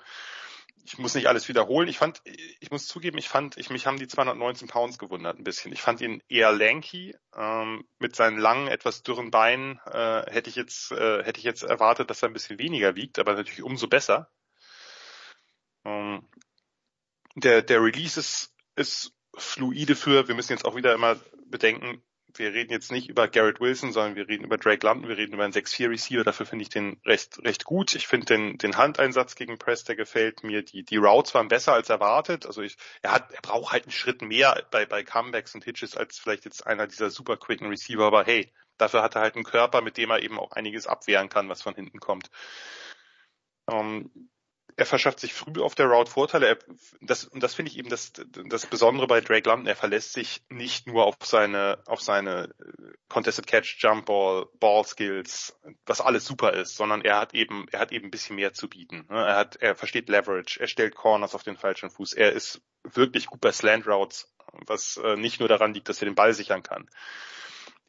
ich muss nicht alles wiederholen. Ich fand, ich muss zugeben, ich fand, ich, mich haben die 219 Pounds gewundert ein bisschen. Ich fand ihn eher lanky, ähm, mit seinen langen, etwas dürren Beinen, äh, hätte ich jetzt, äh, hätte ich jetzt erwartet, dass er ein bisschen weniger wiegt, aber natürlich umso besser. Ähm, der, der Release ist, ist fluide für, wir müssen jetzt auch wieder immer bedenken, wir reden jetzt nicht über Garrett Wilson, sondern wir reden über Drake London, wir reden über einen 6-4 Receiver, dafür finde ich den recht, recht gut. Ich finde den, den Handeinsatz gegen Press, der gefällt mir. Die, die Routes waren besser als erwartet. Also ich, er hat, er braucht halt einen Schritt mehr bei, bei Comebacks und Hitches als vielleicht jetzt einer dieser super quicken Receiver, aber hey, dafür hat er halt einen Körper, mit dem er eben auch einiges abwehren kann, was von hinten kommt. Ähm, er verschafft sich früh auf der Route Vorteile. Er, das, und das finde ich eben das, das Besondere bei Drake London. Er verlässt sich nicht nur auf seine, auf seine äh, Contested Catch, Jump Ball, Ball Skills, was alles super ist, sondern er hat eben, er hat eben ein bisschen mehr zu bieten. Ne? Er hat, er versteht Leverage, er stellt Corners auf den falschen Fuß. Er ist wirklich gut bei Slant Routes, was äh, nicht nur daran liegt, dass er den Ball sichern kann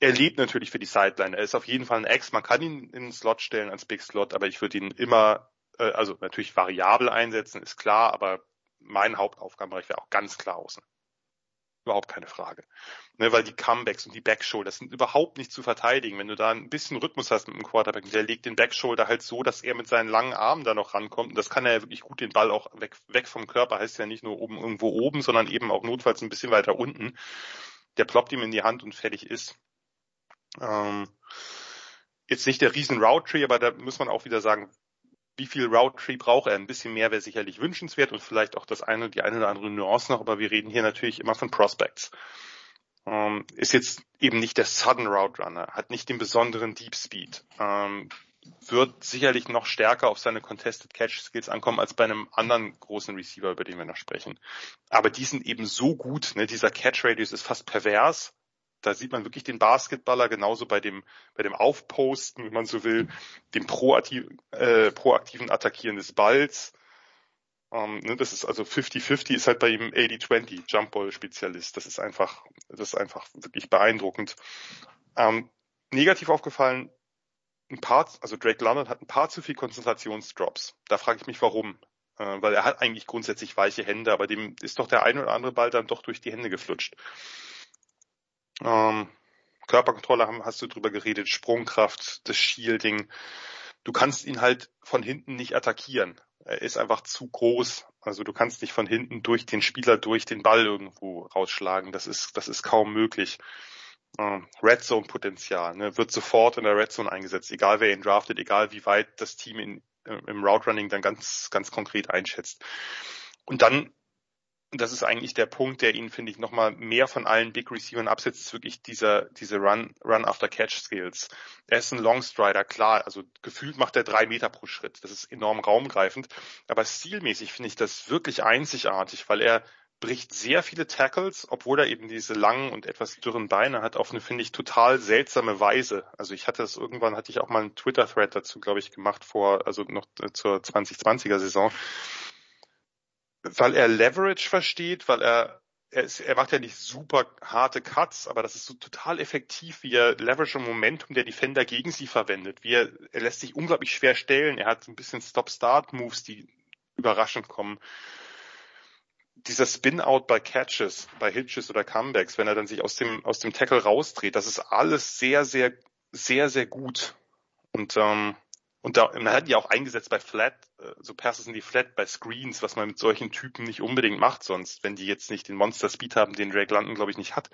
er lebt natürlich für die Sideline. Er ist auf jeden Fall ein Ex. Man kann ihn in den Slot stellen als Big Slot, aber ich würde ihn immer äh, also natürlich variabel einsetzen, ist klar, aber mein Hauptaufgabenbereich wäre auch ganz klar außen. Überhaupt keine Frage. Ne, weil die Comebacks und die Backshoulder sind überhaupt nicht zu verteidigen. Wenn du da ein bisschen Rhythmus hast mit dem Quarterback, der legt den Backshoulder halt so, dass er mit seinen langen Armen da noch rankommt. Und das kann er ja wirklich gut den Ball auch weg, weg vom Körper, heißt ja nicht nur oben irgendwo oben, sondern eben auch notfalls ein bisschen weiter unten. Der ploppt ihm in die Hand und fertig ist. Ähm, jetzt nicht der riesen Route Tree, aber da muss man auch wieder sagen, wie viel Route Tree braucht er? Ein bisschen mehr wäre sicherlich wünschenswert und vielleicht auch das eine, die eine oder andere Nuance noch, aber wir reden hier natürlich immer von Prospects. Ähm, ist jetzt eben nicht der Sudden Route Runner, hat nicht den besonderen Deep Speed, ähm, wird sicherlich noch stärker auf seine Contested Catch Skills ankommen als bei einem anderen großen Receiver, über den wir noch sprechen. Aber die sind eben so gut, ne? dieser Catch Radius ist fast pervers da sieht man wirklich den Basketballer genauso bei dem, bei dem Aufposten, wenn man so will, dem proaktiv, äh, proaktiven Attackieren des Balls. Ähm, ne, das ist also 50-50 ist halt bei ihm 80-20 Jumpball-Spezialist. Das ist einfach, das ist einfach wirklich beeindruckend. Ähm, negativ aufgefallen, ein paar, also Drake London hat ein paar zu viel Konzentrationsdrops. Da frage ich mich warum. Äh, weil er hat eigentlich grundsätzlich weiche Hände, aber dem ist doch der ein oder andere Ball dann doch durch die Hände geflutscht. Ähm, Körperkontrolle haben, hast du drüber geredet, Sprungkraft, das Shielding. Du kannst ihn halt von hinten nicht attackieren. Er ist einfach zu groß. Also du kannst nicht von hinten durch den Spieler durch den Ball irgendwo rausschlagen. Das ist, das ist kaum möglich. Ähm, Red Zone Potenzial, ne, wird sofort in der Red Zone eingesetzt, egal wer ihn draftet, egal wie weit das Team in, im Route Running dann ganz, ganz konkret einschätzt. Und dann das ist eigentlich der Punkt, der ihn, finde ich, nochmal mehr von allen Big Receivern absetzt, ist wirklich dieser, diese Run, Run after Catch Skills. Er ist ein Longstrider, klar, also gefühlt macht er drei Meter pro Schritt. Das ist enorm raumgreifend. Aber stilmäßig finde ich das wirklich einzigartig, weil er bricht sehr viele Tackles, obwohl er eben diese langen und etwas dürren Beine hat, auf eine, finde ich, total seltsame Weise. Also ich hatte es irgendwann, hatte ich auch mal einen Twitter-Thread dazu, glaube ich, gemacht vor, also noch zur 2020er Saison weil er Leverage versteht, weil er er, ist, er macht ja nicht super harte Cuts, aber das ist so total effektiv, wie er Leverage und Momentum der Defender gegen sie verwendet. Wie er, er lässt sich unglaublich schwer stellen. Er hat ein bisschen Stop-Start-Moves, die überraschend kommen. Dieser Spin-Out bei Catches, bei Hitches oder Comebacks, wenn er dann sich aus dem, aus dem Tackle rausdreht, das ist alles sehr, sehr, sehr, sehr gut. Und ähm, und da, man hat die auch eingesetzt bei Flat, äh, so Passes in die Flat, bei Screens, was man mit solchen Typen nicht unbedingt macht sonst, wenn die jetzt nicht den Monster Speed haben, den Drake London, glaube ich, nicht hat.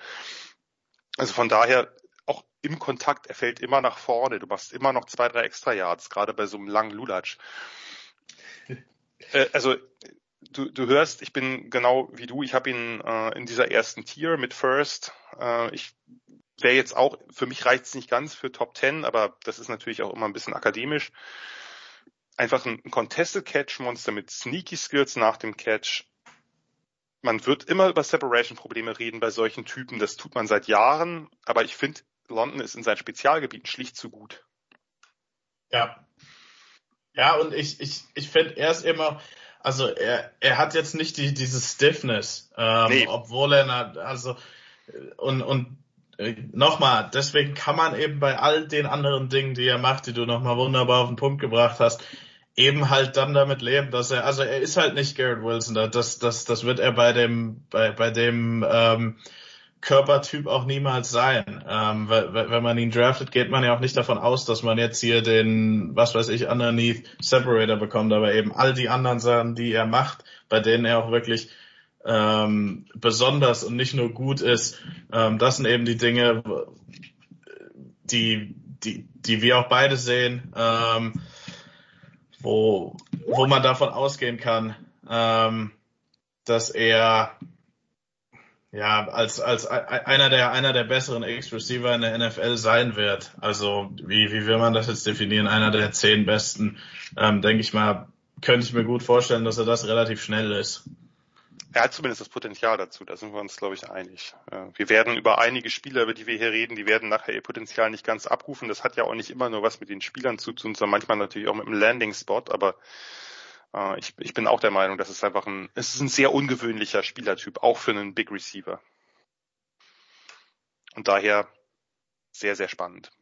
Also von daher, auch im Kontakt, er fällt immer nach vorne. Du machst immer noch zwei, drei extra Yards, gerade bei so einem langen Lulatsch. Äh, also du, du hörst, ich bin genau wie du, ich habe ihn äh, in dieser ersten Tier mit First. Äh, ich wäre jetzt auch, für mich reicht es nicht ganz für Top 10, aber das ist natürlich auch immer ein bisschen akademisch. Einfach ein, Contested Catch Monster mit Sneaky Skills nach dem Catch. Man wird immer über Separation Probleme reden bei solchen Typen. Das tut man seit Jahren. Aber ich finde, London ist in seinen Spezialgebieten schlicht zu gut. Ja. Ja, und ich, ich, ich finde, er ist immer, also er, er hat jetzt nicht die, diese Stiffness, ähm, nee. obwohl er, also, und, und nochmal, deswegen kann man eben bei all den anderen Dingen, die er macht, die du nochmal wunderbar auf den Punkt gebracht hast, eben halt dann damit leben, dass er, also er ist halt nicht Garrett Wilson, das, das, das wird er bei dem, bei, bei dem ähm, Körpertyp auch niemals sein. Ähm, wenn man ihn draftet, geht man ja auch nicht davon aus, dass man jetzt hier den, was weiß ich, underneath Separator bekommt, aber eben all die anderen Sachen, die er macht, bei denen er auch wirklich ähm, besonders und nicht nur gut ist, ähm, das sind eben die Dinge, die, die, die wir auch beide sehen, ähm, wo, wo man davon ausgehen kann, ähm, dass er ja, als, als einer der, einer der besseren X-Receiver in der NFL sein wird. Also, wie, wie will man das jetzt definieren? Einer der zehn besten, ähm, denke ich mal, könnte ich mir gut vorstellen, dass er das relativ schnell ist. Er hat zumindest das Potenzial dazu, da sind wir uns, glaube ich, einig. Wir werden über einige Spieler, über die wir hier reden, die werden nachher ihr Potenzial nicht ganz abrufen. Das hat ja auch nicht immer nur was mit den Spielern zu tun, sondern manchmal natürlich auch mit dem Landing-Spot, aber äh, ich, ich bin auch der Meinung, dass es einfach ein, es ist ein sehr ungewöhnlicher Spielertyp, auch für einen Big Receiver. Und daher sehr, sehr spannend.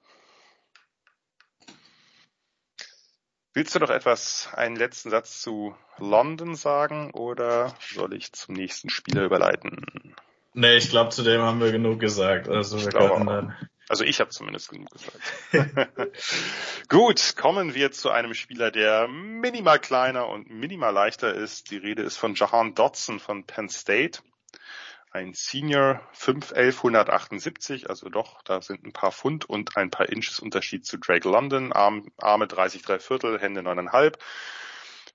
Willst du noch etwas, einen letzten Satz zu London sagen oder soll ich zum nächsten Spieler überleiten? Nee, ich glaube, zu dem haben wir genug gesagt. Also ich wir können dann. Also ich habe zumindest genug gesagt. [laughs] Gut, kommen wir zu einem Spieler, der minimal kleiner und minimal leichter ist. Die Rede ist von Jahan Dodson von Penn State ein Senior 51178, also doch, da sind ein paar Pfund und ein paar Inches Unterschied zu Drake London, Arm, Arme 30 3 Viertel, Hände 9,5.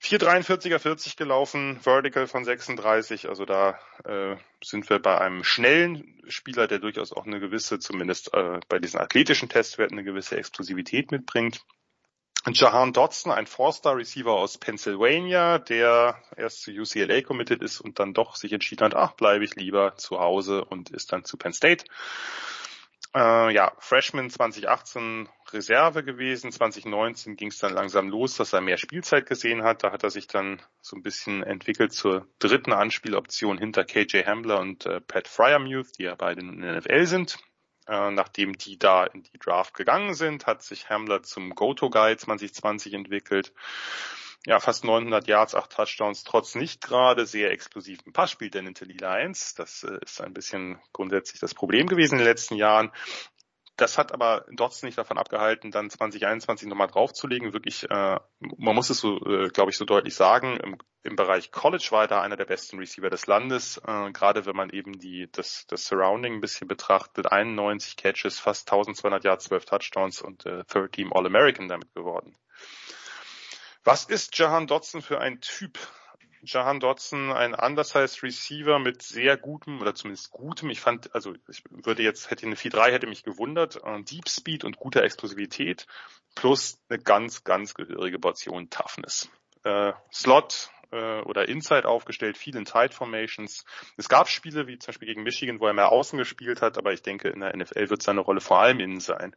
4,43er 40 gelaufen, Vertical von 36, also da äh, sind wir bei einem schnellen Spieler, der durchaus auch eine gewisse, zumindest äh, bei diesen athletischen Testwerten, eine gewisse Explosivität mitbringt. Jahan Dodson, ein Four-Star-Receiver aus Pennsylvania, der erst zu UCLA committed ist und dann doch sich entschieden hat, ach, bleibe ich lieber zu Hause und ist dann zu Penn State. Äh, ja, Freshman 2018 Reserve gewesen, 2019 ging es dann langsam los, dass er mehr Spielzeit gesehen hat. Da hat er sich dann so ein bisschen entwickelt zur dritten Anspieloption hinter KJ Hambler und äh, Pat Fryermuth, die ja beide in der NFL sind. Äh, nachdem die da in die Draft gegangen sind, hat sich Hamler zum Go-To-Guy 2020 entwickelt. Ja, fast 900 Yards, 8 Touchdowns, trotz nicht gerade sehr explosiven Passspiel der Nittany Lions. Das äh, ist ein bisschen grundsätzlich das Problem gewesen in den letzten Jahren. Das hat aber Dotson nicht davon abgehalten, dann 2021 nochmal draufzulegen. Wirklich, äh, man muss es so, äh, glaube ich, so deutlich sagen, im, im, Bereich College war er einer der besten Receiver des Landes, äh, gerade wenn man eben die, das, das Surrounding ein bisschen betrachtet. 91 Catches, fast 1200 Yards, 12 Touchdowns und äh, Third Team All-American damit geworden. Was ist Jahan Dotson für ein Typ? Jahan Dodson ein undersized Receiver mit sehr gutem oder zumindest gutem. Ich fand, also ich würde jetzt, hätte eine 4-3 hätte mich gewundert. Äh, Deep Speed und guter Explosivität plus eine ganz, ganz gehörige Portion Toughness. Äh, Slot äh, oder Inside aufgestellt, viel in Tight Formations. Es gab Spiele wie zum Beispiel gegen Michigan, wo er mehr außen gespielt hat, aber ich denke, in der NFL wird seine Rolle vor allem innen sein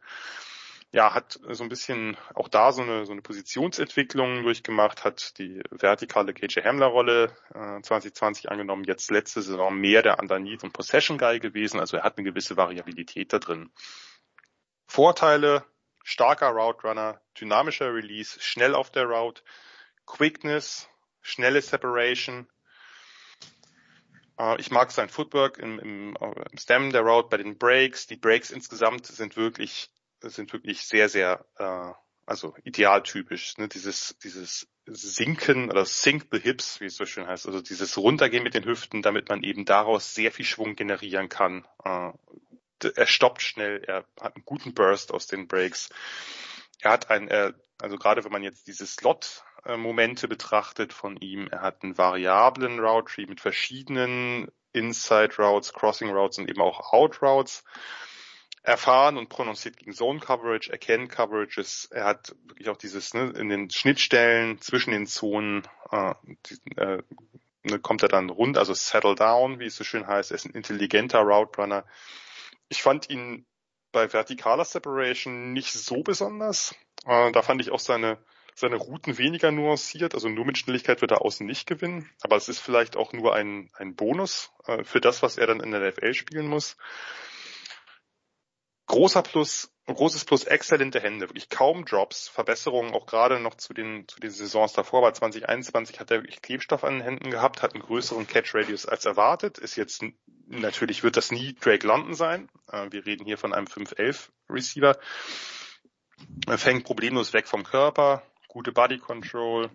ja, hat so ein bisschen auch da so eine, so eine Positionsentwicklung durchgemacht, hat die vertikale KJ Hamler Rolle äh, 2020 angenommen, jetzt letzte Saison mehr der Underneath und Possession Guy gewesen, also er hat eine gewisse Variabilität da drin. Vorteile, starker Route Runner, dynamischer Release, schnell auf der Route, Quickness, schnelle Separation, äh, ich mag sein Footwork im, im, im Stem der Route bei den Breaks. Die Breaks insgesamt sind wirklich sind wirklich sehr, sehr, äh, also idealtypisch. Ne? Dieses, dieses Sinken oder Sink the Hips, wie es so schön heißt, also dieses Runtergehen mit den Hüften, damit man eben daraus sehr viel Schwung generieren kann. Äh, er stoppt schnell, er hat einen guten Burst aus den Breaks. Er hat ein, äh, also gerade wenn man jetzt diese Slot Momente betrachtet von ihm. Er hat einen variablen Route Tree mit verschiedenen Inside Routes, Crossing Routes und eben auch Out Routes. Erfahren und prononciert gegen Zone Coverage, erkennt Coverages. Er hat wirklich auch dieses ne, in den Schnittstellen zwischen den Zonen äh, die, äh, ne, kommt er dann rund, also settle down, wie es so schön heißt. Er ist ein intelligenter Route Runner. Ich fand ihn bei vertikaler Separation nicht so besonders. Äh, da fand ich auch seine seine Routen weniger nuanciert, also nur mit Schnelligkeit wird er außen nicht gewinnen, aber es ist vielleicht auch nur ein, ein Bonus äh, für das, was er dann in der NFL spielen muss. Großer Plus, großes Plus, exzellente Hände, wirklich kaum Drops, Verbesserungen auch gerade noch zu den, zu den Saisons davor. Bei 2021 hat er wirklich Klebstoff an den Händen gehabt, hat einen größeren Catch Radius als erwartet, ist jetzt, natürlich wird das nie Drake London sein. Äh, wir reden hier von einem 5-11 Receiver. Er fängt problemlos weg vom Körper, gute Body Control.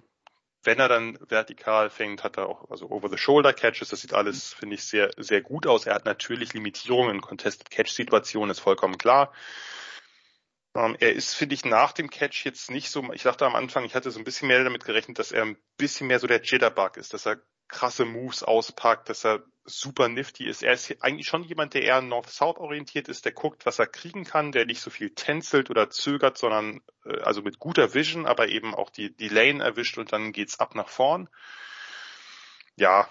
Wenn er dann vertikal fängt, hat er auch also Over-the-Shoulder-Catches. Das sieht alles, finde ich, sehr, sehr gut aus. Er hat natürlich Limitierungen in Contested-Catch-Situationen, ist vollkommen klar. Ähm, er ist, finde ich, nach dem Catch jetzt nicht so, ich dachte am Anfang, ich hatte so ein bisschen mehr damit gerechnet, dass er ein bisschen mehr so der Jitterbug ist, dass er krasse Moves auspackt, dass er super nifty ist. Er ist eigentlich schon jemand, der eher North-South orientiert ist, der guckt, was er kriegen kann, der nicht so viel tänzelt oder zögert, sondern äh, also mit guter Vision, aber eben auch die, die Lane erwischt und dann geht's ab nach vorn. Ja,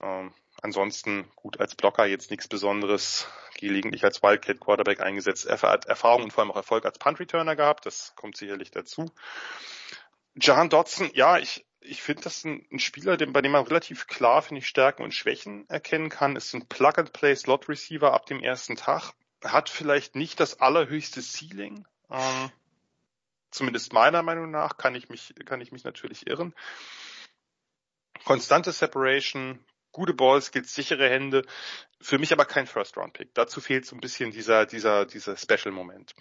ähm, ansonsten gut als Blocker jetzt nichts Besonderes, gelegentlich als Wildcat Quarterback eingesetzt. Er hat Erfahrung und vor allem auch Erfolg als Punt Returner gehabt, das kommt sicherlich dazu. Jahan Dodson, ja, ich ich finde das ein, ein Spieler, den, bei dem man relativ klar, finde ich, Stärken und Schwächen erkennen kann. Ist ein Plug-and-Play-Slot-Receiver ab dem ersten Tag. Hat vielleicht nicht das allerhöchste Ceiling. Ähm, zumindest meiner Meinung nach kann ich mich, kann ich mich natürlich irren. Konstante Separation, gute Ballskills, sichere Hände. Für mich aber kein First-Round-Pick. Dazu fehlt so ein bisschen dieser, dieser, dieser Special-Moment.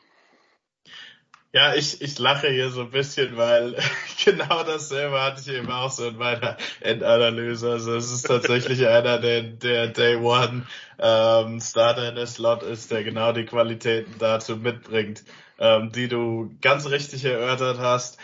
Ja, ich, ich lache hier so ein bisschen, weil [laughs] genau dasselbe hatte ich eben auch so in meiner Endanalyse. Also es ist tatsächlich [laughs] einer, der, der Day One ähm, Starter in der Slot ist, der genau die Qualitäten dazu mitbringt, ähm, die du ganz richtig erörtert hast,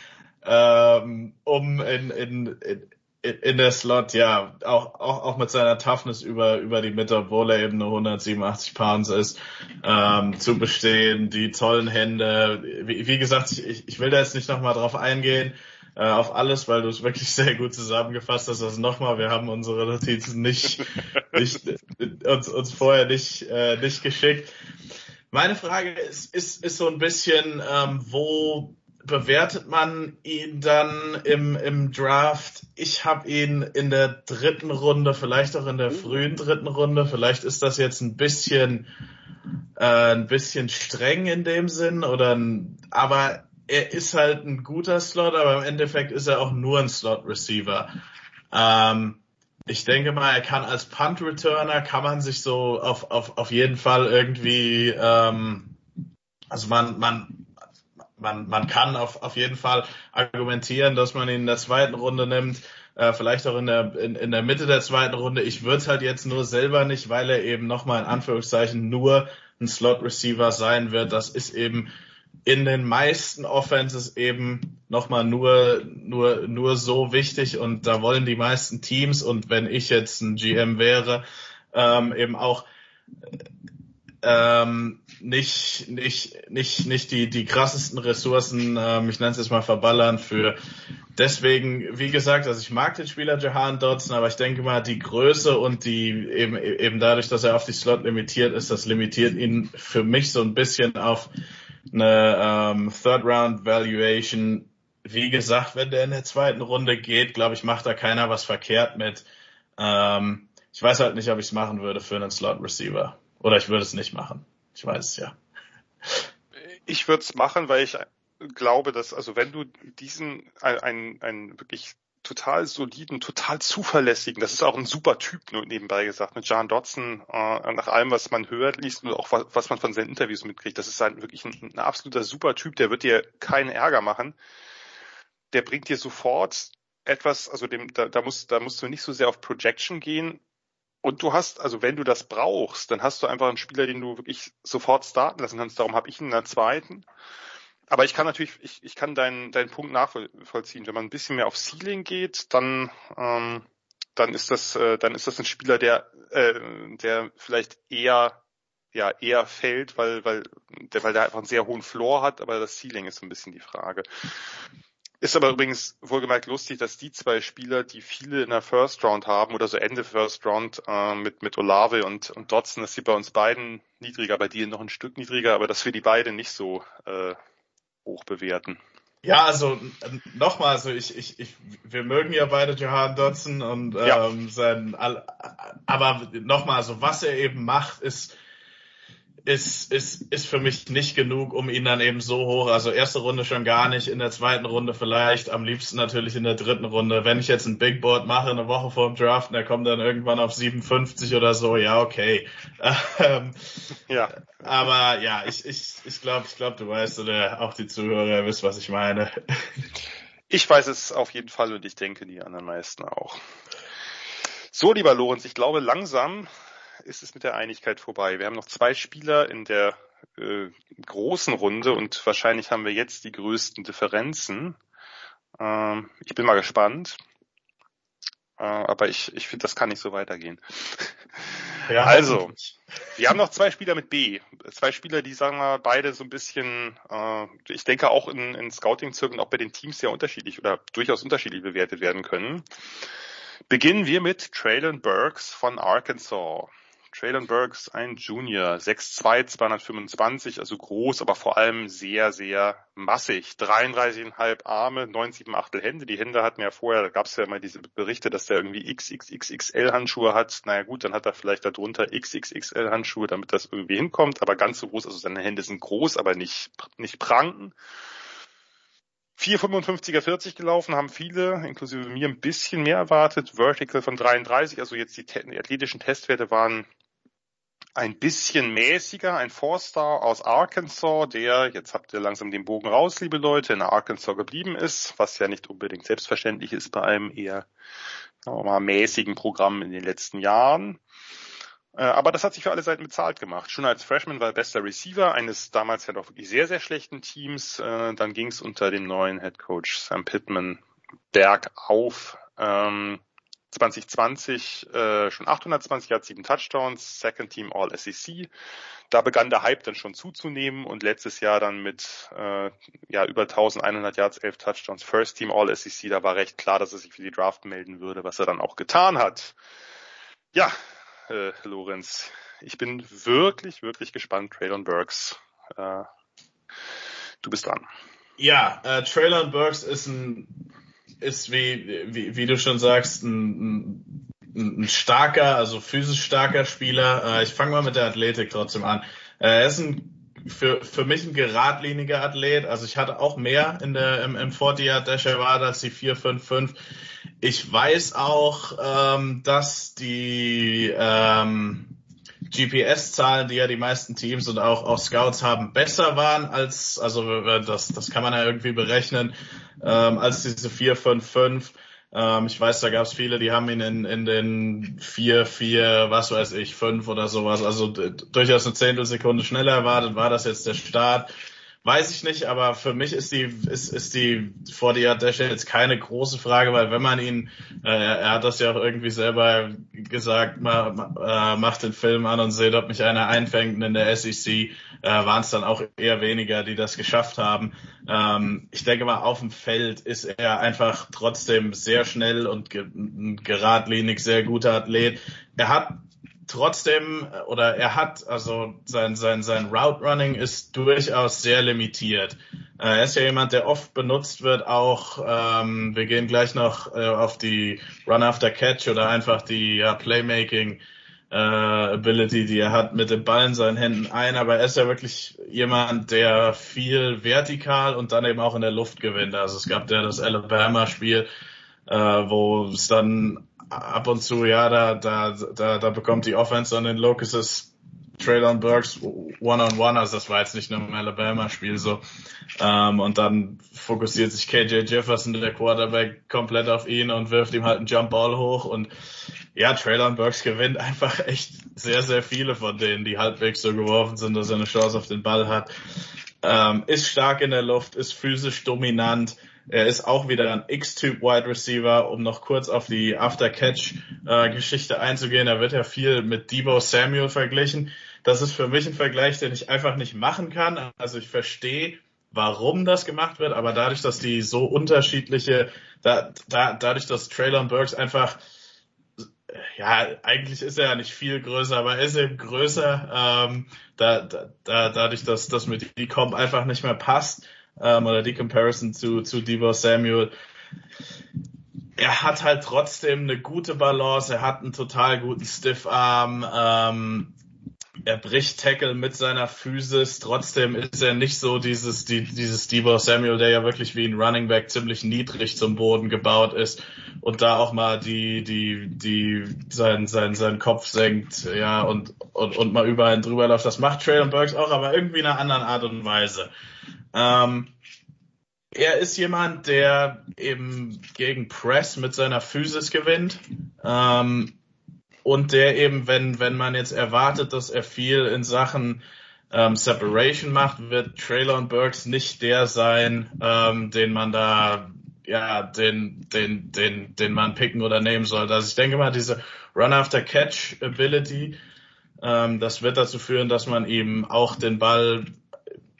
ähm, um in, in, in in der Slot, ja, auch, auch, auch mit seiner Toughness über, über die Mitte, obwohl er eben nur 187 Pounds ist, ähm, zu bestehen, die tollen Hände. Wie, wie gesagt, ich, ich will da jetzt nicht nochmal drauf eingehen, äh, auf alles, weil du es wirklich [laughs] sehr gut zusammengefasst hast. Also nochmal, wir haben unsere Notizen nicht, [laughs] nicht uns, uns vorher nicht, äh, nicht geschickt. Meine Frage ist, ist, ist so ein bisschen, ähm, wo bewertet man ihn dann im, im Draft? Ich habe ihn in der dritten Runde, vielleicht auch in der frühen dritten Runde. Vielleicht ist das jetzt ein bisschen äh, ein bisschen streng in dem Sinn oder ein, aber er ist halt ein guter Slot, aber im Endeffekt ist er auch nur ein Slot Receiver. Ähm, ich denke mal, er kann als Punt Returner kann man sich so auf, auf, auf jeden Fall irgendwie ähm, also man, man man, man kann auf, auf jeden Fall argumentieren, dass man ihn in der zweiten Runde nimmt, äh, vielleicht auch in der, in, in der Mitte der zweiten Runde. Ich würde halt jetzt nur selber nicht, weil er eben nochmal in Anführungszeichen nur ein Slot-Receiver sein wird. Das ist eben in den meisten Offenses eben nochmal nur, nur, nur so wichtig und da wollen die meisten Teams und wenn ich jetzt ein GM wäre, ähm, eben auch ähm, nicht, nicht, nicht, nicht die, die krassesten Ressourcen, ähm, ich nenne es jetzt mal verballern für deswegen, wie gesagt, also ich mag den Spieler Jahan Dodson, aber ich denke mal, die Größe und die eben, eben dadurch, dass er auf die Slot limitiert ist, das limitiert ihn für mich so ein bisschen auf eine ähm, Third Round Valuation. Wie gesagt, wenn der in der zweiten Runde geht, glaube ich, macht da keiner was verkehrt mit. Ähm, ich weiß halt nicht, ob ich es machen würde für einen Slot Receiver. Oder ich würde es nicht machen. Ich weiß es ja. Ich würde es machen, weil ich glaube, dass, also wenn du diesen, einen, einen wirklich total soliden, total zuverlässigen, das ist auch ein super Typ, nur nebenbei gesagt, mit John Dodson, äh, nach allem, was man hört, liest und auch was, was man von seinen Interviews mitkriegt, das ist halt wirklich ein, ein absoluter super Typ, der wird dir keinen Ärger machen. Der bringt dir sofort etwas, also dem, da, da musst, da musst du nicht so sehr auf Projection gehen, und du hast, also wenn du das brauchst, dann hast du einfach einen Spieler, den du wirklich sofort starten lassen kannst. Darum habe ich ihn in der zweiten. aber ich kann natürlich, ich, ich kann deinen, deinen Punkt nachvollziehen. Wenn man ein bisschen mehr auf Ceiling geht, dann, ähm, dann ist das, äh, dann ist das ein Spieler, der, äh, der vielleicht eher, ja, eher fällt, weil, weil, der, weil der einfach einen sehr hohen Floor hat, aber das Ceiling ist so ein bisschen die Frage. Ist aber übrigens wohlgemerkt lustig, dass die zwei Spieler, die viele in der First Round haben oder so Ende First Round äh, mit, mit Olave und, und Dotson, dass sie bei uns beiden niedriger, bei dir noch ein Stück niedriger, aber dass wir die beiden nicht so äh, hoch bewerten. Ja, also nochmal, also ich, ich, ich, wir mögen ja beide Johan Dotson und Ja. ähm, sein, aber nochmal, also was er eben macht, ist ist, ist, ist für mich nicht genug, um ihn dann eben so hoch, also erste Runde schon gar nicht, in der zweiten Runde vielleicht, am liebsten natürlich in der dritten Runde. Wenn ich jetzt ein Big Board mache, eine Woche vor dem Draft, und er kommt dann irgendwann auf 57 oder so, ja, okay. Ähm, Ja, aber ja, ich, ich, ich glaube, ich glaube, du weißt oder auch die Zuhörer wisst, was ich meine. ich weiß es auf jeden Fall und ich denke die anderen meisten auch. So, lieber Lorenz, ich glaube, langsam ist es mit der Einigkeit vorbei. Wir haben noch zwei Spieler in der äh, großen Runde und wahrscheinlich haben wir jetzt die größten Differenzen. Ähm, ich bin mal gespannt. Äh, aber ich, ich finde, das kann nicht so weitergehen. Ja, [laughs] Also, wir haben noch zwei Spieler mit B. Zwei Spieler, die sagen wir beide so ein bisschen, äh, ich denke auch in, in Scouting-Zirkeln, auch bei den Teams sehr unterschiedlich oder durchaus unterschiedlich bewertet werden können. Beginnen wir mit Traylon Burks von Arkansas. Traylon Burks, ein Junior, 6'2", 225, also groß, aber vor allem sehr, sehr massig. 33,5 Arme, 9,7 Achtel Hände. Die Hände hatten ja vorher, da gab es ja mal diese Berichte, dass der irgendwie XXXXL Handschuhe hat. Naja gut, dann hat er vielleicht darunter XXXL Handschuhe, damit das irgendwie hinkommt, aber ganz so groß, also seine Hände sind groß, aber nicht, nicht pranken. 4,55er 40 gelaufen, haben viele, inklusive mir, ein bisschen mehr erwartet. Vertical von 33, also jetzt die, die athletischen Testwerte waren ein bisschen mäßiger, ein Four-Star aus Arkansas, der, jetzt habt ihr langsam den Bogen raus, liebe Leute, in Arkansas geblieben ist, was ja nicht unbedingt selbstverständlich ist bei einem eher mal, mäßigen Programm in den letzten Jahren. Äh, Aber das hat sich für alle Seiten bezahlt gemacht. Schon als Freshman war er bester Receiver eines damals ja doch wirklich sehr, sehr schlechten Teams. Äh, Dann ging es unter dem neuen Head Coach Sam Pittman bergauf. Ähm, 2020 äh, schon 820 Yards, 7 Touchdowns, Second Team All SEC. Da begann der Hype dann schon zuzunehmen und letztes Jahr dann mit äh, ja über 1100 Yards, 11 Touchdowns, First Team All SEC. Da war recht klar, dass er sich für die Draft melden würde, was er dann auch getan hat. Ja, äh, Lorenz, ich bin wirklich, wirklich gespannt. Traylon Burks, äh, du bist dran. Ja, äh, Traylon Burks ist ein ist wie, wie, wie du schon sagst, ein, ein, ein starker, also physisch starker Spieler. Äh, ich fange mal mit der Athletik trotzdem an. Äh, er ist ein, für, für mich ein geradliniger Athlet. Also ich hatte auch mehr in der, im, im 40 Yard Dash erwartet als die 455. Ich weiß auch, ähm, dass die ähm, GPS-Zahlen, die ja die meisten Teams und auch, auch Scouts haben, besser waren als, also das, das kann man ja irgendwie berechnen, ähm, als diese 455. Ähm, ich weiß, da gab es viele, die haben ihn in, in den 4, 4, was weiß ich, 5 oder sowas, also durchaus eine Zehntelsekunde schneller erwartet. War das jetzt der Start? Weiß ich nicht, aber für mich ist die ist, ist die 40 Yard Dash jetzt keine große Frage, weil wenn man ihn, äh, er hat das ja auch irgendwie selber gesagt, ma, ma, äh, macht den Film an und seht, ob mich einer einfängt. In der SEC äh, waren es dann auch eher weniger, die das geschafft haben. Ähm, ich denke mal, auf dem Feld ist er einfach trotzdem sehr schnell und ge geradlinig, sehr guter Athlet. Er hat trotzdem oder er hat also sein sein sein Route Running ist durchaus sehr limitiert. Äh, er ist ja jemand, der oft benutzt wird. Auch ähm, wir gehen gleich noch äh, auf die Run After Catch oder einfach die ja, Playmaking äh, Ability, die er hat mit dem Ball in seinen Händen ein. Aber er ist ja wirklich jemand, der viel vertikal und dann eben auch in der Luft gewinnt. Also es gab ja das Alabama Spiel, äh, wo es dann ab und zu, ja, da, da, da, da bekommt die Offense an den Locusts Traylon Burks one-on-one, also das war jetzt nicht nur im Alabama-Spiel so. Ähm, und dann fokussiert sich KJ Jefferson, der Quarterback, komplett auf ihn und wirft ihm halt einen Jumpball hoch und ja, Traylon Burks gewinnt einfach echt sehr, sehr viele von denen, die halbwegs so geworfen sind, dass er eine Chance auf den Ball hat. ähm, ist stark in der Luft, ist physisch dominant. Er ist auch wieder ein X-Typ Wide Receiver, um noch kurz auf die After-Catch-Geschichte einzugehen. Da wird ja viel mit Debo Samuel verglichen. Das ist für mich ein Vergleich, den ich einfach nicht machen kann. Also ich verstehe, warum das gemacht wird, aber dadurch, dass die so unterschiedliche, da, da, dadurch, dass Traylon Burks einfach ja, eigentlich ist er ja nicht viel größer, aber er ist eben größer, ähm, da, da, da, dadurch, dass das mit die Comp einfach nicht mehr passt, ähm, oder die Comparison zu, zu Debo Samuel. Er hat halt trotzdem eine gute Balance, er hat einen total guten Stiffarm, ähm, er bricht Tackle mit seiner Physis, trotzdem ist er nicht so dieses, die, dieses Debo Samuel, der ja wirklich wie ein Running Back ziemlich niedrig zum Boden gebaut ist und da auch mal die, die, die, sein, sein, sein Kopf senkt, ja, und, und, und mal überall drüber läuft. Das macht Traylon Burks auch, aber irgendwie in einer anderen Art und Weise. Ähm, er ist jemand, der eben gegen Press mit seiner Physis gewinnt. Ähm, und der eben, wenn, wenn man jetzt erwartet, dass er viel in Sachen ähm, Separation macht, wird Traylon Burks nicht der sein, ähm, den man da, ja, den, den, den, den man picken oder nehmen sollte. Also ich denke mal, diese Run-After-Catch-Ability, ähm, das wird dazu führen, dass man ihm auch den Ball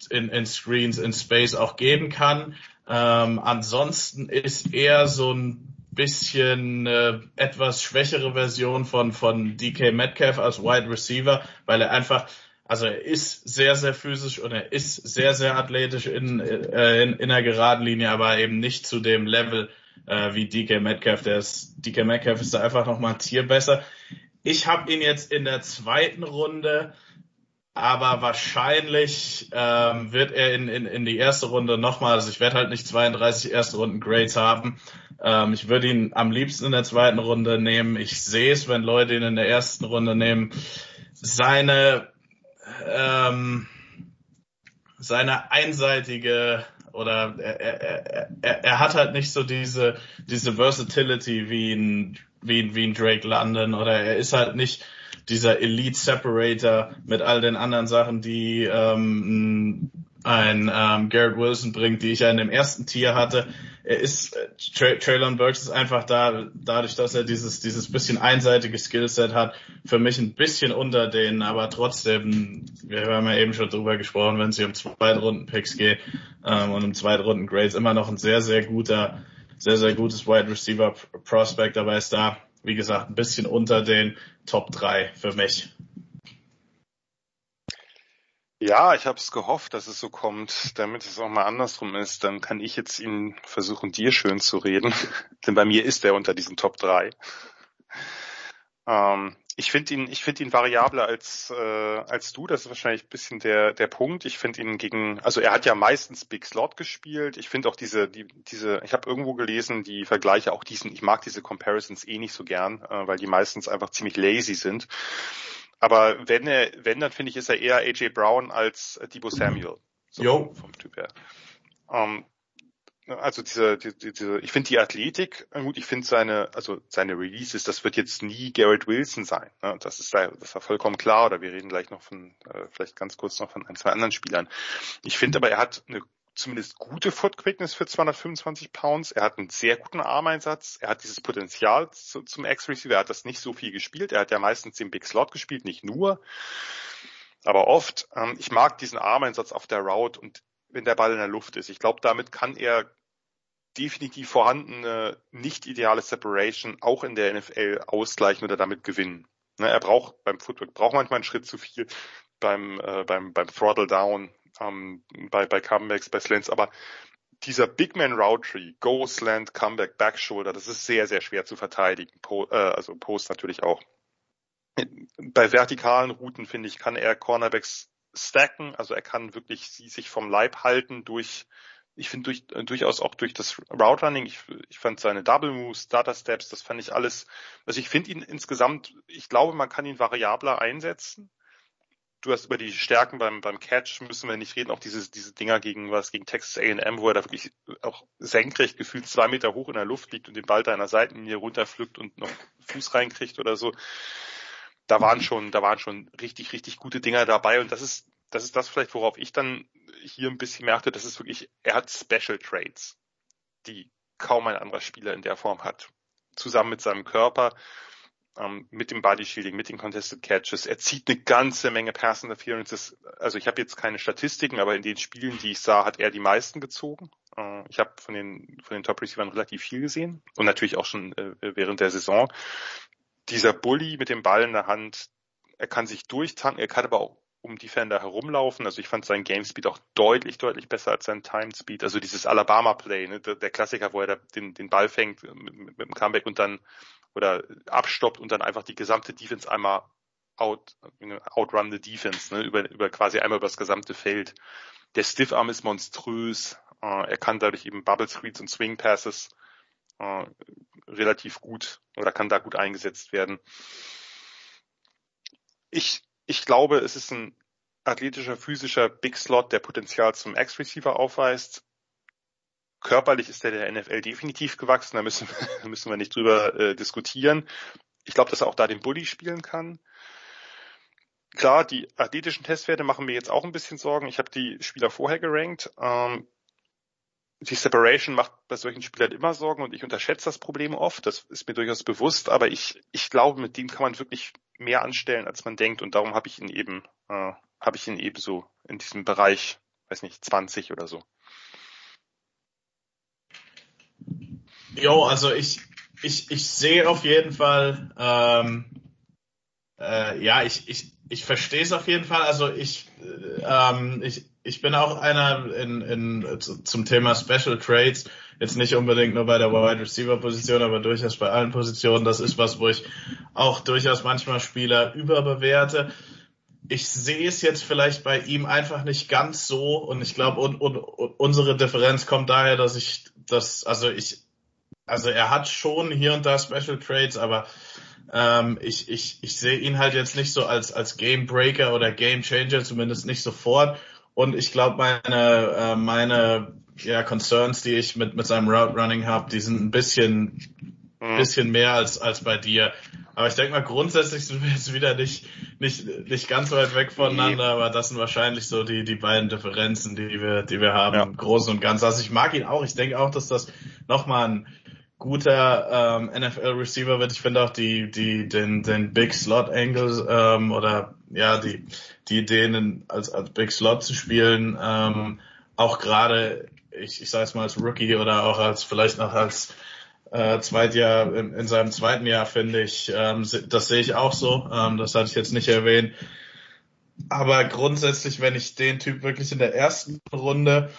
in, in Screens, in Space auch geben kann. Ähm, ansonsten ist er so ein bisschen äh, etwas schwächere Version von, von DK Metcalf als Wide Receiver, weil er einfach, also er ist sehr, sehr physisch und er ist sehr, sehr athletisch in, äh, in, in einer geraden Linie, aber eben nicht zu dem Level äh, wie DK Metcalf. Der ist, DK Metcalf ist da einfach nochmal ein Tier besser. Ich habe ihn jetzt in der zweiten Runde aber wahrscheinlich ähm, wird er in, in, in die erste Runde nochmal, also ich werde halt nicht 32 erste Runden Grades haben. Ähm, ich würde ihn am liebsten in der zweiten Runde nehmen. Ich sehe es, wenn Leute ihn in der ersten Runde nehmen. Seine ähm, seine einseitige oder er, er, er, er hat halt nicht so diese diese Versatility wie ein wie, wie ein Drake London oder er ist halt nicht dieser Elite Separator mit all den anderen Sachen, die ähm, ein ähm, Garrett Wilson bringt, die ich ja in dem ersten Tier hatte. Er ist, äh, Tra Traylon Burks ist einfach da, dadurch, dass er dieses, dieses bisschen einseitige Skillset hat, für mich ein bisschen unter denen, aber trotzdem, wir haben ja eben schon drüber gesprochen, wenn es hier um Zweitrunden-Picks geht ähm, und um Zweitrunden-Grades, immer noch ein sehr, sehr guter, sehr, sehr gutes Wide Receiver Prospect, aber er ist da wie gesagt, ein bisschen unter den Top 3 für mich. Ja, ich habe es gehofft, dass es so kommt, damit es auch mal andersrum ist. Dann kann ich jetzt ihn versuchen, dir schön zu reden. [laughs] Denn bei mir ist er unter diesen Top 3. Ähm, ich finde ihn, ich finde ihn variabler als äh, als du. Das ist wahrscheinlich ein bisschen der der Punkt. Ich finde ihn gegen, also er hat ja meistens Big Slot gespielt. Ich finde auch diese die diese, ich habe irgendwo gelesen, die Vergleiche auch diesen. Ich mag diese Comparisons eh nicht so gern, äh, weil die meistens einfach ziemlich lazy sind. Aber wenn er, wenn dann finde ich, ist er eher AJ Brown als Debo Samuel. So jo. vom Typ her. Ähm, also diese, diese, diese ich finde die Athletik, gut, ich finde seine, also seine Releases, das wird jetzt nie Garrett Wilson sein. Ne? Das ist da, das war vollkommen klar, oder wir reden gleich noch von, äh, vielleicht ganz kurz noch von ein, zwei anderen Spielern. Ich finde aber, er hat eine zumindest gute Foot Quickness für 225 Pounds. Er hat einen sehr guten Armeinsatz. Er hat dieses Potenzial zu, zum X-Receiver. Er hat das nicht so viel gespielt. Er hat ja meistens den Big Slot gespielt, nicht nur, aber oft. Ähm, ich mag diesen Armeinsatz auf der Route und wenn der Ball in der Luft ist. Ich glaube, damit kann er definitiv vorhandene nicht ideale Separation auch in der NFL ausgleichen oder damit gewinnen. Ne, er braucht beim Footwork braucht manchmal einen Schritt zu viel beim äh, beim beim Throttle Down, ähm, bei bei Comebacks, bei Slants, aber dieser Big Man Route Tree, Go Slant, Comeback, Back Shoulder, das ist sehr sehr schwer zu verteidigen. Po, äh, also Post natürlich auch. Bei vertikalen Routen finde ich kann er Cornerbacks stacken, also er kann wirklich sie sich vom Leib halten durch, ich finde durch, äh, durchaus auch durch das Route Running, ich, ich fand seine Double Moves, Data Steps, das fand ich alles, also ich finde ihn insgesamt, ich glaube, man kann ihn variabler einsetzen. Du hast über die Stärken beim, beim Catch müssen wir nicht reden, auch diese, diese Dinger gegen was, gegen Texas A&M, wo er da wirklich auch senkrecht gefühlt zwei Meter hoch in der Luft liegt und den Ball da einer Seitenlinie runterpflückt und noch Fuß reinkriegt oder so da waren schon, da waren schon richtig, richtig gute Dinger dabei und das ist, das ist das vielleicht, worauf ich dann hier ein bisschen merkte, das ist wirklich, er hat Special Traits, die kaum ein anderer Spieler in der Form hat. Zusammen mit seinem Körper, ähm, mit dem Body Shielding, mit den Contested Catches. Er zieht eine ganze Menge Pass Interferences. Also ich habe jetzt keine Statistiken, aber in den Spielen, die ich sah, hat er die meisten gezogen. Äh, ich habe von den, von den Top Receivern relativ viel gesehen und natürlich auch schon äh, während der Saison. Dieser Bully mit dem Ball in der Hand, er kann sich durchtanken, er kann aber auch um Defender herumlaufen. Also ich fand sein Game Speed auch deutlich, deutlich besser als sein Time Speed. Also dieses Alabama Play, ne, der, Klassiker, wo er den, den Ball fängt mit, mit, mit dem Comeback und dann oder abstoppt und dann einfach die gesamte Defense einmal out, outrun the Defense, ne, über, über quasi einmal über das gesamte Feld. Der Stiffarm ist monströs. Äh, er kann dadurch eben Bubble Screens und Swing Passes äh, relativ gut oder kann da gut eingesetzt werden. Ich ich glaube, es ist ein athletischer, physischer Big Slot, der Potenzial zum X-Receiver aufweist. Körperlich ist er der NFL definitiv gewachsen, da müssen, [laughs] müssen wir nicht drüber äh, diskutieren. Ich glaube, dass er auch da den Bully spielen kann. Klar, die athletischen Testwerte machen mir jetzt auch ein bisschen Sorgen. Ich habe die Spieler vorher gerankt. Ähm, die Separation macht bei solchen Spielern immer Sorgen und ich unterschätze das Problem oft. Das ist mir durchaus bewusst, aber ich, ich glaube, mit dem kann man wirklich mehr anstellen, als man denkt und darum habe ich ihn eben, äh, habe ich ihn eben so in diesem Bereich, weiß nicht, 20 oder so. Jo, also ich, ich, ich sehe auf jeden Fall, ähm, äh, ja, ich, ich, ich verstehe es auf jeden Fall. Also ich, äh, ähm, ich, ich bin auch einer in, in, zum Thema Special Trades, jetzt nicht unbedingt nur bei der Wide Receiver Position, aber durchaus bei allen Positionen. Das ist was, wo ich auch durchaus manchmal Spieler überbewerte. Ich sehe es jetzt vielleicht bei ihm einfach nicht ganz so und ich glaube, und, und, und unsere Differenz kommt daher, dass ich das, also ich, also er hat schon hier und da Special Trades, aber ähm, ich, ich, ich sehe ihn halt jetzt nicht so als, als Game Breaker oder Game Changer, zumindest nicht sofort. Und ich glaube, meine, äh, meine ja, Concerns, die ich mit, mit seinem Route Running habe, die sind ein bisschen, mhm. bisschen mehr als, als bei dir. Aber ich denke mal, grundsätzlich sind wir jetzt wieder nicht, nicht, nicht ganz weit weg voneinander, aber das sind wahrscheinlich so die, die beiden Differenzen, die wir, die wir haben, ja. im Großen und Ganzen. Also ich mag ihn auch. Ich denke auch, dass das nochmal ein guter ähm, NFL-Receiver wird. Ich finde auch die, die, den, den Big Slot Angle ähm, oder ja, die, die Ideen als, als Big Slot zu spielen, ähm, auch gerade, ich, ich sage es mal als Rookie oder auch als vielleicht noch als äh, Zweitjahr in, in seinem zweiten Jahr finde ich, ähm, das sehe ich auch so. Ähm, das hatte ich jetzt nicht erwähnt. Aber grundsätzlich, wenn ich den Typ wirklich in der ersten Runde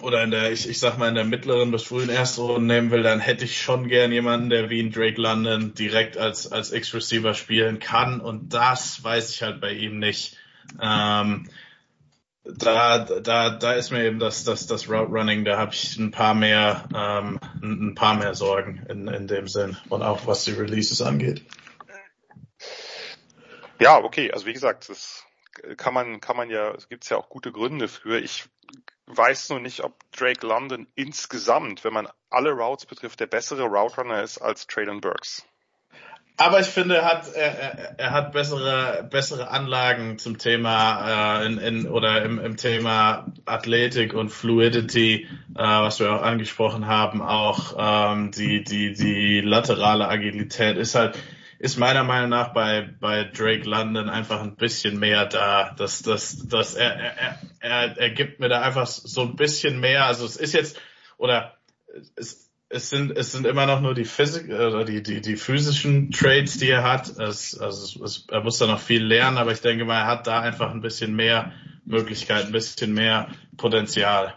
oder in der, ich, ich sag mal, in der mittleren bis frühen ersten Runde nehmen will, dann hätte ich schon gern jemanden, der wie ein Drake London direkt als, als X-Receiver spielen kann. Und das weiß ich halt bei ihm nicht. Ähm, da, da, da ist mir eben das, das, das Route Running, da habe ich ein paar mehr, ähm, ein paar mehr Sorgen in, in dem Sinn und auch was die Releases angeht. Ja, okay, also wie gesagt, das kann man, kann man ja, es gibt ja auch gute Gründe für. Ich weiß nur nicht, ob Drake London insgesamt, wenn man alle Routes betrifft, der bessere Route Runner ist als Traylon Burks. Aber ich finde, er hat, er, er hat bessere, bessere Anlagen zum Thema äh, in, in, oder im, im Thema Athletik und Fluidity, äh, was wir auch angesprochen haben, auch ähm, die, die, die laterale Agilität ist halt ist meiner Meinung nach bei, bei Drake London einfach ein bisschen mehr da. Das, das, das, er, er, er, er gibt mir da einfach so ein bisschen mehr. Also es ist jetzt, oder es, es sind, es sind immer noch nur die Physik, oder die, die, die physischen Trades, die er hat. Es, also es, er muss da noch viel lernen, aber ich denke mal, er hat da einfach ein bisschen mehr Möglichkeiten, ein bisschen mehr Potenzial.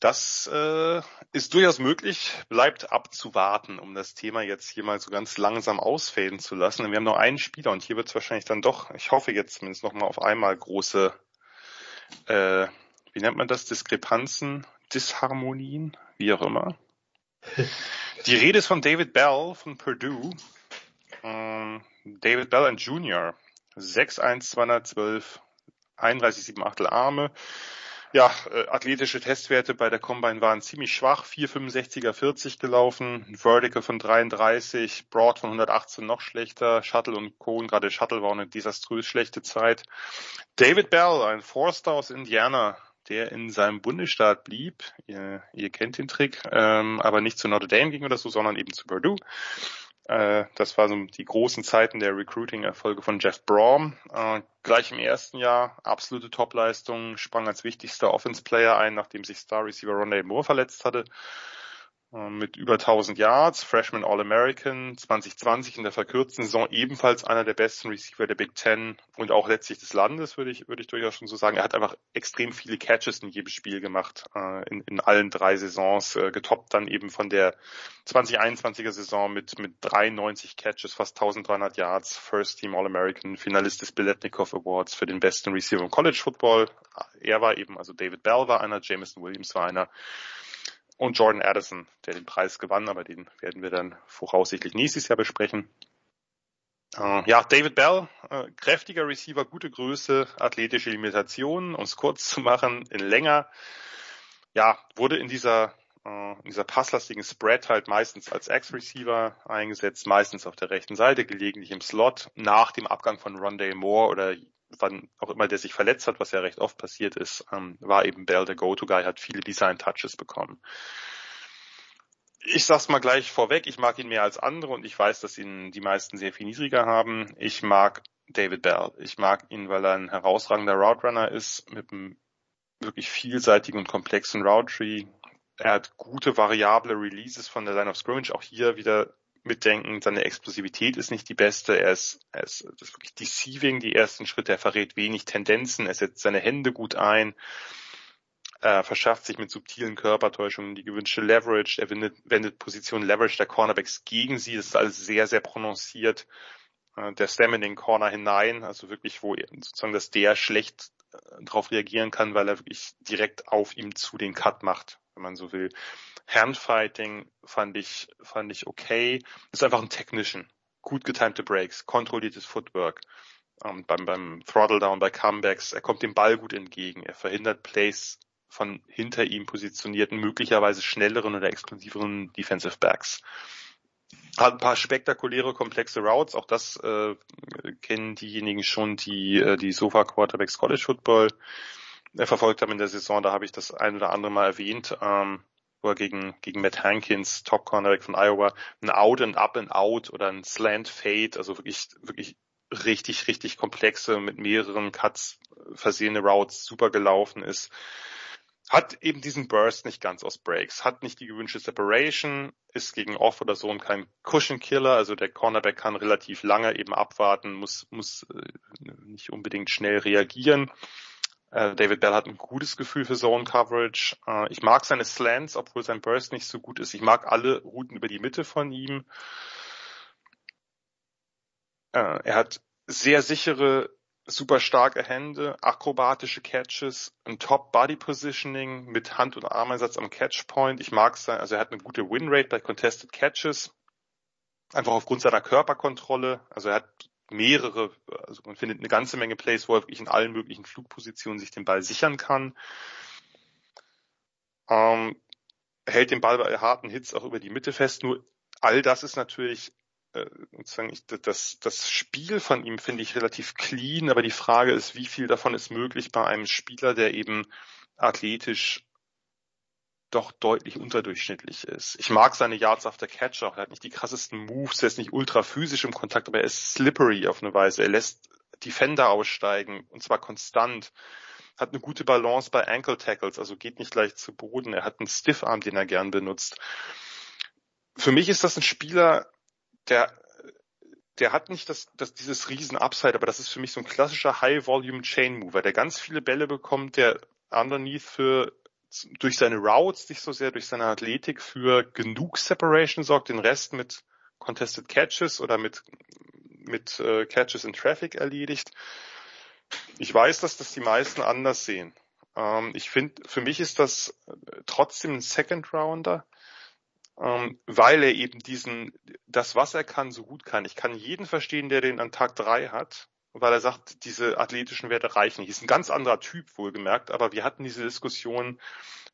Das äh, ist durchaus möglich, bleibt abzuwarten, um das Thema jetzt hier mal so ganz langsam ausfäden zu lassen. Wir haben noch einen Spieler und hier wird es wahrscheinlich dann doch, ich hoffe jetzt zumindest noch mal auf einmal große, äh, wie nennt man das, Diskrepanzen, Disharmonien, wie auch immer. [laughs] Die Rede ist von David Bell von Purdue. Ähm, David Bell and Jr. 6'1, 212, 31,7 Achtel Arme. Ja, äh, athletische Testwerte bei der Combine waren ziemlich schwach. 4,65er 40 gelaufen, Vertical von 33, Broad von 118 noch schlechter, Shuttle und Cone, gerade Shuttle war eine desaströs schlechte Zeit. David Bell, ein Forster aus Indiana, der in seinem Bundesstaat blieb. Ihr, ihr kennt den Trick, ähm, aber nicht zu Notre Dame ging oder so, sondern eben zu Purdue. Äh, das war so die großen Zeiten der Recruiting-Erfolge von Jeff Brom. Äh, gleich im ersten Jahr absolute Topleistung, sprang als wichtigster Offense-Player ein, nachdem sich Star Receiver Rondé Moore verletzt hatte. Äh, mit über 1000 Yards, Freshman All-American, 2020 in der verkürzten Saison ebenfalls einer der besten Receiver der Big Ten und auch letztlich des Landes, würde ich, würde ich durchaus schon so sagen. Er hat einfach extrem viele Catches in jedem Spiel gemacht, äh, in, in allen drei Saisons, äh, getoppt dann eben von der 2021er Saison mit, mit 93 Catches, fast 1300 Yards, First Team All-American, Finalist des Biletnikoff Awards für den besten Receiver im College Football. Er war eben, also David Bell war einer, Jameson Williams war einer und Jordan Addison, der den Preis gewann, aber den werden wir dann voraussichtlich nächstes Jahr besprechen. Uh, ja, David Bell, äh, kräftiger Receiver, gute Größe, athletische Limitationen, um es kurz zu machen, in länger. Ja, wurde in dieser äh, in dieser passlastigen Spread halt meistens als X-Receiver eingesetzt, meistens auf der rechten Seite, gelegentlich im Slot, nach dem Abgang von Rondé Moore oder wann auch immer der sich verletzt hat, was ja recht oft passiert ist, ähm, war eben Bell der Go-To-Guy, hat viele Design-Touches bekommen. Ich sag's mal gleich vorweg, ich mag ihn mehr als andere und ich weiß, dass ihn die meisten sehr viel niedriger haben. Ich mag David Bell. Ich mag ihn, weil er ein herausragender Route Runner ist, mit einem wirklich vielseitigen und komplexen Route Tree. Er hat gute variable Releases von der Line of Scrimmage. Auch hier wieder mitdenken. Seine Explosivität ist nicht die beste. Er ist, er ist, das ist wirklich deceiving, die ersten Schritte. Er verrät wenig Tendenzen. Er setzt seine Hände gut ein. Er verschafft sich mit subtilen Körpertäuschungen die gewünschte Leverage. Er wendet, wendet Position Leverage der Cornerbacks gegen sie. Das ist alles sehr, sehr prononciert. Äh, der Slam in den Corner hinein, also wirklich, wo sozusagen das der schlecht äh, darauf reagieren kann, weil er wirklich direkt auf ihm zu den Cut macht, wenn man so will. Handfighting fand ich, fand ich okay. Ist einfach ein Technician. Gut getimte Breaks, kontrolliertes Footwork. Ähm, beim, beim Throttle Down, bei Comebacks, er kommt dem Ball gut entgegen. Er verhindert Plays von hinter ihm positionierten, möglicherweise schnelleren oder explosiveren Defensive Backs. Hat ein paar spektakuläre, komplexe Routes, auch das äh, kennen diejenigen schon, die äh, die Sofa Quarterbacks College Football verfolgt haben in der Saison. Da habe ich das ein oder andere Mal erwähnt. Ähm, wo er gegen, gegen Matt Hankins, Top Cornerback von Iowa, ein Out and Up and Out oder ein Slant Fade, also wirklich, wirklich richtig, richtig komplexe, mit mehreren Cuts versehene Routes super gelaufen ist. Hat eben diesen Burst nicht ganz aus Breaks, hat nicht die gewünschte Separation, ist gegen Off oder so und kein Cushion Killer, also der Cornerback kann relativ lange eben abwarten, muss, muss äh, nicht unbedingt schnell reagieren. Äh, David Bell hat ein gutes Gefühl für Zone Coverage. Äh, ich mag seine Slants, obwohl sein Burst nicht so gut ist. Ich mag alle Routen über die Mitte von ihm. Äh, er hat sehr sichere, super starke Hände, akrobatische Catches, ein Top Body Positioning mit Hand- und Armeinsatz am Catchpoint. Ich mag sein, also er hat eine gute Winrate bei Contested Catches. Einfach aufgrund seiner Körperkontrolle. Also er hat mehrere, also man findet eine ganze Menge Plays, wo er wirklich in allen möglichen Flugpositionen sich den Ball sichern kann. Ähm, hält den Ball bei harten Hits auch über die Mitte fest. Nur all das ist natürlich äh, sozusagen ich, das, das Spiel von ihm finde ich relativ clean, aber die Frage ist, wie viel davon ist möglich bei einem Spieler, der eben athletisch doch deutlich unterdurchschnittlich ist. Ich mag seine Yards after Catch auch. Er hat nicht die krassesten Moves, er ist nicht ultra physisch im Kontakt, aber er ist slippery auf eine Weise. Er lässt Defender aussteigen und zwar konstant. Hat eine gute Balance bei Ankle Tackles, also geht nicht leicht zu Boden. Er hat einen Stiffarm, den er gern benutzt. Für mich ist das ein Spieler, der der hat nicht das, das, dieses riesen Upside, aber das ist für mich so ein klassischer High-Volume-Chain-Mover, der ganz viele Bälle bekommt, der underneath für durch seine Routes, nicht so sehr durch seine Athletik für genug Separation sorgt, den Rest mit Contested Catches oder mit, mit äh, Catches in Traffic erledigt. Ich weiß, dass das die meisten anders sehen. Ähm, ich finde, für mich ist das äh, trotzdem ein Second Rounder, ähm, weil er eben diesen, das was er kann, so gut kann. Ich kann jeden verstehen, der den an Tag drei hat weil er sagt, diese athletischen Werte reichen nicht. Ist ein ganz anderer Typ, wohlgemerkt, aber wir hatten diese Diskussion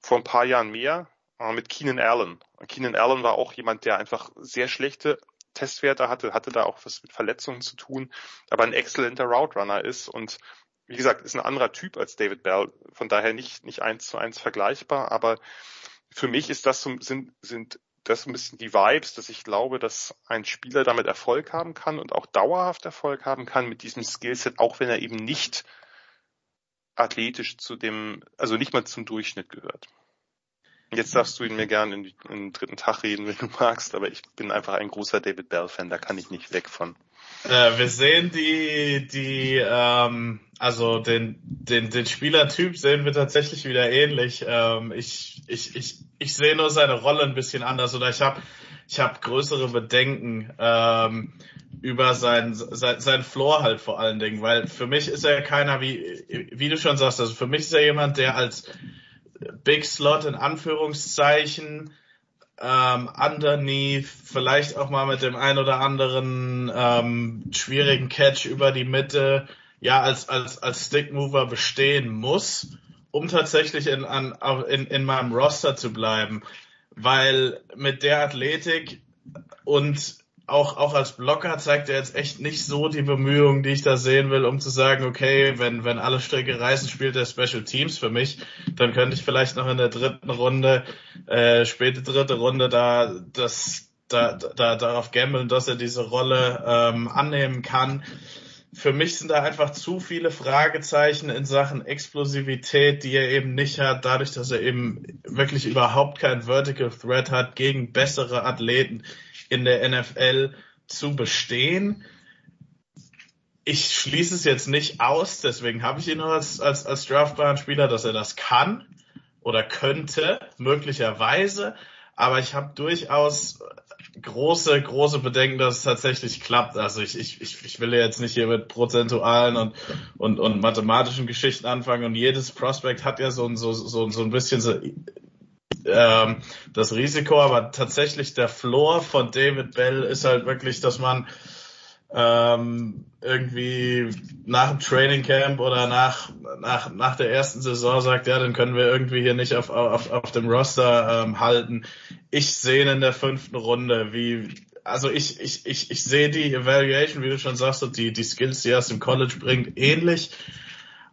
vor ein paar Jahren mehr äh, mit Keenan Allen. Keenan Allen war auch jemand, der einfach sehr schlechte Testwerte hatte, hatte da auch was mit Verletzungen zu tun, aber ein exzellenter Route Runner ist und wie gesagt, ist ein anderer Typ als David Bell, von daher nicht, nicht eins zu eins vergleichbar, aber für mich ist das sind, sind das ein bisschen die Vibes, dass ich glaube, dass ein Spieler damit Erfolg haben kann und auch dauerhaft Erfolg haben kann mit diesem Skillset, auch wenn er eben nicht athletisch zu dem, also nicht mal zum Durchschnitt gehört. Jetzt darfst du ihn mir gerne in, in den dritten Tag reden, wenn du magst, aber ich bin einfach ein großer David Bell-Fan, da kann ich nicht weg von. Äh, wir sehen die, die, ähm, also den, den, den Spielertyp sehen wir tatsächlich wieder ähnlich. Ähm, ich, ich, ich, ich sehe nur seine Rolle ein bisschen anders oder ich habe ich hab größere Bedenken ähm, über sein, sein, sein Floor halt vor allen Dingen, weil für mich ist er keiner, wie, wie du schon sagst, also für mich ist er jemand, der als Big Slot in Anführungszeichen ähm, underneath, vielleicht auch mal mit dem ein oder anderen ähm, schwierigen Catch über die Mitte, ja, als, als, als Stick Mover bestehen muss, um tatsächlich in, an, in, in meinem Roster zu bleiben. Weil mit der Athletik und auch, auch als Blocker zeigt er jetzt echt nicht so die Bemühungen, die ich da sehen will, um zu sagen, okay, wenn, wenn alle Strecke reißen, spielt er Special Teams für mich, dann könnte ich vielleicht noch in der dritten Runde, äh, späte dritte Runde da, das, da, da, darauf gambeln, dass er diese Rolle ähm, annehmen kann. Für mich sind da einfach zu viele Fragezeichen in Sachen Explosivität, die er eben nicht hat, dadurch, dass er eben wirklich überhaupt kein Vertical Threat hat gegen bessere Athleten in der NFL zu bestehen. Ich schließe es jetzt nicht aus, deswegen habe ich ihn nur als, als, als draftbaren Spieler, dass er das kann oder könnte, möglicherweise. Aber ich habe durchaus große, große Bedenken, dass es tatsächlich klappt. Also ich, ich, ich will jetzt nicht hier mit prozentualen und, und, und mathematischen Geschichten anfangen und jedes Prospect hat ja so, so, so, so ein bisschen so ähm, das Risiko, aber tatsächlich der Floor von David Bell ist halt wirklich, dass man ähm, irgendwie nach dem Training Camp oder nach, nach, nach der ersten Saison sagt, ja, dann können wir irgendwie hier nicht auf, auf, auf dem Roster ähm, halten. Ich sehe in der fünften Runde, wie, also ich, ich, ich, ich sehe die Evaluation, wie du schon sagst, und die, die Skills, die er aus dem College bringt, ähnlich.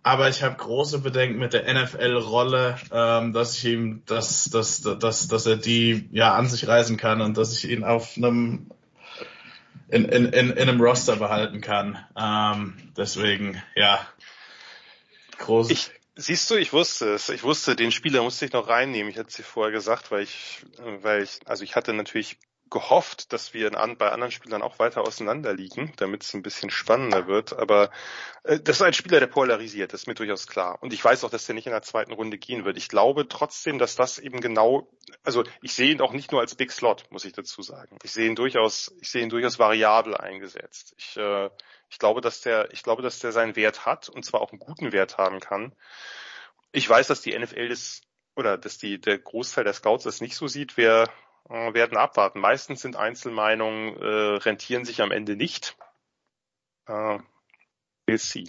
Aber ich habe große Bedenken mit der NFL-Rolle, ähm, dass ich ihm, dass, dass, dass, dass er die ja an sich reisen kann und dass ich ihn auf einem in, in, in, in einem Roster behalten kann. Ähm, deswegen, ja, groß. Ich, siehst du, ich wusste es. Ich wusste, den Spieler musste ich noch reinnehmen. Ich hatte sie vorher gesagt, weil ich, weil ich, also ich hatte natürlich gehofft, dass wir bei anderen Spielern auch weiter auseinander liegen, damit es ein bisschen spannender wird. Aber äh, das ist ein Spieler, der polarisiert, das ist mir durchaus klar. Und ich weiß auch, dass der nicht in der zweiten Runde gehen wird. Ich glaube trotzdem, dass das eben genau, also ich sehe ihn auch nicht nur als Big Slot, muss ich dazu sagen. Ich sehe ihn durchaus, ich sehe ihn durchaus variabel eingesetzt. Ich, äh, ich glaube, dass der, ich glaube, dass der seinen Wert hat und zwar auch einen guten Wert haben kann. Ich weiß, dass die NFL das oder dass die, der Großteil der Scouts das nicht so sieht. Wer äh, werden abwarten. Meistens sind Einzelmeinungen, äh, rentieren sich am Ende nicht. Äh, we'll see.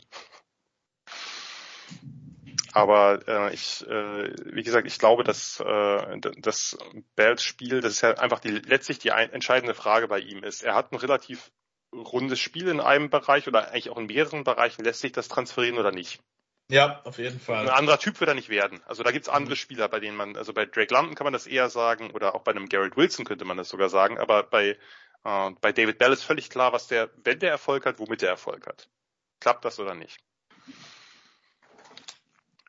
Aber äh, ich, äh, wie gesagt, ich glaube, dass äh, das Bells Spiel, das ist ja einfach die letztlich die entscheidende Frage bei ihm ist. Er hat ein relativ rundes Spiel in einem Bereich oder eigentlich auch in mehreren Bereichen. Lässt sich das transferieren oder nicht? Ja, auf jeden Fall. Ein anderer Typ wird er nicht werden. Also da gibt's andere Spieler, bei denen man, also bei Drake London kann man das eher sagen oder auch bei einem Garrett Wilson könnte man das sogar sagen, aber bei, äh, bei David Bell ist völlig klar, was der, wenn der Erfolg hat, womit der Erfolg hat. Klappt das oder nicht?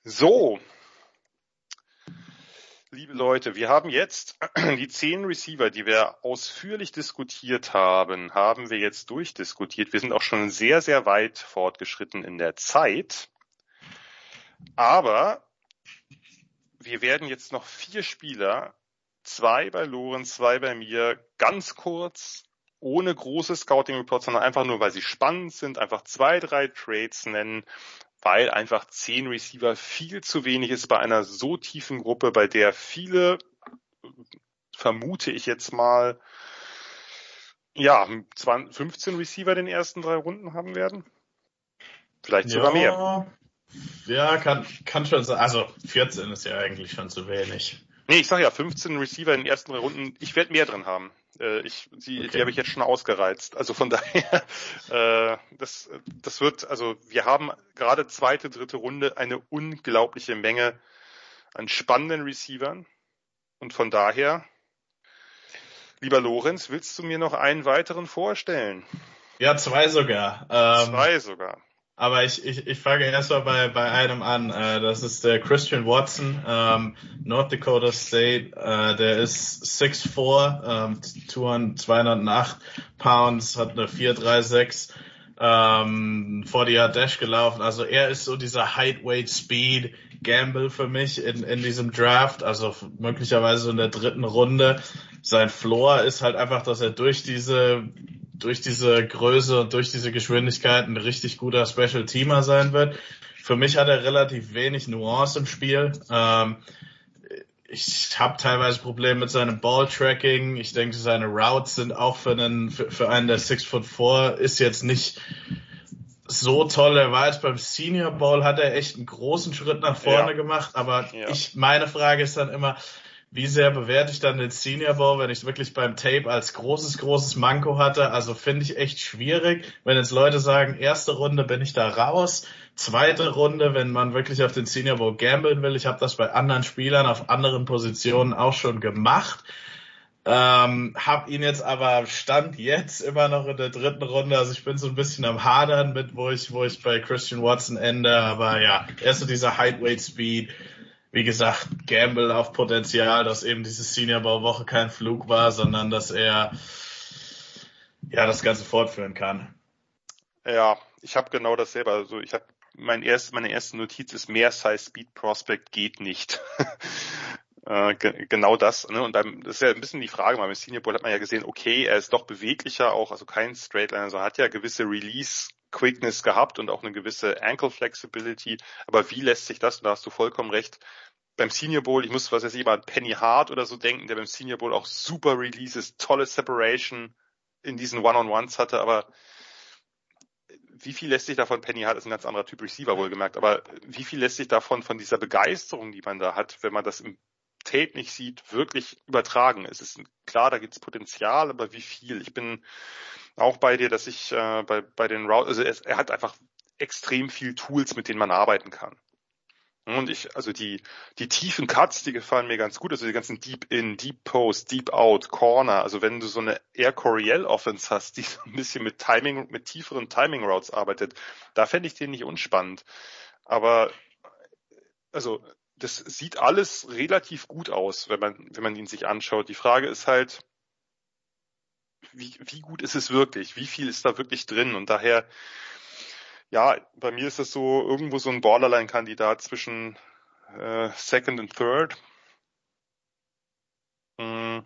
So. Liebe Leute, wir haben jetzt [clears throat] die zehn Receiver, die wir ausführlich diskutiert haben, haben wir jetzt durchdiskutiert. Wir sind auch schon sehr, sehr weit fortgeschritten in der Zeit. Aber wir werden jetzt noch vier Spieler, zwei bei Loren, zwei bei mir, ganz kurz, ohne große Scouting Reports, sondern einfach nur, weil sie spannend sind, einfach zwei, drei Trades nennen, weil einfach zehn Receiver viel zu wenig ist bei einer so tiefen Gruppe, bei der viele, vermute ich jetzt mal, ja, 15 Receiver den ersten drei Runden haben werden. Vielleicht sogar ja, mehr. Ja, kann, kann schon sein. Also 14 ist ja eigentlich schon zu wenig. Nee, ich sag ja, 15 Receiver in den ersten drei Runden. Ich werde mehr drin haben. Äh, ich, die, Okay. die habe ich jetzt schon ausgereizt. Also von [laughs] daher, äh, das, das wird, also wir haben gerade zweite, dritte Runde eine unglaubliche Menge an spannenden Receivern. Und von daher, lieber Lorenz, willst du mir noch einen weiteren vorstellen? Ja, zwei sogar. Ähm, Zwei sogar. Aber ich, ich, ich fange erstmal bei, bei einem an. Äh, das ist der Christian Watson, ähm, North Dakota State. Äh, der ist 6'4, ähm, 200, 208 Pounds, hat eine 436 ähm, 40 Yard Dash gelaufen. Also er ist so dieser Height, Weight, Speed Gamble für mich in, in diesem Draft. Also möglicherweise in der dritten Runde. Sein Floor ist halt einfach, dass er durch diese durch diese Größe und durch diese Geschwindigkeit ein richtig guter Special Teamer sein wird. Für mich hat er relativ wenig Nuance im Spiel. Ähm, ich habe teilweise Probleme mit seinem Ball-Tracking. Ich denke, seine Routes sind auch für einen, für, für einen, der six foot four ist jetzt nicht so toll. Er war jetzt beim Senior Bowl, hat er echt einen großen Schritt nach vorne Ja. gemacht. Aber Ja. ich, meine Frage ist dann immer, wie sehr bewerte ich dann den Senior Bowl, wenn ich es wirklich beim Tape als großes, großes Manko hatte? Also finde ich echt schwierig, wenn jetzt Leute sagen, erste Runde bin ich da raus, zweite Runde, wenn man wirklich auf den Senior Bowl gamblen will. Ich habe das bei anderen Spielern auf anderen Positionen auch schon gemacht. Ähm, hab ihn jetzt aber stand jetzt immer noch in der dritten Runde. Also ich bin so ein bisschen am Hadern mit, wo ich, wo ich bei Christian Watson ende. Aber ja, er ist so dieser Height Weight Speed. Wie gesagt, Gamble auf Potenzial, dass eben diese Senior Bowl Woche kein Flug war, sondern dass er ja das Ganze fortführen kann. Ja, ich habe genau dasselbe. Also ich habe mein erst, meine erste Notiz ist mehr Size Speed Prospect geht nicht. [laughs] äh, ge genau das. Ne? Und beim, das ist ja ein bisschen die Frage, weil beim Senior Bowl hat man ja gesehen, okay, er ist doch beweglicher auch, also kein Straightliner, sondern hat ja gewisse Release Quickness gehabt und auch eine gewisse Ankle Flexibility. Aber wie lässt sich das, da hast du vollkommen recht, beim Senior Bowl, ich muss was jetzt jemand Penny Hart oder so denken, der beim Senior Bowl auch super Releases, tolle Separation in diesen One-on-Ones hatte, aber wie viel lässt sich davon, Penny Hart ist ein ganz anderer Typ Receiver wohlgemerkt, aber wie viel lässt sich davon, von dieser Begeisterung, die man da hat, wenn man das im Tape nicht sieht, wirklich übertragen? Es ist klar, da gibt es Potenzial, aber wie viel? Ich bin auch bei dir, dass ich äh, bei, bei den Routes, also es, er hat einfach extrem viel Tools, mit denen man arbeiten kann. Und ich, also die, die tiefen Cuts, die gefallen mir ganz gut. Also die ganzen Deep In, Deep Post, Deep Out, Corner. Also wenn du so eine Air Coryell Offense hast, die so ein bisschen mit Timing, mit tieferen Timing Routes arbeitet, da fände ich den nicht unspannend. Aber, also, das sieht alles relativ gut aus, wenn man, wenn man ihn sich anschaut. Die Frage ist halt, wie, wie gut ist es wirklich? Wie viel ist da wirklich drin? Und daher, ja, bei mir ist das so irgendwo so ein Borderline-Kandidat zwischen äh, Second und Third. Mm,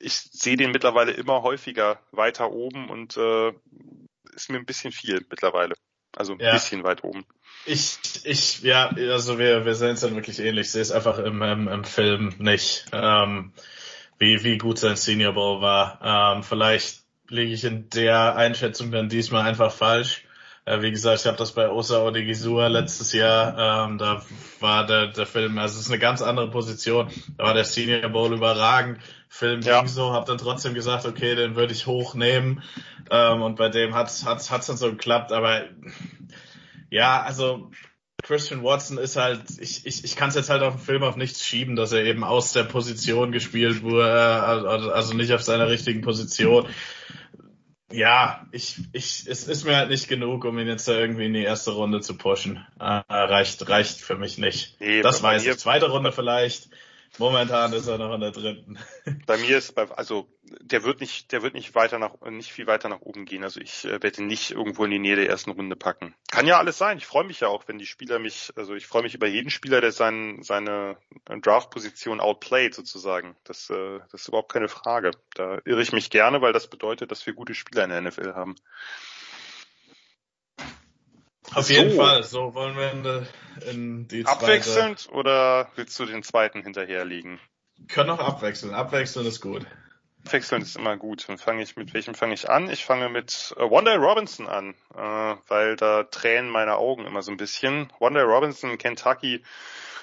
Ich sehe den mittlerweile immer häufiger weiter oben und äh, ist mir ein bisschen viel mittlerweile. Also ein Ja. bisschen weit oben. Ich, ich, ja, also wir, wir sehen es dann wirklich ähnlich. Ich sehe es einfach im, im, im Film nicht, ähm, wie, wie gut sein Senior Bowl war. Ähm, vielleicht liege ich in der Einschätzung dann diesmal einfach falsch. Äh, wie gesagt, ich habe das bei Osa Odigizua letztes Jahr, ähm, da war der, der Film, also es ist eine ganz andere Position. Da war der Senior Bowl überragend. Film Ja. ging so, habe dann trotzdem gesagt, okay, den würde ich hochnehmen. Ähm, und bei dem hat's hat's hat's dann so geklappt, aber ja, also Christian Watson ist halt, ich, ich, ich kann es jetzt halt auf den Film auf nichts schieben, dass er eben aus der Position gespielt wurde, also also nicht auf seiner richtigen Position. Ja, ich, ich, es ist mir halt nicht genug, um ihn jetzt da irgendwie in die erste Runde zu pushen. Äh, reicht, reicht für mich nicht. Nee, das weiß ich. Zweite Runde vielleicht. Momentan ist er noch in der dritten. Bei mir ist bei, also der wird nicht, der wird nicht weiter nach, nicht viel weiter nach oben gehen. Also ich äh, werde ihn nicht irgendwo in die Nähe der ersten Runde packen. Kann ja alles sein. Ich freue mich ja auch, wenn die Spieler mich, also ich freue mich über jeden Spieler, der sein, seine Draft-Position outplayt sozusagen. Das, äh, das ist überhaupt keine Frage. Da irre ich mich gerne, weil das bedeutet, dass wir gute Spieler in der NFL haben. Auf So. jeden Fall. So wollen wir in, die- in die zweite. Abwechselnd oder willst du den zweiten hinterherlegen? Können auch abwechseln. Abwechseln ist gut. Abwechselnd ist immer gut. Dann fange ich mit welchem fange ich an? Ich fange mit äh, Wanda Robinson an, äh, weil da tränen meine Augen immer so ein bisschen. Wanda Robinson, Kentucky,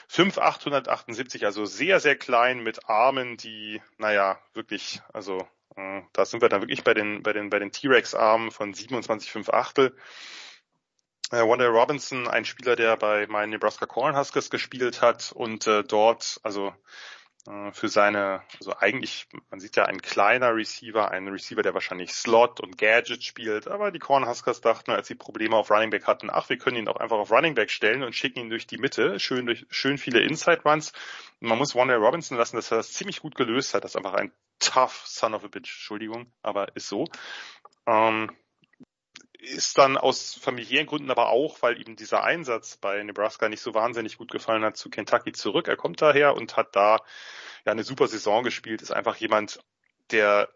5,878, also sehr, sehr klein mit Armen, die, naja, wirklich, also äh, da sind wir dann wirklich bei den, bei den, bei den T-Rex-Armen von 27,5 Achtel. Äh, Wanda Robinson, ein Spieler, der bei meinen Nebraska Cornhuskers gespielt hat und äh, dort, also für seine, also eigentlich, man sieht ja ein kleiner Receiver, ein Receiver, der wahrscheinlich Slot und Gadget spielt, aber die Cornhuskers dachten, als sie Probleme auf Running Back hatten, ach, wir können ihn auch einfach auf Running Back stellen und schicken ihn durch die Mitte, schön durch, schön viele Inside Runs. man muss Wanda Robinson lassen, dass er das ziemlich gut gelöst hat. Das ist einfach ein tough son of a bitch, Entschuldigung, aber ist so. Ähm, ist dann aus familiären Gründen aber auch, weil ihm dieser Einsatz bei Nebraska nicht so wahnsinnig gut gefallen hat, zu Kentucky zurück. Er kommt daher und hat da ja eine super Saison gespielt, ist einfach jemand, der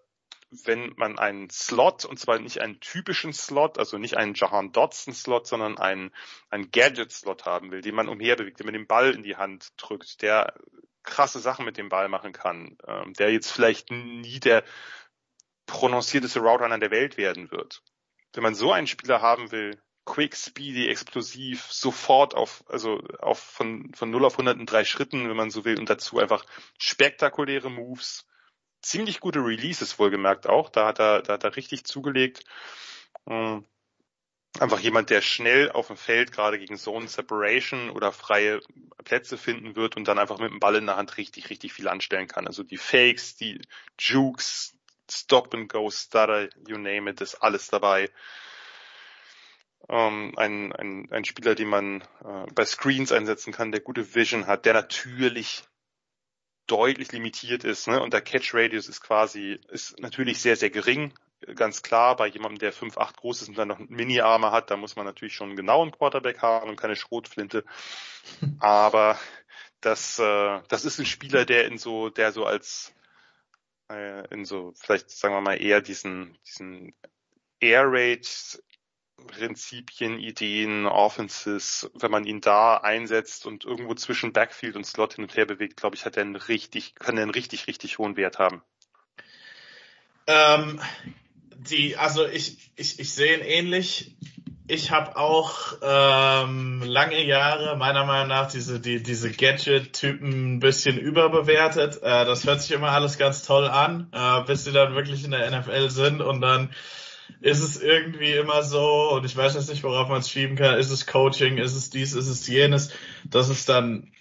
wenn man einen Slot, und zwar nicht einen typischen Slot, also nicht einen Jahan Dodson Slot, sondern einen, einen Gadget Slot haben will, den man umherbewegt, der mit dem Ball in die Hand drückt, der krasse Sachen mit dem Ball machen kann, ähm, der jetzt vielleicht nie der prononcierteste Route Runner der Welt werden wird wenn man so einen Spieler haben will, quick, speedy, explosiv, sofort auf, also auf von, von 0 auf 100 in drei Schritten, wenn man so will, und dazu einfach spektakuläre Moves, ziemlich gute Releases wohlgemerkt auch, da hat er, da hat er richtig zugelegt. Ähm, einfach jemand, der schnell auf dem Feld gerade gegen Zone Separation oder freie Plätze finden wird und dann einfach mit dem Ball in der Hand richtig, richtig viel anstellen kann. Also die Fakes, die Jukes, Stop and Go, Stutter, you name it, ist alles dabei. Ähm, ein, ein, ein Spieler, den man äh, bei Screens einsetzen kann, der gute Vision hat, der natürlich deutlich limitiert ist, ne? Und der Catch Radius ist quasi, ist natürlich sehr, sehr gering. Ganz klar, bei jemandem, der 5'8 groß ist und dann noch Mini-Arme hat, da muss man natürlich schon genau einen Quarterback haben und keine Schrotflinte. [laughs] Aber das, äh, das ist ein Spieler, der in so, der so als äh, in so vielleicht sagen wir mal eher diesen diesen Air Raid Prinzipien, Ideen, Offenses, wenn man ihn da einsetzt und irgendwo zwischen Backfield und Slot hin und her bewegt, glaube ich, hat er einen richtig, kann er einen richtig, richtig hohen Wert haben. Ähm, die, also ich, ich, ich sehe ihn ähnlich ich habe auch ähm, lange Jahre meiner Meinung nach diese die, diese Gadget-Typen ein bisschen überbewertet. Äh, das hört sich immer alles ganz toll an, äh, bis sie dann wirklich in der NFL sind und dann ist es irgendwie immer so und ich weiß jetzt nicht, worauf man es schieben kann. Ist es Coaching? Ist es dies? Ist es jenes? Das ist dann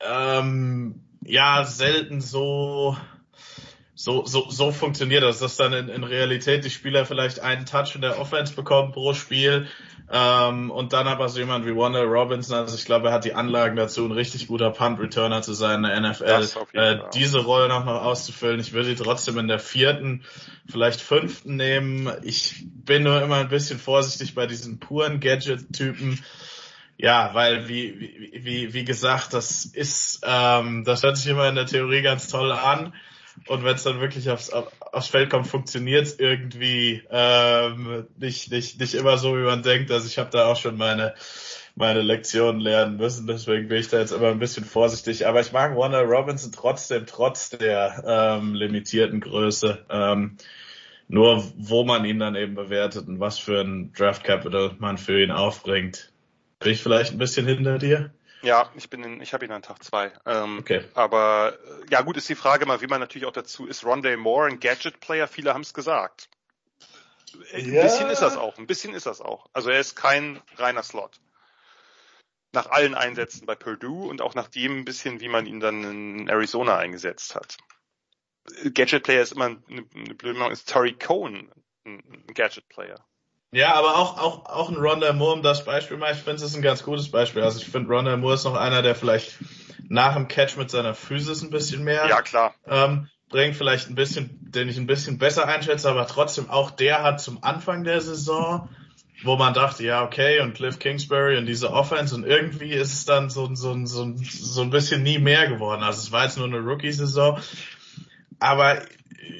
ähm, ja selten so so, so, so funktioniert das, dass dann in, in Realität die Spieler vielleicht einen Touch in der Offense bekommen pro Spiel ähm, und dann aber so jemand wie Wanda Robinson, also ich glaube, er hat die Anlagen dazu, ein richtig guter Punt-Returner zu sein in der NFL, äh, diese Rolle noch, noch auszufüllen. Ich würde sie trotzdem in der vierten, vielleicht fünften nehmen. Ich bin nur immer ein bisschen vorsichtig bei diesen puren Gadget-Typen. Ja, weil wie, wie, wie, wie gesagt, das ist, ähm, das hört sich immer in der Theorie ganz toll an. Und wenn es dann wirklich aufs, aufs Feld kommt, funktioniert es irgendwie ähm, nicht, nicht, nicht immer so, wie man denkt. Also ich habe da auch schon meine, meine Lektionen lernen müssen. Deswegen bin ich da jetzt immer ein bisschen vorsichtig. Aber ich mag Warner Robinson trotzdem, trotz der ähm, limitierten Größe. Ähm, nur wo man ihn dann eben bewertet und was für ein Draft Capital man für ihn aufbringt. Bin ich vielleicht ein bisschen hinter dir? Ja, ich bin in, ich habe ihn an Tag zwei. Ähm, okay. Aber ja gut, ist die Frage mal, wie man natürlich auch dazu ist. Rondé Moore ein Gadget-Player, viele haben es gesagt. Ein ja. bisschen ist das auch, ein bisschen ist das auch. Also er ist kein reiner Slot. Nach allen Einsätzen bei Purdue und auch nach dem ein bisschen, wie man ihn dann in Arizona eingesetzt hat. Gadget-Player ist immer eine, eine blöde Meinung, ist Terry Cohen ein Gadget-Player. Ja, aber auch, auch, auch ein Ronda Moore, um das Beispiel mal, ich finde, es ist ein ganz gutes Beispiel. Also ich finde, Ronda Moore ist noch einer, der vielleicht nach dem Catch mit seiner Physis ein bisschen mehr ja, klar. Ähm, bringt, vielleicht ein bisschen, den ich ein bisschen besser einschätze, aber trotzdem auch der hat zum Anfang der Saison, wo man dachte, ja, okay, und Cliff Kingsbury und diese Offense und irgendwie ist es dann so, so, so, so ein bisschen nie mehr geworden. Also es war jetzt nur eine Rookie-Saison. Aber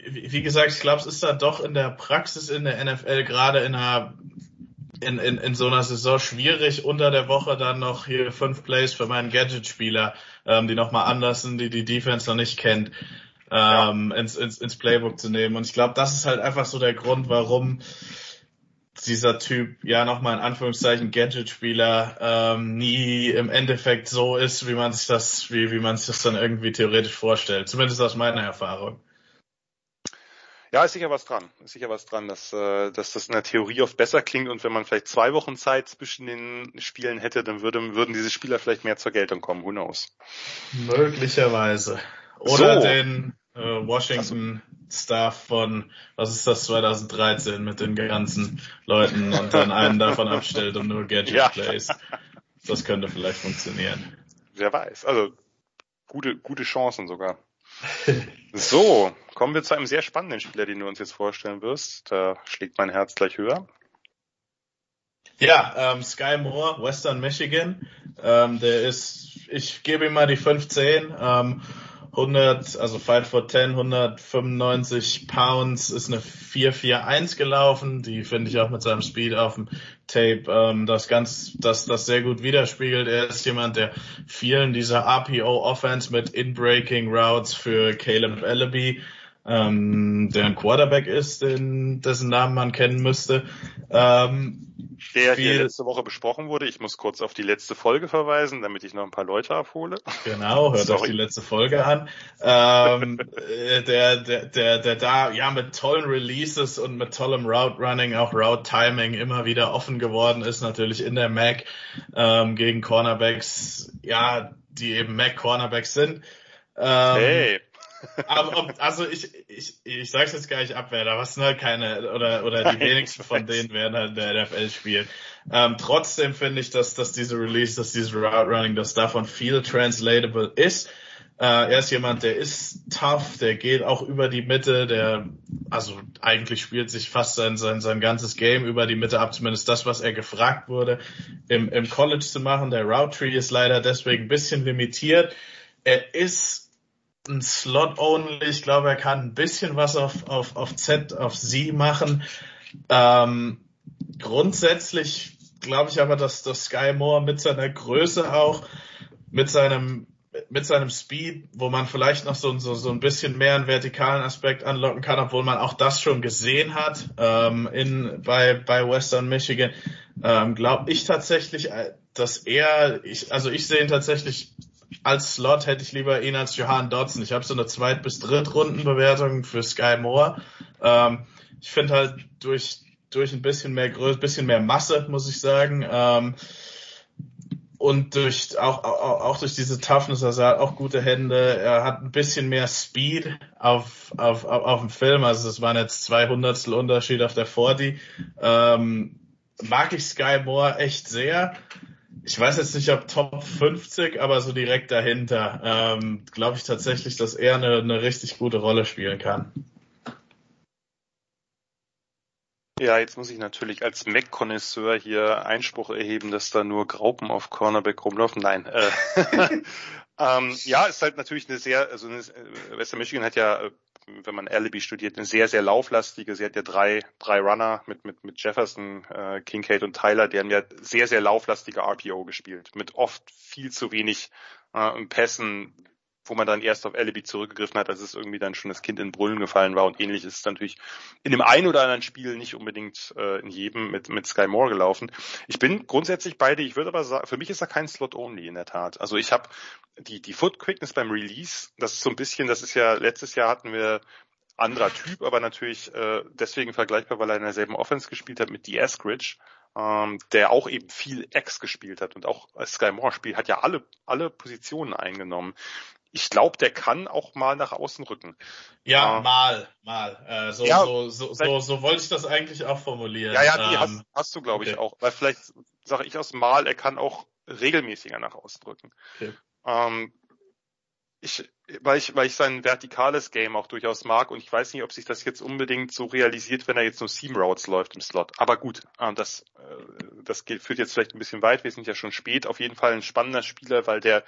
wie gesagt, ich glaube, es ist da doch in der Praxis in der NFL gerade in einer in, in, in so einer Saison schwierig, unter der Woche dann noch hier fünf Plays für meinen Gadget-Spieler, ähm, die nochmal anders sind, die die Defense noch nicht kennt. ähm, ins, ins, ins Playbook zu nehmen. Und ich glaube, das ist halt einfach so der Grund, warum dieser Typ, ja nochmal in Anführungszeichen Gadget-Spieler, ähm, nie im Endeffekt so ist, wie man sich das, wie, wie man sich das dann irgendwie theoretisch vorstellt. Zumindest aus meiner Erfahrung. Ja, ist sicher was dran. Ist sicher was dran, dass, äh, dass das in der Theorie oft besser klingt und wenn man vielleicht zwei Wochen Zeit zwischen den Spielen hätte, dann würde, würden diese Spieler vielleicht mehr zur Geltung kommen. Who knows? Möglicherweise. Oder so. den äh, Washington Staff von, was ist das, 2013 mit den ganzen Leuten und dann einen davon abstellt und nur Gadget ja. Plays. Das könnte vielleicht funktionieren. Wer weiß. Also gute, gute Chancen sogar. [laughs] So, kommen wir zu einem sehr spannenden Spieler, den du uns jetzt vorstellen wirst. Da schlägt mein Herz gleich höher. Ja, ähm, Sky Moore, Western Michigan. Ähm, der ist, ich gebe ihm mal die 15. Ähm, 100, also 5 for 10, 195 Pounds, ist eine 441 gelaufen, die finde ich auch mit seinem Speed auf dem Tape ähm, das ganz, das, das sehr gut widerspiegelt. Er ist jemand, der vielen dieser RPO Offense mit In-Breaking Routes für Caleb Ellaby ähm, der ein Quarterback ist, den, dessen Namen man kennen müsste. Ähm, der hier letzte Woche besprochen wurde. Ich muss kurz auf die letzte Folge verweisen, damit ich noch ein paar Leute abhole. Genau, hört euch die letzte Folge an. Ähm, äh, der, der, der, der da ja mit tollen Releases und mit tollem Route Running, auch Route Timing immer wieder offen geworden ist, natürlich in der Mac ähm, gegen Cornerbacks, ja, die eben Mac Cornerbacks sind. Ähm, hey aber also ich, ich, ich sag's jetzt gar nicht abwehr, da was halt keine, oder, oder die wenigsten von denen werden halt in der NFL spielen. Ähm, trotzdem finde ich, dass, dass diese Release, dass dieses Route Running, dass davon viel translatable ist. Äh, er ist jemand, der ist tough, der geht auch über die Mitte, der, also eigentlich spielt sich fast sein, sein, sein ganzes Game über die Mitte ab, zumindest das, was er gefragt wurde, im, im College zu machen. Der Route Tree ist leider deswegen ein bisschen limitiert. Er ist ein Slot-Only. Ich glaube, er kann ein bisschen was auf, auf, auf Z, auf Z machen. Ähm, grundsätzlich glaube ich aber, dass, dass Sky Moore mit seiner Größe auch, mit seinem, mit seinem Speed, wo man vielleicht noch so, so, so ein bisschen mehr einen vertikalen Aspekt anlocken kann, obwohl man auch das schon gesehen hat ähm, in, bei, bei Western Michigan, ähm, glaube ich tatsächlich, äh, dass er, ich, also ich sehe ihn tatsächlich als Slot hätte ich lieber ihn als Johan Dodson. Ich habe so eine Zweit- bis Drittrundenbewertung für Sky Moore. Ähm, ich finde halt durch durch ein bisschen mehr Größe, bisschen mehr Masse, muss ich sagen. Ähm, und durch auch, auch, auch durch diese Toughness, also er hat auch gute Hände, er hat ein bisschen mehr Speed auf, auf, auf, auf dem Film, also es waren jetzt zwei Hundertstel Unterschied auf der 40. Ähm, mag ich Sky Moore echt sehr ich weiß jetzt nicht, ob Top 50, aber so direkt dahinter, ähm, glaube ich tatsächlich, dass er eine, eine richtig gute Rolle spielen kann. Ja, jetzt muss ich natürlich als Mac-Konnoisseur hier Einspruch erheben, dass da nur Graupen auf Cornerback rumlaufen. Nein. Äh, [laughs] ähm, ja, ist halt natürlich eine sehr, also eine, äh, Western Michigan hat ja äh, wenn man Alibi studiert, eine sehr, sehr lauflastige. Sie hat ja drei, drei Runner mit, mit, mit Jefferson, äh, Kincaid und Tyler, die haben ja sehr, sehr lauflastige RPO gespielt, mit oft viel zu wenig äh, Pässen, wo man dann erst auf Alibi zurückgegriffen hat, als es irgendwie dann schon das Kind in Brüllen gefallen war und ähnlich ist es natürlich in dem einen oder anderen Spiel nicht unbedingt äh, in jedem mit, mit Sky Moore gelaufen. Ich bin grundsätzlich beide, ich würde aber sagen, für mich ist da kein Slot-Only in der Tat. Also ich habe die, die Foot Quickness beim Release, das ist so ein bisschen, das ist ja, letztes Jahr hatten wir anderer Typ, aber natürlich äh, deswegen vergleichbar, weil er in derselben Offense gespielt hat mit D. Eskridge, ähm, der auch eben viel X gespielt hat und auch Sky Moore spielt, hat ja alle, alle Positionen eingenommen ich glaube, der kann auch mal nach außen rücken. Ja, äh, mal, mal. Äh, so, ja, so, so, so, so wollte ich das eigentlich auch formulieren. Ja, ja, die ähm, hast, hast du, glaube ich, okay. auch. Weil vielleicht sage ich aus mal, er kann auch regelmäßiger nach außen rücken. Okay. Ähm, ich, weil ich, weil ich sein vertikales Game auch durchaus mag und ich weiß nicht, ob sich das jetzt unbedingt so realisiert, wenn er jetzt nur Seam Routes läuft im Slot. Aber gut, äh, das, äh, das geht, führt jetzt vielleicht ein bisschen weit. Wir sind ja schon spät. Auf jeden Fall ein spannender Spieler, weil der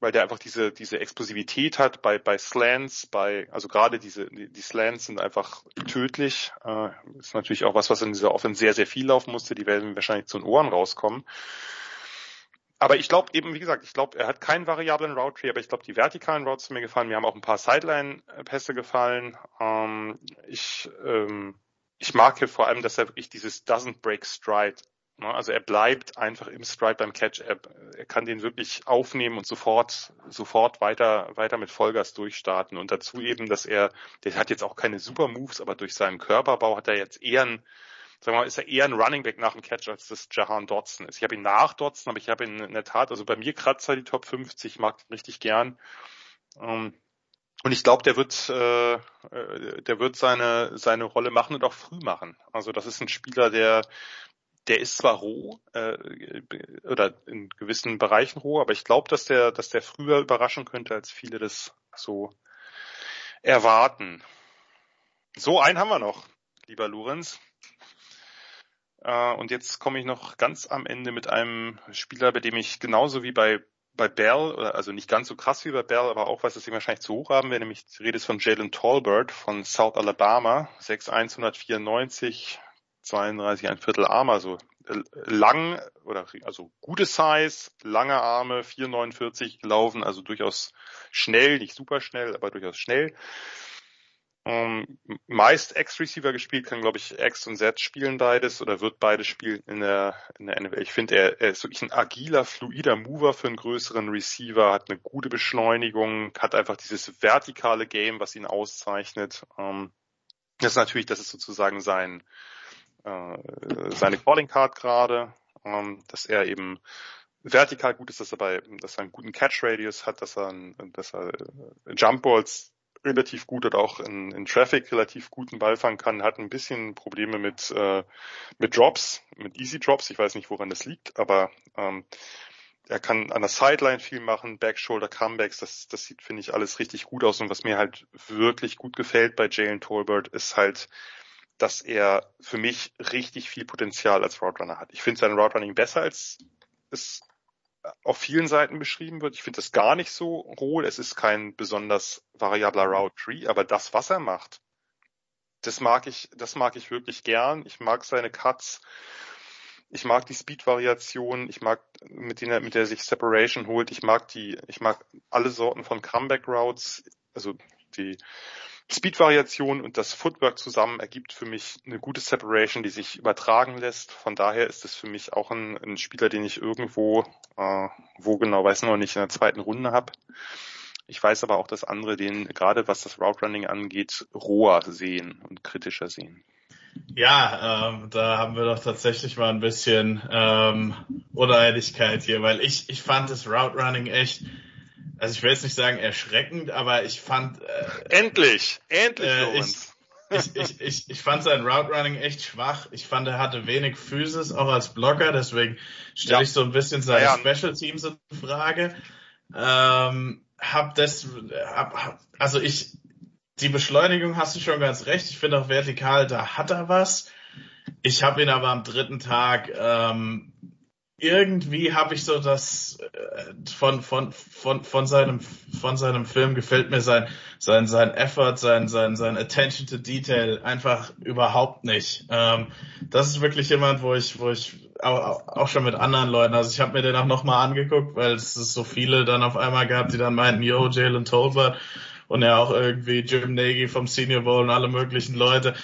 weil der einfach diese, diese Explosivität hat bei, bei Slants, bei, also gerade diese, die, Slants sind einfach tödlich. Äh, ist natürlich auch was, was in dieser Offense sehr, sehr viel laufen musste. Die werden wahrscheinlich zu den Ohren rauskommen. aber ich glaube eben, wie gesagt, ich glaube, er hat keinen variablen Route Tree, aber ich glaube, die vertikalen Routes sind mir gefallen. Mir haben auch ein paar Sideline-Pässe gefallen. Ähm, ich, ähm, ich mag hier vor allem, dass er wirklich dieses doesn't break stride. Ne? Also er bleibt einfach im Stride beim Catch. Er, er kann den wirklich aufnehmen und sofort, sofort weiter, weiter mit Vollgas durchstarten. Und dazu eben, dass er, der hat jetzt auch keine Super Moves, aber durch seinen Körperbau hat er jetzt eher ein sagen wir mal, ist er eher ein Running Back nach dem Catch, als das Jahan Dotson ist. Ich habe ihn nach Dotson, aber ich habe ihn in der Tat, also bei mir kratzt er die Top 50, ich mag ihn richtig gern. Ähm, und ich glaube, der wird, äh, äh, der wird seine seine Rolle machen und auch früh machen. Also das ist ein Spieler, der der ist zwar roh äh, oder in gewissen Bereichen roh, aber ich glaube, dass der dass der früher überraschen könnte, als viele das so erwarten. So einen haben wir noch, lieber Lorenz. Äh, und jetzt komme ich noch ganz am Ende mit einem Spieler, bei dem ich genauso wie bei bei Bell, also nicht ganz so krass wie bei Bell, aber auch weiß, dass ich wahrscheinlich zu hoch haben werde, nämlich die Rede ist von Jalen Tolbert von South Alabama, 6'194, 32 ein Viertel Arm, also äh, lang oder also gute Size, lange Arme, 4,49 gelaufen, also durchaus schnell, nicht super schnell, aber durchaus schnell. Ähm, meist X-Receiver gespielt, kann glaube ich X und Z spielen beides oder wird beides spielen in der, in der NFL. Ich finde, er, er ist wirklich ein agiler, fluider Mover für einen größeren Receiver, hat eine gute Beschleunigung, hat einfach dieses vertikale Game, was ihn auszeichnet. Ähm, das ist natürlich, das ist sozusagen sein, äh, seine Calling Card gerade, ähm, dass er eben vertikal gut ist, dass er bei, dass er einen guten Catch Radius hat, dass er, dass er äh, Jump Balls relativ gut oder auch in, in Traffic relativ guten Ball fangen kann, hat ein bisschen Probleme mit, äh, mit Drops, mit Easy Drops. Ich weiß nicht, woran das liegt, aber ähm, er kann an der Sideline viel machen, Backshoulder Comebacks, das, das sieht, finde ich, alles richtig gut aus. Und was mir halt wirklich gut gefällt bei Jalen Tolbert ist halt, dass er für mich richtig viel Potenzial als Route Runner hat. Ich finde sein Route Running besser als es auf vielen Seiten beschrieben wird. Ich finde das gar nicht so roh. Es ist kein besonders variabler Route Tree, aber das, was er macht, das mag ich, das mag ich wirklich gern. Ich mag seine Cuts. Ich mag die Speed-Variation. Ich mag, mit denen er, mit der er sich Separation holt. Ich mag die, ich mag alle Sorten von Comeback Routes. Also die, Speed-Variation und das Footwork zusammen ergibt für mich eine gute Separation, die sich übertragen lässt. Von daher ist es für mich auch ein, ein Spieler, den ich irgendwo, äh, wo genau, weiß noch nicht, in der zweiten Runde habe. Ich weiß aber auch, dass andere den, gerade was das Route Running angeht, roher sehen und kritischer sehen. Ja, ähm, da haben wir doch tatsächlich mal ein bisschen ähm, Uneinigkeit hier, weil ich, ich fand das Route Running echt also ich will jetzt nicht sagen erschreckend, aber ich fand äh, endlich, endlich äh, ich, ich, ich, ich, ich fand sein Route Running echt schwach. Ich fand, er hatte wenig Physis, auch als Blocker, deswegen stelle ja. ich so ein bisschen seine ja, ja. Special Teams in Frage. Ähm, hab das, hab, hab, also ich, die Beschleunigung hast du schon ganz recht. Ich finde auch vertikal, da hat er was. Ich habe ihn aber am dritten Tag ähm, irgendwie habe ich so das äh, von von von von seinem von seinem Film gefällt mir sein sein sein Effort sein sein sein Attention to Detail einfach überhaupt nicht. Ähm, das ist wirklich jemand, wo ich wo ich auch, auch schon mit anderen Leuten, also ich habe mir den auch nochmal angeguckt, weil es ist so viele dann auf einmal gab, die dann meinten, yo Jalen Tolbert und ja auch irgendwie Jim Nagy vom Senior Bowl und alle möglichen Leute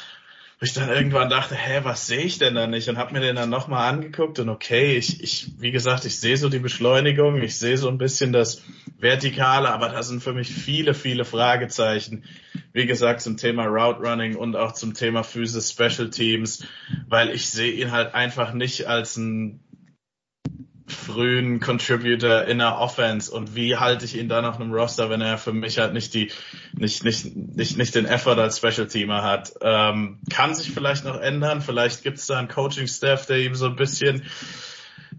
wo ich dann irgendwann dachte, hä, was sehe ich denn da nicht? Und habe mir den dann nochmal angeguckt und okay, ich, ich, wie gesagt, ich sehe so die Beschleunigung, ich sehe so ein bisschen das Vertikale, aber da sind für mich viele, viele Fragezeichen. Wie gesagt, zum Thema Route Running und auch zum Thema Physis Special Teams, weil ich sehe ihn halt einfach nicht als ein frühen Contributor in der Offense und wie halte ich ihn dann auf einem Roster, wenn er für mich halt nicht die, nicht, nicht, nicht, nicht den Effort als Special Teamer hat. Ähm, kann sich vielleicht noch ändern, vielleicht gibt es da einen Coaching-Staff, der ihm so ein bisschen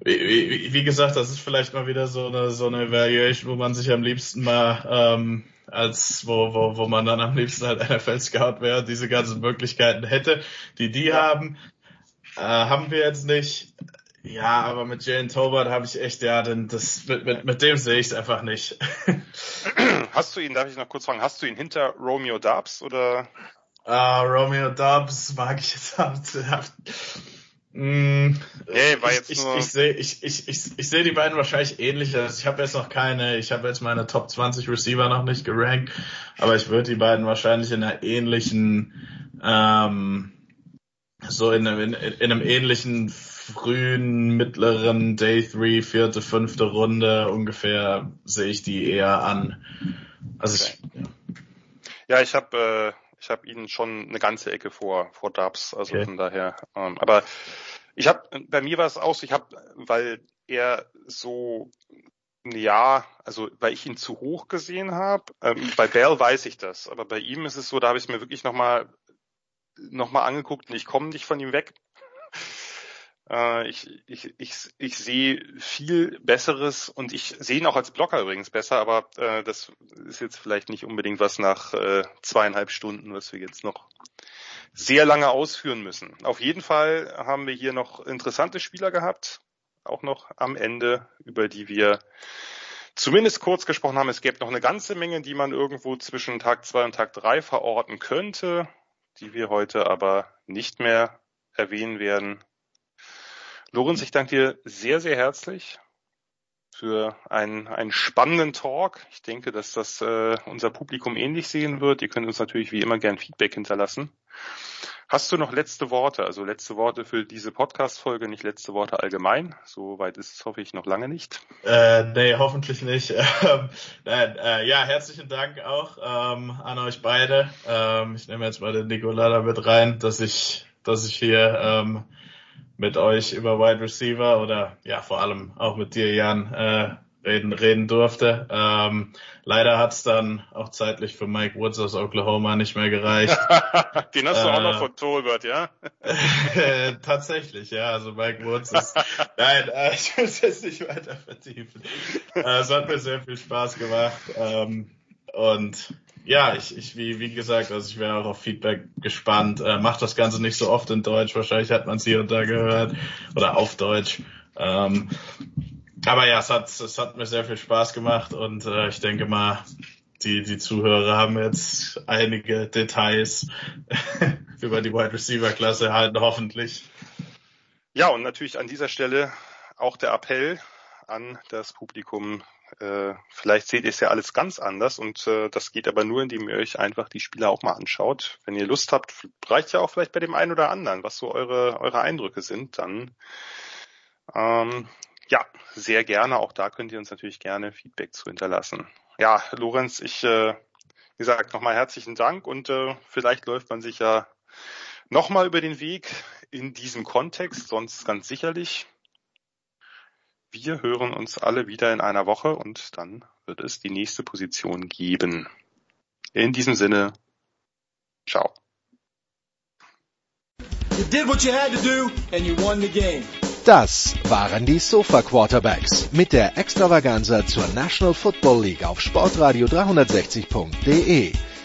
wie, wie, gesagt, das ist vielleicht mal wieder so eine, so eine Evaluation, wo man sich am liebsten mal ähm, als wo, wo, wo man dann am liebsten halt NFL Scout wäre, diese ganzen Möglichkeiten hätte, die die haben. Äh, haben wir jetzt nicht. Ja, aber mit Jalen Tobert habe ich echt, ja, denn das mit, mit, mit dem sehe ich es einfach nicht. [clears throat] Hast du ihn, darf ich noch kurz fragen, hast du ihn hinter Romeo Dubs oder? Uh, Romeo Dubs mag ich jetzt. Mm, Nee, war ich, jetzt ich, nur- ich sehe ich, ich, ich, ich seh die beiden wahrscheinlich ähnlich. Also ich habe jetzt noch keine, ich habe jetzt meine Top 20 Receiver noch nicht gerankt, aber ich würde die beiden wahrscheinlich in einer ähnlichen, ähm, so in einem, in, in einem ähnlichen frühen, mittleren Day 3, vierte, fünfte Runde ungefähr sehe ich die eher an. Also ich, Ja, ich habe äh, ich habe ihn schon eine ganze Ecke vor vor Dubs, also Okay. von daher. Ähm, aber ich habe bei mir war es auch so, ich habe, weil er so ja, also weil ich ihn zu hoch gesehen habe. Ähm, bei Bell weiß ich das, aber bei ihm ist es so, da habe ich es mir wirklich nochmal noch mal angeguckt und ich komme nicht von ihm weg. Äh, ich, ich, ich, ich sehe viel Besseres und ich sehe ihn auch als Blocker übrigens besser, aber äh, das ist jetzt vielleicht nicht unbedingt was nach äh, zweieinhalb Stunden, was wir jetzt noch sehr lange ausführen müssen. Auf jeden Fall haben wir hier noch interessante Spieler gehabt, auch noch am Ende, über die wir zumindest kurz gesprochen haben. Es gäbe noch eine ganze Menge, die man irgendwo zwischen Tag zwei und Tag drei verorten könnte, die wir heute aber nicht mehr erwähnen werden. Lorenz, ich danke dir sehr, sehr herzlich für einen, einen spannenden Talk. Ich denke, dass das äh, unser Publikum ähnlich sehen wird. Ihr könnt uns natürlich wie immer gern Feedback hinterlassen. Hast du noch letzte Worte? Also letzte Worte für diese Podcast-Folge, nicht letzte Worte allgemein. So weit ist es, hoffe ich, noch lange nicht. Äh, nee, hoffentlich nicht. [laughs] Ähm, nein, äh, ja, herzlichen Dank auch ähm, an euch beide. Ähm, ich nehme jetzt mal den Nikola da mit rein, dass ich, dass ich hier ähm, mit euch über Wide Receiver oder ja vor allem auch mit dir, Jan, äh, reden, reden durfte. Ähm, leider hat's dann auch zeitlich für Mike Woods aus Oklahoma nicht mehr gereicht. [laughs] Den hast du auch Äh, noch von Tolbert, ja? Äh, [laughs] Tatsächlich, ja. Also Mike Woods ist. [laughs] Nein, äh, ich will es jetzt nicht weiter vertiefen. Äh, es hat mir sehr viel Spaß gemacht. Ähm, und ja, ich, ich wie, wie gesagt, also ich wäre auch auf Feedback gespannt. Äh, macht das Ganze nicht so oft in Deutsch, wahrscheinlich hat man es hier und da gehört. Oder auf Deutsch. Ähm, aber ja, es hat, es hat mir sehr viel Spaß gemacht und äh, ich denke mal, die, die Zuhörer haben jetzt einige Details [laughs] über die Wide Receiver Klasse erhalten, hoffentlich. Ja, und natürlich an dieser Stelle auch der Appell an das Publikum. Äh, vielleicht seht ihr es ja alles ganz anders und äh, das geht aber nur, indem ihr euch einfach die Spieler auch mal anschaut. Wenn ihr Lust habt, reicht ja auch vielleicht bei dem einen oder anderen, was so eure, eure Eindrücke sind, dann ähm, ja, sehr gerne. Auch da könnt ihr uns natürlich gerne Feedback zu hinterlassen. Ja, Lorenz, ich, äh, wie gesagt, nochmal herzlichen Dank und äh, vielleicht läuft man sich ja nochmal über den Weg in diesem Kontext, sonst ganz sicherlich. Wir hören uns alle wieder in einer Woche und dann wird es die nächste Position geben. In diesem Sinne, ciao. Das waren die Sofa Quarterbacks mit der Extravaganza zur National Football League auf Sportradio 360.de.